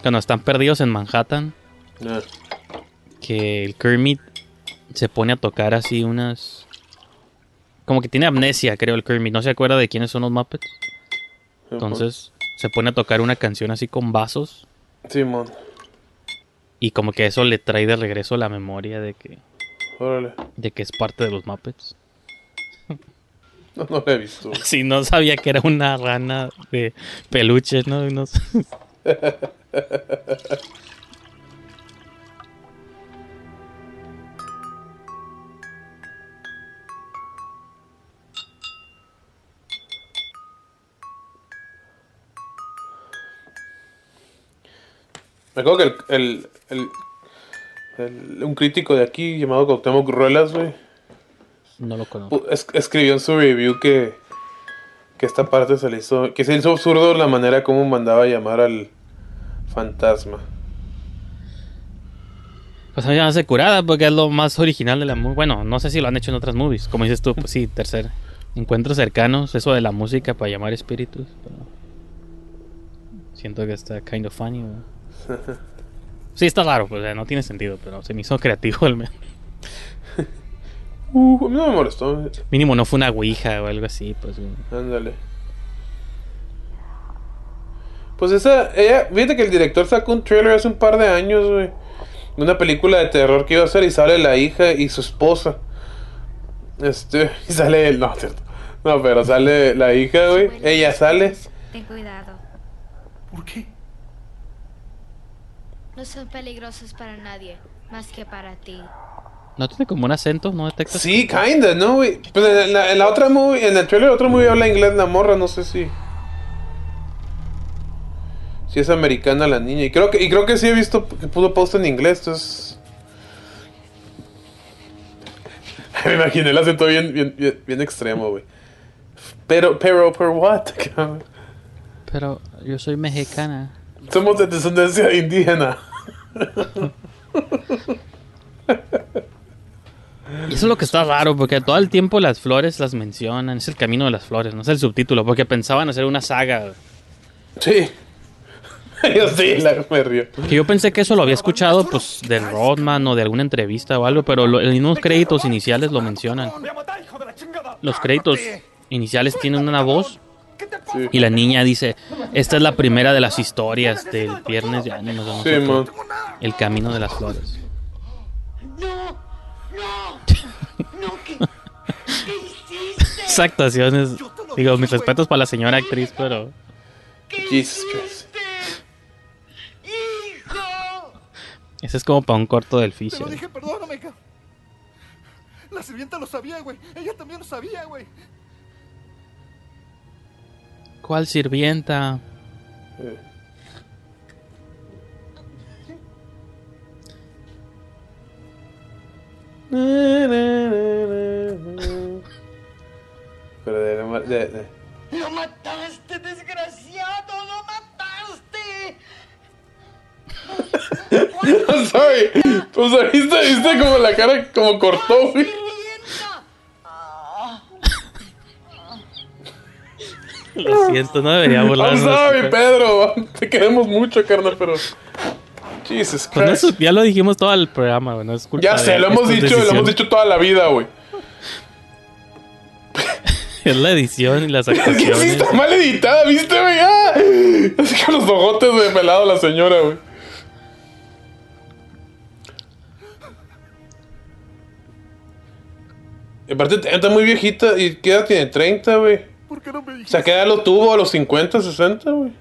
S1: cuando están perdidos en Manhattan que el Kermit se pone a tocar así unas como que tiene amnesia, creo el Kermit, no se acuerda de quiénes son los Muppets. Entonces se pone a tocar una canción así con vasos
S2: Simón.
S1: y como que eso le trae de regreso la memoria de que
S2: Órale.
S1: de que es parte de los Muppets.
S2: No, no la he visto.
S1: Sí, no sabía que era una rana de peluche, ¿no? No sé.
S2: Me acuerdo que el, el, el- el- un crítico de aquí llamado Cuauhtémoc Ruelas, güey,
S1: No lo conozco.
S2: es- escribió en su review que, que esta parte se le hizo, que se hizo absurdo la manera como mandaba a llamar al fantasma.
S1: Pues a mí me hace curada porque es lo más original de la. Bueno, no sé si lo han hecho en otras movies. Como dices tú, pues sí, tercer. Encuentros cercanos, eso de la música para llamar espíritus. pero Siento que está kind of funny. Sí, está raro, pues o sea, no tiene sentido, pero se me hizo creativo al menos.
S2: Uh, a mí no me molestó.
S1: Mínimo no fue una ouija o algo así, pues.
S2: Ándale. Pues esa, ella, fíjate que el director sacó un trailer hace un par de años, güey. De una película de terror que iba a hacer y sale la hija y su esposa. Este, y sale él, no, cierto. No, pero sale la hija, güey. Ella sale.
S15: Ten cuidado.
S27: ¿Por qué?
S15: No son peligrosos para nadie, más que para ti.
S1: ¿No tiene como un acento? ¿No detectas?
S2: Sí, kinda, ¿no, güey? En la, en la otra movie, en el trailer de otra movie habla inglés la morra, no sé si. Si es americana la niña. Y creo que, y creo que sí he visto que pudo post en inglés, entonces. Me imaginé el acento bien, bien, bien, bien extremo, güey. Pero, pero, pero, what?
S1: Pero yo soy mexicana.
S2: Somos de descendencia indígena.
S1: Y eso es lo que está raro, porque todo el tiempo las flores las mencionan. Es el camino de las flores, no es el subtítulo, porque pensaban hacer una saga.
S2: Sí. Yo sí, la, me río.
S1: Que yo pensé que eso lo había escuchado, pues, del Rodman o de alguna entrevista o algo, pero lo- en los créditos iniciales lo mencionan. Los créditos iniciales tienen una voz y la niña dice, esta es la primera de las historias del viernes de no no sé
S2: Sí.
S1: El camino de las flores. Esa actuación es, digo, mis respetos para la señora actriz, pero
S2: Jesus Christ.
S1: Ese es como para un corto del
S13: Te
S1: Fisher.
S13: lo dije, perdóname, La sirvienta lo sabía, güey. Ella también lo sabía, güey.
S1: ¿Cuál sirvienta?
S2: Pero de, de- de-
S13: ¡Lo mataste, desgraciado! ¡Lo mataste!
S2: I'm sorry. Pues viste, viste como la cara como cortó, güey.
S1: Lo siento, no debería
S2: I'm
S1: burlarnos.
S2: sorry, Pedro. Te queremos mucho, carnal, pero. Jesus
S1: Pues
S2: Christ.
S1: su- ya lo dijimos todo el programa, güey. No es culpa
S2: Ya sé, lo hemos dicho, lo hemos dicho toda la vida, güey.
S1: Es la edición y las
S2: Es que sí
S1: actuaciones.
S2: está mal editada, ¿viste, güey? Ah, Así con los ojotes de pelado la señora, güey. Y aparte, está muy viejita y queda tiene 30, güey.
S13: ¿Por qué no me
S2: O
S13: dijiste?
S2: sea, que ya lo tuvo a los 50, 60, güey.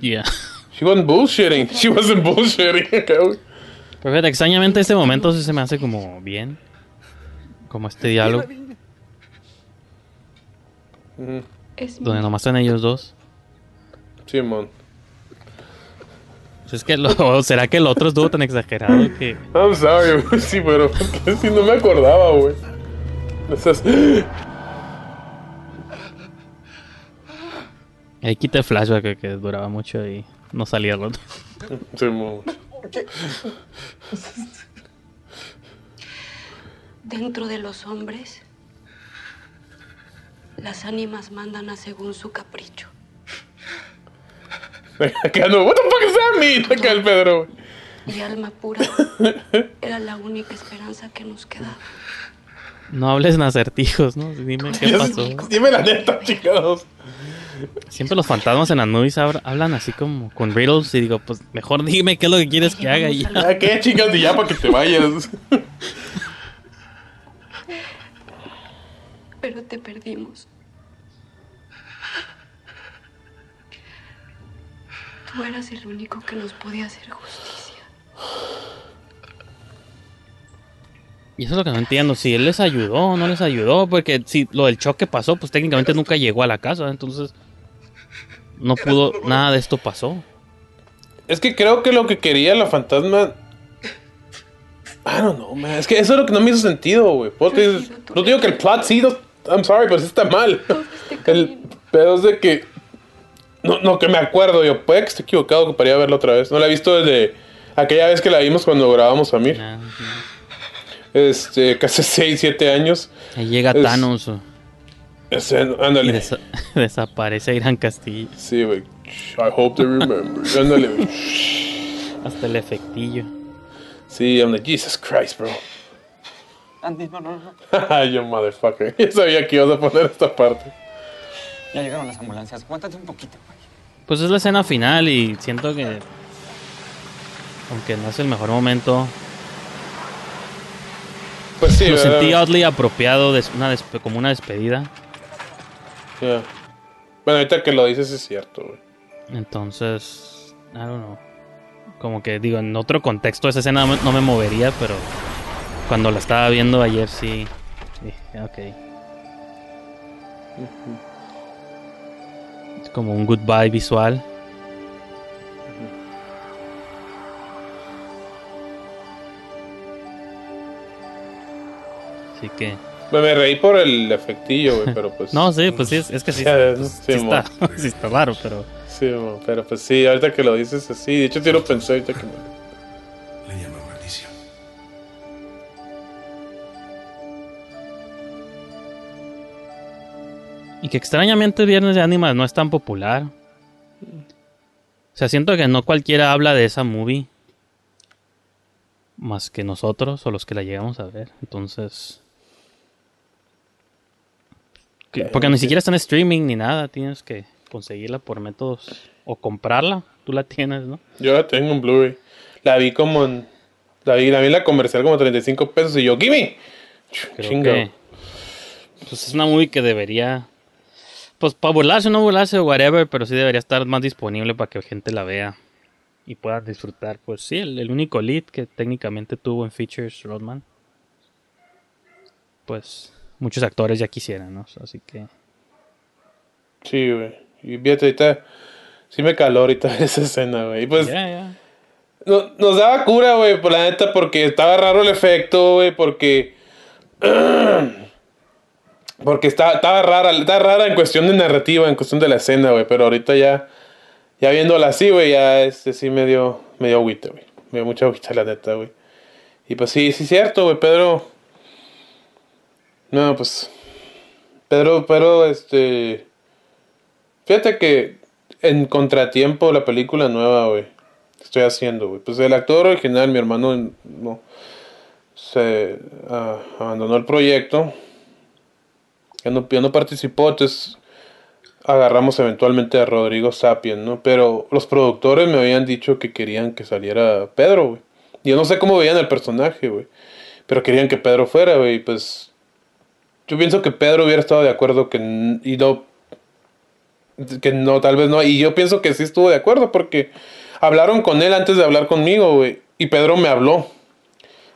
S1: Yeah.
S2: She wasn't bullshitting. She wasn't bullshitting, acá, güey.
S1: Pero fíjate, extrañamente este momento sí se me hace como bien. Como este diálogo.
S30: Es
S1: Donde nomás están ellos dos.
S2: Simón.
S1: Pues es que lo, será que el otro estuvo tan exagerado que.
S2: I'm sorry, güey. Sí, pero sí no me acordaba, güey. Esas...
S1: Ahí quité el flashback que, que duraba mucho y no salía el otro.
S2: Simón.
S30: Dentro de los hombres, las ánimas mandan a según su capricho.
S2: Acá no. What the fuck does that mean? Acá el Pedro.
S30: Mi alma pura era la única esperanza que nos quedaba.
S1: No hables en acertijos, ¿no? Dime qué pasó.
S2: Dime la neta, chingados.
S1: Siempre los fantasmas en las movies habla- hablan así como con riddles y digo, pues mejor dime qué es lo que quieres que haga y ya.
S2: Ah, ¿Qué chingas de ya para que te vayas?
S30: Pero te perdimos. Tú eras el único que nos podía hacer justicia.
S1: Y eso es lo que no entiendo, si él les ayudó o no les ayudó, porque si lo del choque pasó, pues técnicamente nunca llegó a la casa, entonces no pudo, nada de esto pasó.
S2: Es que creo que lo que quería la fantasma. I don't know, man. Es que eso es lo que no me hizo sentido, güey. Porque no digo que el plot sí, no- I'm sorry, pero sí está mal. El pedo es de que. No, no, que me acuerdo yo. Puede que esté equivocado, que podría verlo otra vez. No la he visto desde aquella vez que la vimos cuando grabamos a Mir. Este, casi 6, 7 años.
S1: Ahí llega
S2: Es-
S1: Thanos o-
S2: Ese, ándale.
S1: desa- desaparece Irán Castillo.
S2: Sí, güey. I hope they remember. Ándale, güey.
S1: Hasta el efectillo.
S2: Sí, I'm like, Jesus Christ, bro.
S28: Andy, no, no, no.
S2: Ay, yo motherfucker. Yo sabía que ibas a poner esta parte.
S28: Ya llegaron las ambulancias. Aguántate un poquito.
S1: Pues es la escena final y siento que, aunque no es el mejor momento,
S2: Pues sí,
S1: lo
S2: ¿verdad?
S1: sentí oddly apropiado, una como una despedida.
S2: Ya. Bueno, ahorita que lo dices es cierto.
S1: Entonces, I don't know. Como que digo, en otro contexto esa escena no me, movería, pero cuando la estaba viendo ayer sí. Dije, ok. Es como un goodbye visual. Así que.
S2: Me, me reí por el efectillo, güey, pero pues.
S1: No, sí, pues sí, es, es que sí, sí
S2: sí,
S1: está, sí está raro, pero.
S2: Sí, mo, pero pues sí, ahorita que lo dices así. De hecho, sí lo pensé ahorita que me.
S22: Le llama maldición.
S1: Y que extrañamente Viernes de Ánimas no es tan popular. O sea, siento que no cualquiera habla de esa movie. Más que nosotros o los que la llegamos a ver. Entonces. Que- porque ni siquiera está en streaming ni nada. Tienes que conseguirla por métodos. O comprarla. Tú la tienes, ¿no?
S2: Yo la tengo en Blu-ray. La vi como en. La vi, la vi en la comercial como 35 pesos y yo, ¡Gimme!
S1: Que. Pues es una movie que debería. Pues para burlarse o no burlarse, whatever, pero sí debería estar más disponible para que la gente la vea y pueda disfrutar. Pues sí, el, el único lead que técnicamente tuvo en Features Rodman. Pues muchos actores ya quisieran, ¿no? Así que.
S2: Sí, güey. Y fíjate, ahorita. Sí me caló ahorita esa escena, güey. Y pues.
S1: Ya, ya.
S2: no- nos daba cura, güey, por la neta, porque estaba raro el efecto, güey, porque. Porque estaba, estaba rara, estaba rara en cuestión de narrativa, en cuestión de la escena, güey. Pero ahorita ya. Ya viéndola así, güey, ya este sí me dio. Me dio agüita, güey. Me dio mucha agüita, la neta, güey. Y pues sí, sí es cierto, güey, Pedro. No, pues. Pedro, Pedro, este. Fíjate que en Contratiempo, la película nueva, güey, estoy haciendo, güey. Pues el actor original, mi hermano, no. Se ah, abandonó el proyecto. Ya no, ya no participó, entonces agarramos eventualmente a Rodrigo Sapien, ¿no? Pero los productores me habían dicho que querían que saliera Pedro, güey. Yo no sé cómo veían el personaje, güey. Pero querían que Pedro fuera, güey. Pues yo pienso que Pedro hubiera estado de acuerdo que y no que no, tal vez no. Y yo pienso que sí estuvo de acuerdo porque hablaron con él antes de hablar conmigo, güey. Y Pedro me habló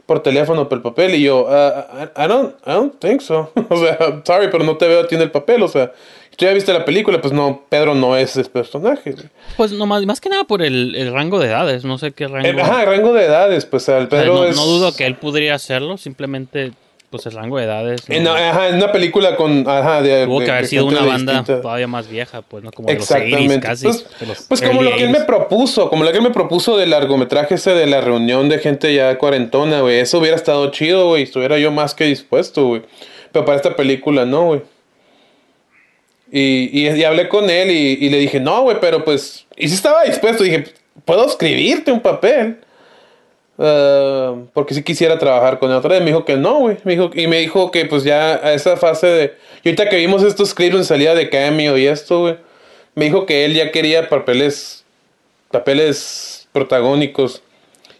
S2: por teléfono por el papel y yo, "Ah, I, I don't, I don't think so. o sea, sorry, pero no te veo a ti en el papel. O sea, tú ya viste la película, pues no, Pedro no es ese personaje.
S1: Pues no más, más que nada por el, el rango de edades, no sé qué rango.
S2: Eh, Ajá, rango de edades, pues el
S1: O sea,
S2: Pedro
S1: no,
S2: es...
S1: no dudo que él podría hacerlo, simplemente pues el rango de edades. ¿no?
S2: En, ajá, en una película con... Ajá, de,
S1: Tuvo
S2: de-
S1: que haber sido una banda
S2: distinta-
S1: todavía más vieja, pues, ¿no? Como de los
S2: Exactamente.
S1: 80s casi.
S2: Pues,
S1: los
S2: Pues como lo que él me
S1: 80s.
S2: propuso, como lo que él me propuso del largometraje ese de la reunión de gente ya cuarentona, güey. Eso hubiera estado chido, güey. Estuviera yo más que dispuesto, güey. Pero para esta película no, güey. Y, y, y hablé con él y, y le dije, no, güey, pero pues... Y sí estaba dispuesto. Dije, ¿puedo escribirte un papel? Ah, porque si quisiera trabajar con él otra vez. Me dijo que no, güey. Me dijo, y me dijo que pues ya a esa fase de... Y ahorita que vimos estos clips en salida de cameo y esto, güey. Me dijo que él ya quería papeles... Papeles protagónicos.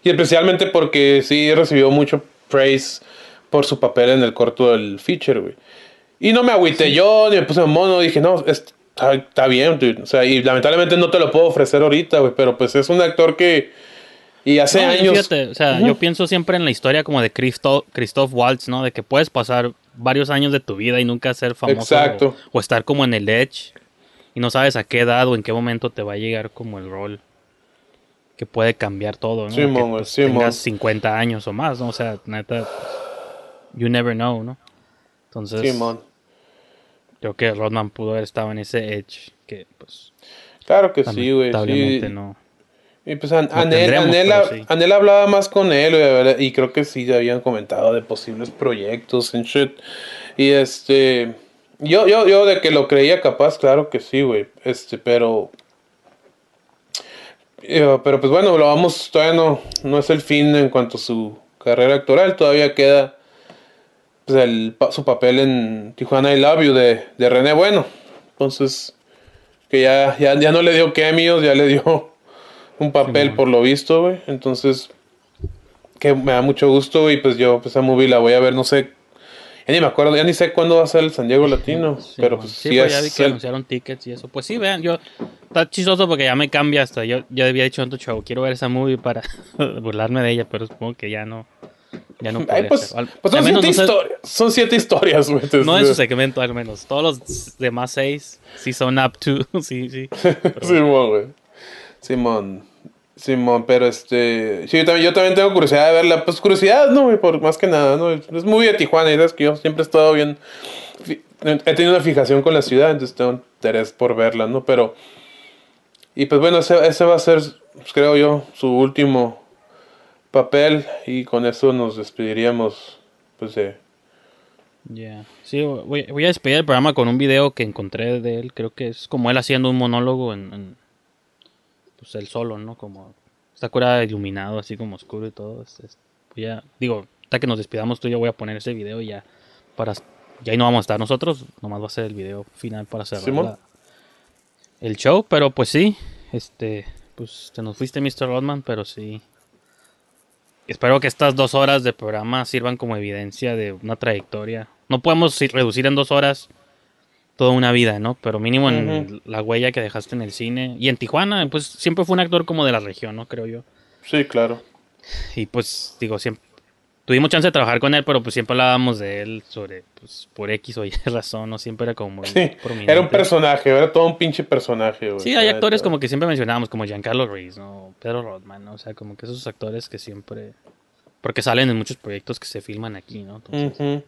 S2: Y especialmente porque sí recibió mucho praise por su papel en el corto del feature, güey. Y no me agüité yo, ni me puse mono. Dije, no, es- está, está bien, dude. O sea, y lamentablemente no te lo puedo ofrecer ahorita, güey. Pero pues es un actor que... Y hace
S1: No,
S2: años...
S1: fíjate, o sea, yo pienso siempre en la historia como de Christoph, Christoph Waltz, ¿no? De que puedes pasar varios años de tu vida y nunca ser famoso.
S2: Exacto.
S1: O, o estar como en el edge y no sabes a qué edad o en qué momento te va a llegar como el rol que puede cambiar todo, ¿no?
S2: Simón,
S1: que pues,
S2: Simón.
S1: tengas 50 años o más, ¿no? O sea, neta, you never know, ¿no? Entonces,
S2: Simón.
S1: creo que Rodman pudo haber estado en ese edge que, pues,
S2: Claro que sí, güey. Sí.
S1: no.
S2: Y pues An- Anel, Anel,
S1: sí.
S2: Anel hablaba más con él, y creo que sí habían comentado de posibles proyectos and shit. Y este, yo, yo, yo de que lo creía capaz, claro que sí, güey. Este, pero, eh, pero pues bueno, lo vamos, todavía no, no es el fin en cuanto a su carrera actoral, todavía queda pues, el, su papel en Tijuana I Love You de, de René Bueno. Entonces, que ya, ya, ya no le dio cameos, ya le dio un papel por lo visto, güey. Entonces, que me da mucho gusto, güey. Pues yo, pues esa movie la voy a ver, no sé. Ya ni me acuerdo, ya ni sé cuándo va a ser el San Diego Latino. pero pues
S1: Sí,
S2: sí,
S1: pues ya vi que
S2: el-
S1: anunciaron tickets y eso. Pues sí, vean, yo. Está chistoso porque ya me cambia hasta. Yo ya había dicho en tu show, quiero ver esa movie para burlarme de ella, pero supongo que ya no. Ya no
S2: Ay, pues.
S1: Al-
S2: pues son, siete
S1: no sé-
S2: historias, son siete historias, güey.
S1: No en su segmento, al menos. Todos los demás seis sí son up to. sí, sí.
S2: Simón, güey. Simón. Simón, pero este. Sí, yo también, yo también tengo curiosidad de verla. Pues curiosidad, ¿no? Por más que nada, ¿no? Es muy de Tijuana y sabes que yo siempre he estado bien. He tenido una fijación con la ciudad, entonces tengo interés por verla, ¿no? Pero. Y pues bueno, ese, ese va a ser, pues, creo yo, su último papel. Y con eso nos despediríamos, pues de.
S1: Ya. Sí, voy, voy a despedir el programa con un video que encontré de él. Creo que es como él haciendo un monólogo en. en, pues él solo, ¿no? Como. Está cura iluminado, así como oscuro y todo. Es- es- voy a, digo, hasta que nos despidamos tú, yo voy a poner ese video y ya. Para, ya ahí no vamos a estar nosotros. Nomás va a ser el video final para cerrar la- el show. Pero pues sí. Este. Pues te nos fuiste, Mr. Rodman, pero sí. Espero que estas dos horas de programa sirvan como evidencia de una trayectoria. No podemos reducir en dos horas toda una vida, ¿no? Pero mínimo en la huella que dejaste en el cine. Y en Tijuana, pues siempre fue un actor como de la región, ¿no? Creo yo.
S2: Sí, claro.
S1: Y pues, digo, siempre. Tuvimos chance de trabajar con él, pero pues siempre hablábamos de él sobre, pues, por X o Y razón, ¿no? Siempre era como muy
S2: Sí,
S1: prominente.
S2: era un personaje, era todo un pinche personaje, güey.
S1: Sí, hay actores como que siempre mencionábamos, como Giancarlo Ruiz, ¿no? Pedro Rodman, ¿no? O sea, como que esos actores que siempre... Porque salen en muchos proyectos que se filman aquí, ¿no? Entonces.
S2: Ujú,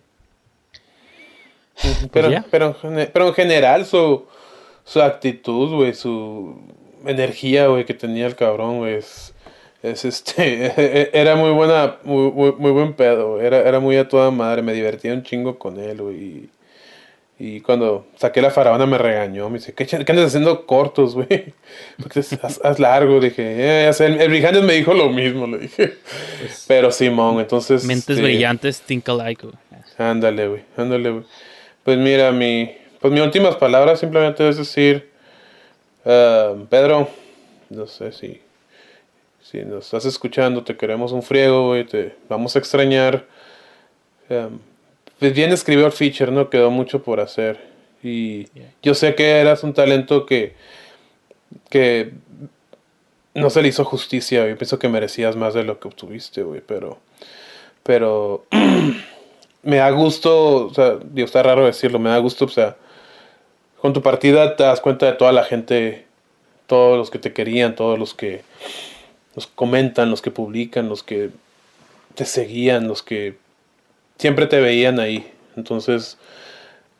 S2: Pero, pero, pero en general su, su actitud, güey, su energía, güey, que tenía el cabrón, güey, es, es este, era muy buena, muy, muy, muy buen pedo, era, era muy a toda madre, me divertía un chingo con él, güey, y, cuando saqué la faraona me regañó, me dice, ¿qué, qué andas haciendo cortos, güey? Haz, haz largo, dije, eh, el, el Brijandes me dijo lo mismo, le dije, pero Simón, entonces...
S1: Mentes
S2: este,
S1: brillantes, think alike, güey.
S2: Ándale, güey, ándale, güey. Pues mira, mi, pues mis últimas palabras simplemente es decir, ah, Pedro, no sé si, si nos estás escuchando, te queremos un friego, güey, te vamos a extrañar. Em, pues bien escribió el feature, ¿no? Quedó mucho por hacer. Y yo sé que eras un talento que, que no se le hizo justicia, güey. Pienso que merecías más de lo que obtuviste, güey, pero, pero me da gusto, o sea, digo, está raro decirlo, me da gusto, o sea, con tu partida te das cuenta de toda la gente, todos los que te querían, todos los que los comentan, los que publican, los que te seguían, los que siempre te veían ahí. Entonces,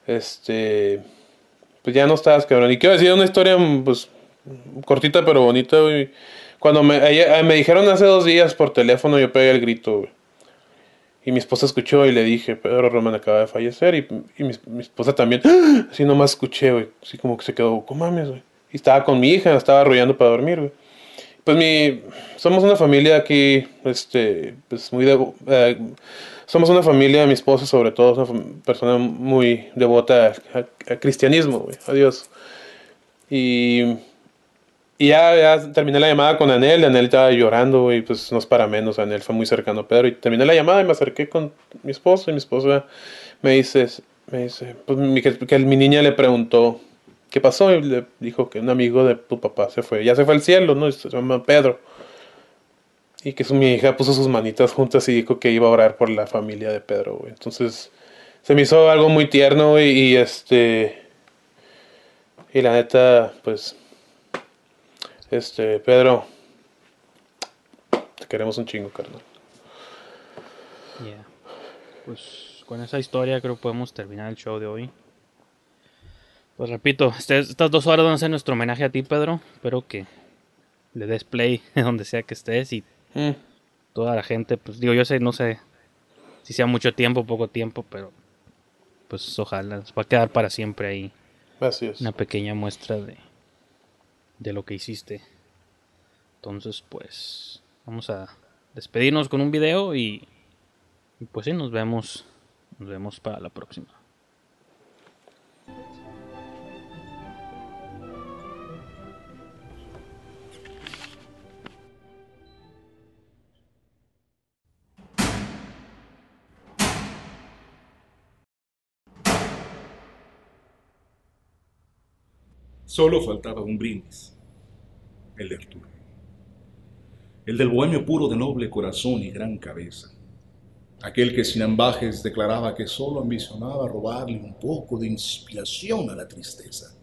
S2: este, pues ya no estabas cabrón. Y quiero decir una historia, pues, cortita pero bonita, güey. Cuando me, ayer- me dijeron hace dos días por teléfono, yo pegué el grito, güey. Y mi esposa escuchó y le dije, Pedro Roman acaba de fallecer. Y, y mi, mi esposa también, ¡Ah! así nomás escuché, güey. Así como que se quedó, ¿cómo mames, güey? Y estaba con mi hija, estaba arrullando para dormir, güey. Pues mi, somos una familia aquí, este, pues muy devo- eh, somos una familia, mi esposa sobre todo, es una persona muy devota al cristianismo, güey, a Dios. Y, y ya, terminé la llamada con Anel, Anel estaba llorando, güey, pues no es para menos, Anel fue muy cercano a Pedro, y terminé la llamada y me acerqué con mi esposa, y mi esposa me dice, me dice, pues mi, que, mi niña le preguntó, ¿qué pasó? Y le dijo que un amigo de tu papá se fue, ya se fue al cielo, ¿no? Y Se llama Pedro. Y que su, mi hija puso sus manitas juntas y dijo que iba a orar por la familia de Pedro, güey. Entonces, se me hizo algo muy tierno, y este... Y la neta, pues... Este, Pedro... Te queremos un chingo, carnal.
S1: Yeah. Pues con esa historia creo que podemos terminar el show de hoy. Pues repito, este- estas dos horas van a ser nuestro homenaje a ti, Pedro. Espero que le des play donde sea que estés y
S2: Mm.
S1: toda la gente, pues digo, yo sé, no sé si sea mucho tiempo o poco tiempo, pero pues ojalá, nos va a quedar para siempre ahí.
S2: Así es.
S1: Una pequeña muestra de, de lo que hiciste. Entonces, pues vamos a despedirnos con un video y, pues sí, nos vemos, nos vemos para la próxima.
S4: Solo faltaba un brindis, el de Arturo. El del bohemio puro de noble corazón y gran cabeza. Aquel que sin ambajes declaraba que solo ambicionaba robarle un poco de inspiración a la tristeza.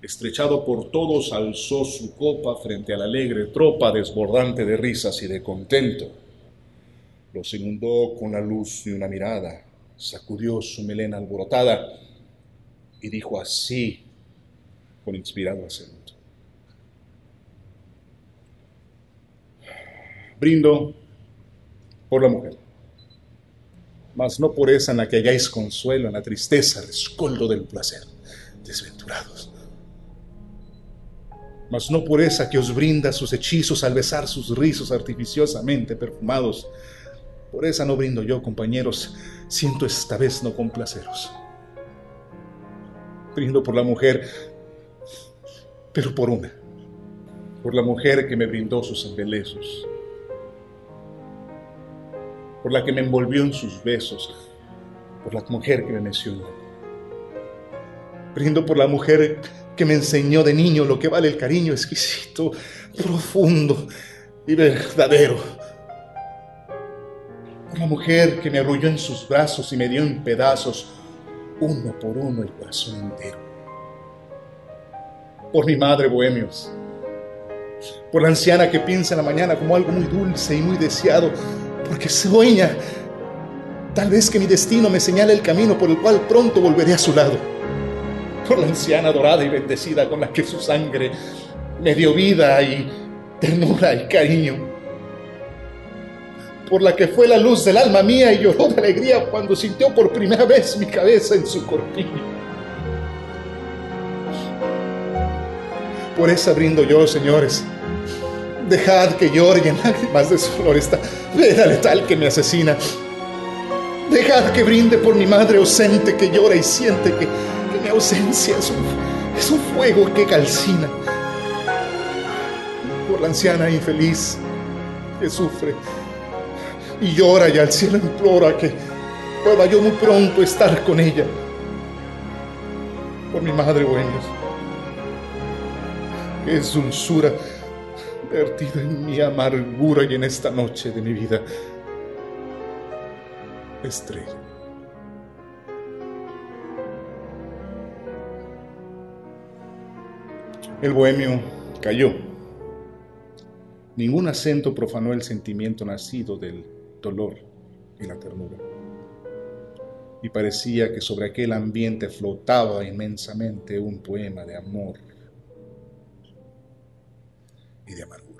S4: Estrechado por todos, alzó su copa frente a la alegre tropa desbordante de risas y de contento. Los inundó con la luz de una mirada, sacudió su melena alborotada y dijo así con inspirado acento. Brindo por la mujer, mas no por esa en la que halláis consuelo en la tristeza, rescoldo del placer, desventurados. Mas no por esa que os brinda sus hechizos al besar sus rizos artificiosamente perfumados. Por esa no brindo yo, compañeros, siento esta vez no complaceros. Brindo por la mujer pero por una, por la mujer que me brindó sus embelesos, por la que me envolvió en sus besos, por la mujer que me mencionó. Brindo por la mujer que me enseñó de niño lo que vale el cariño exquisito, profundo y verdadero. Por la mujer que me arrulló en sus brazos y me dio en pedazos, uno por uno, el corazón entero. Por mi madre, bohemios. Por la anciana que piensa en la mañana como algo muy dulce y muy deseado, porque sueña Tal vez que mi destino me señale el camino por el cual pronto volveré a su lado. Por la anciana dorada y bendecida con la que su sangre me dio vida y ternura y cariño. Por la que fue la luz del alma mía y lloró de alegría cuando sintió por primera vez mi cabeza en su corpiño. Por esa brindo yo, señores. Dejad que llore en lágrimas de su esta veda letal que me asesina Dejad que brinde por mi madre ausente que llora y siente que, que mi ausencia es un, es un fuego que calcina. Por la anciana infeliz que sufre y llora y al cielo implora que pueda yo muy pronto estar con ella. Por mi madre, buenos, que es dulzura vertida en mi amargura y en esta noche de mi vida estrella. El bohemio cayó. Ningún acento profanó el sentimiento nacido del dolor y la ternura. Y parecía que sobre aquel ambiente flotaba inmensamente un poema de amor y de amargura.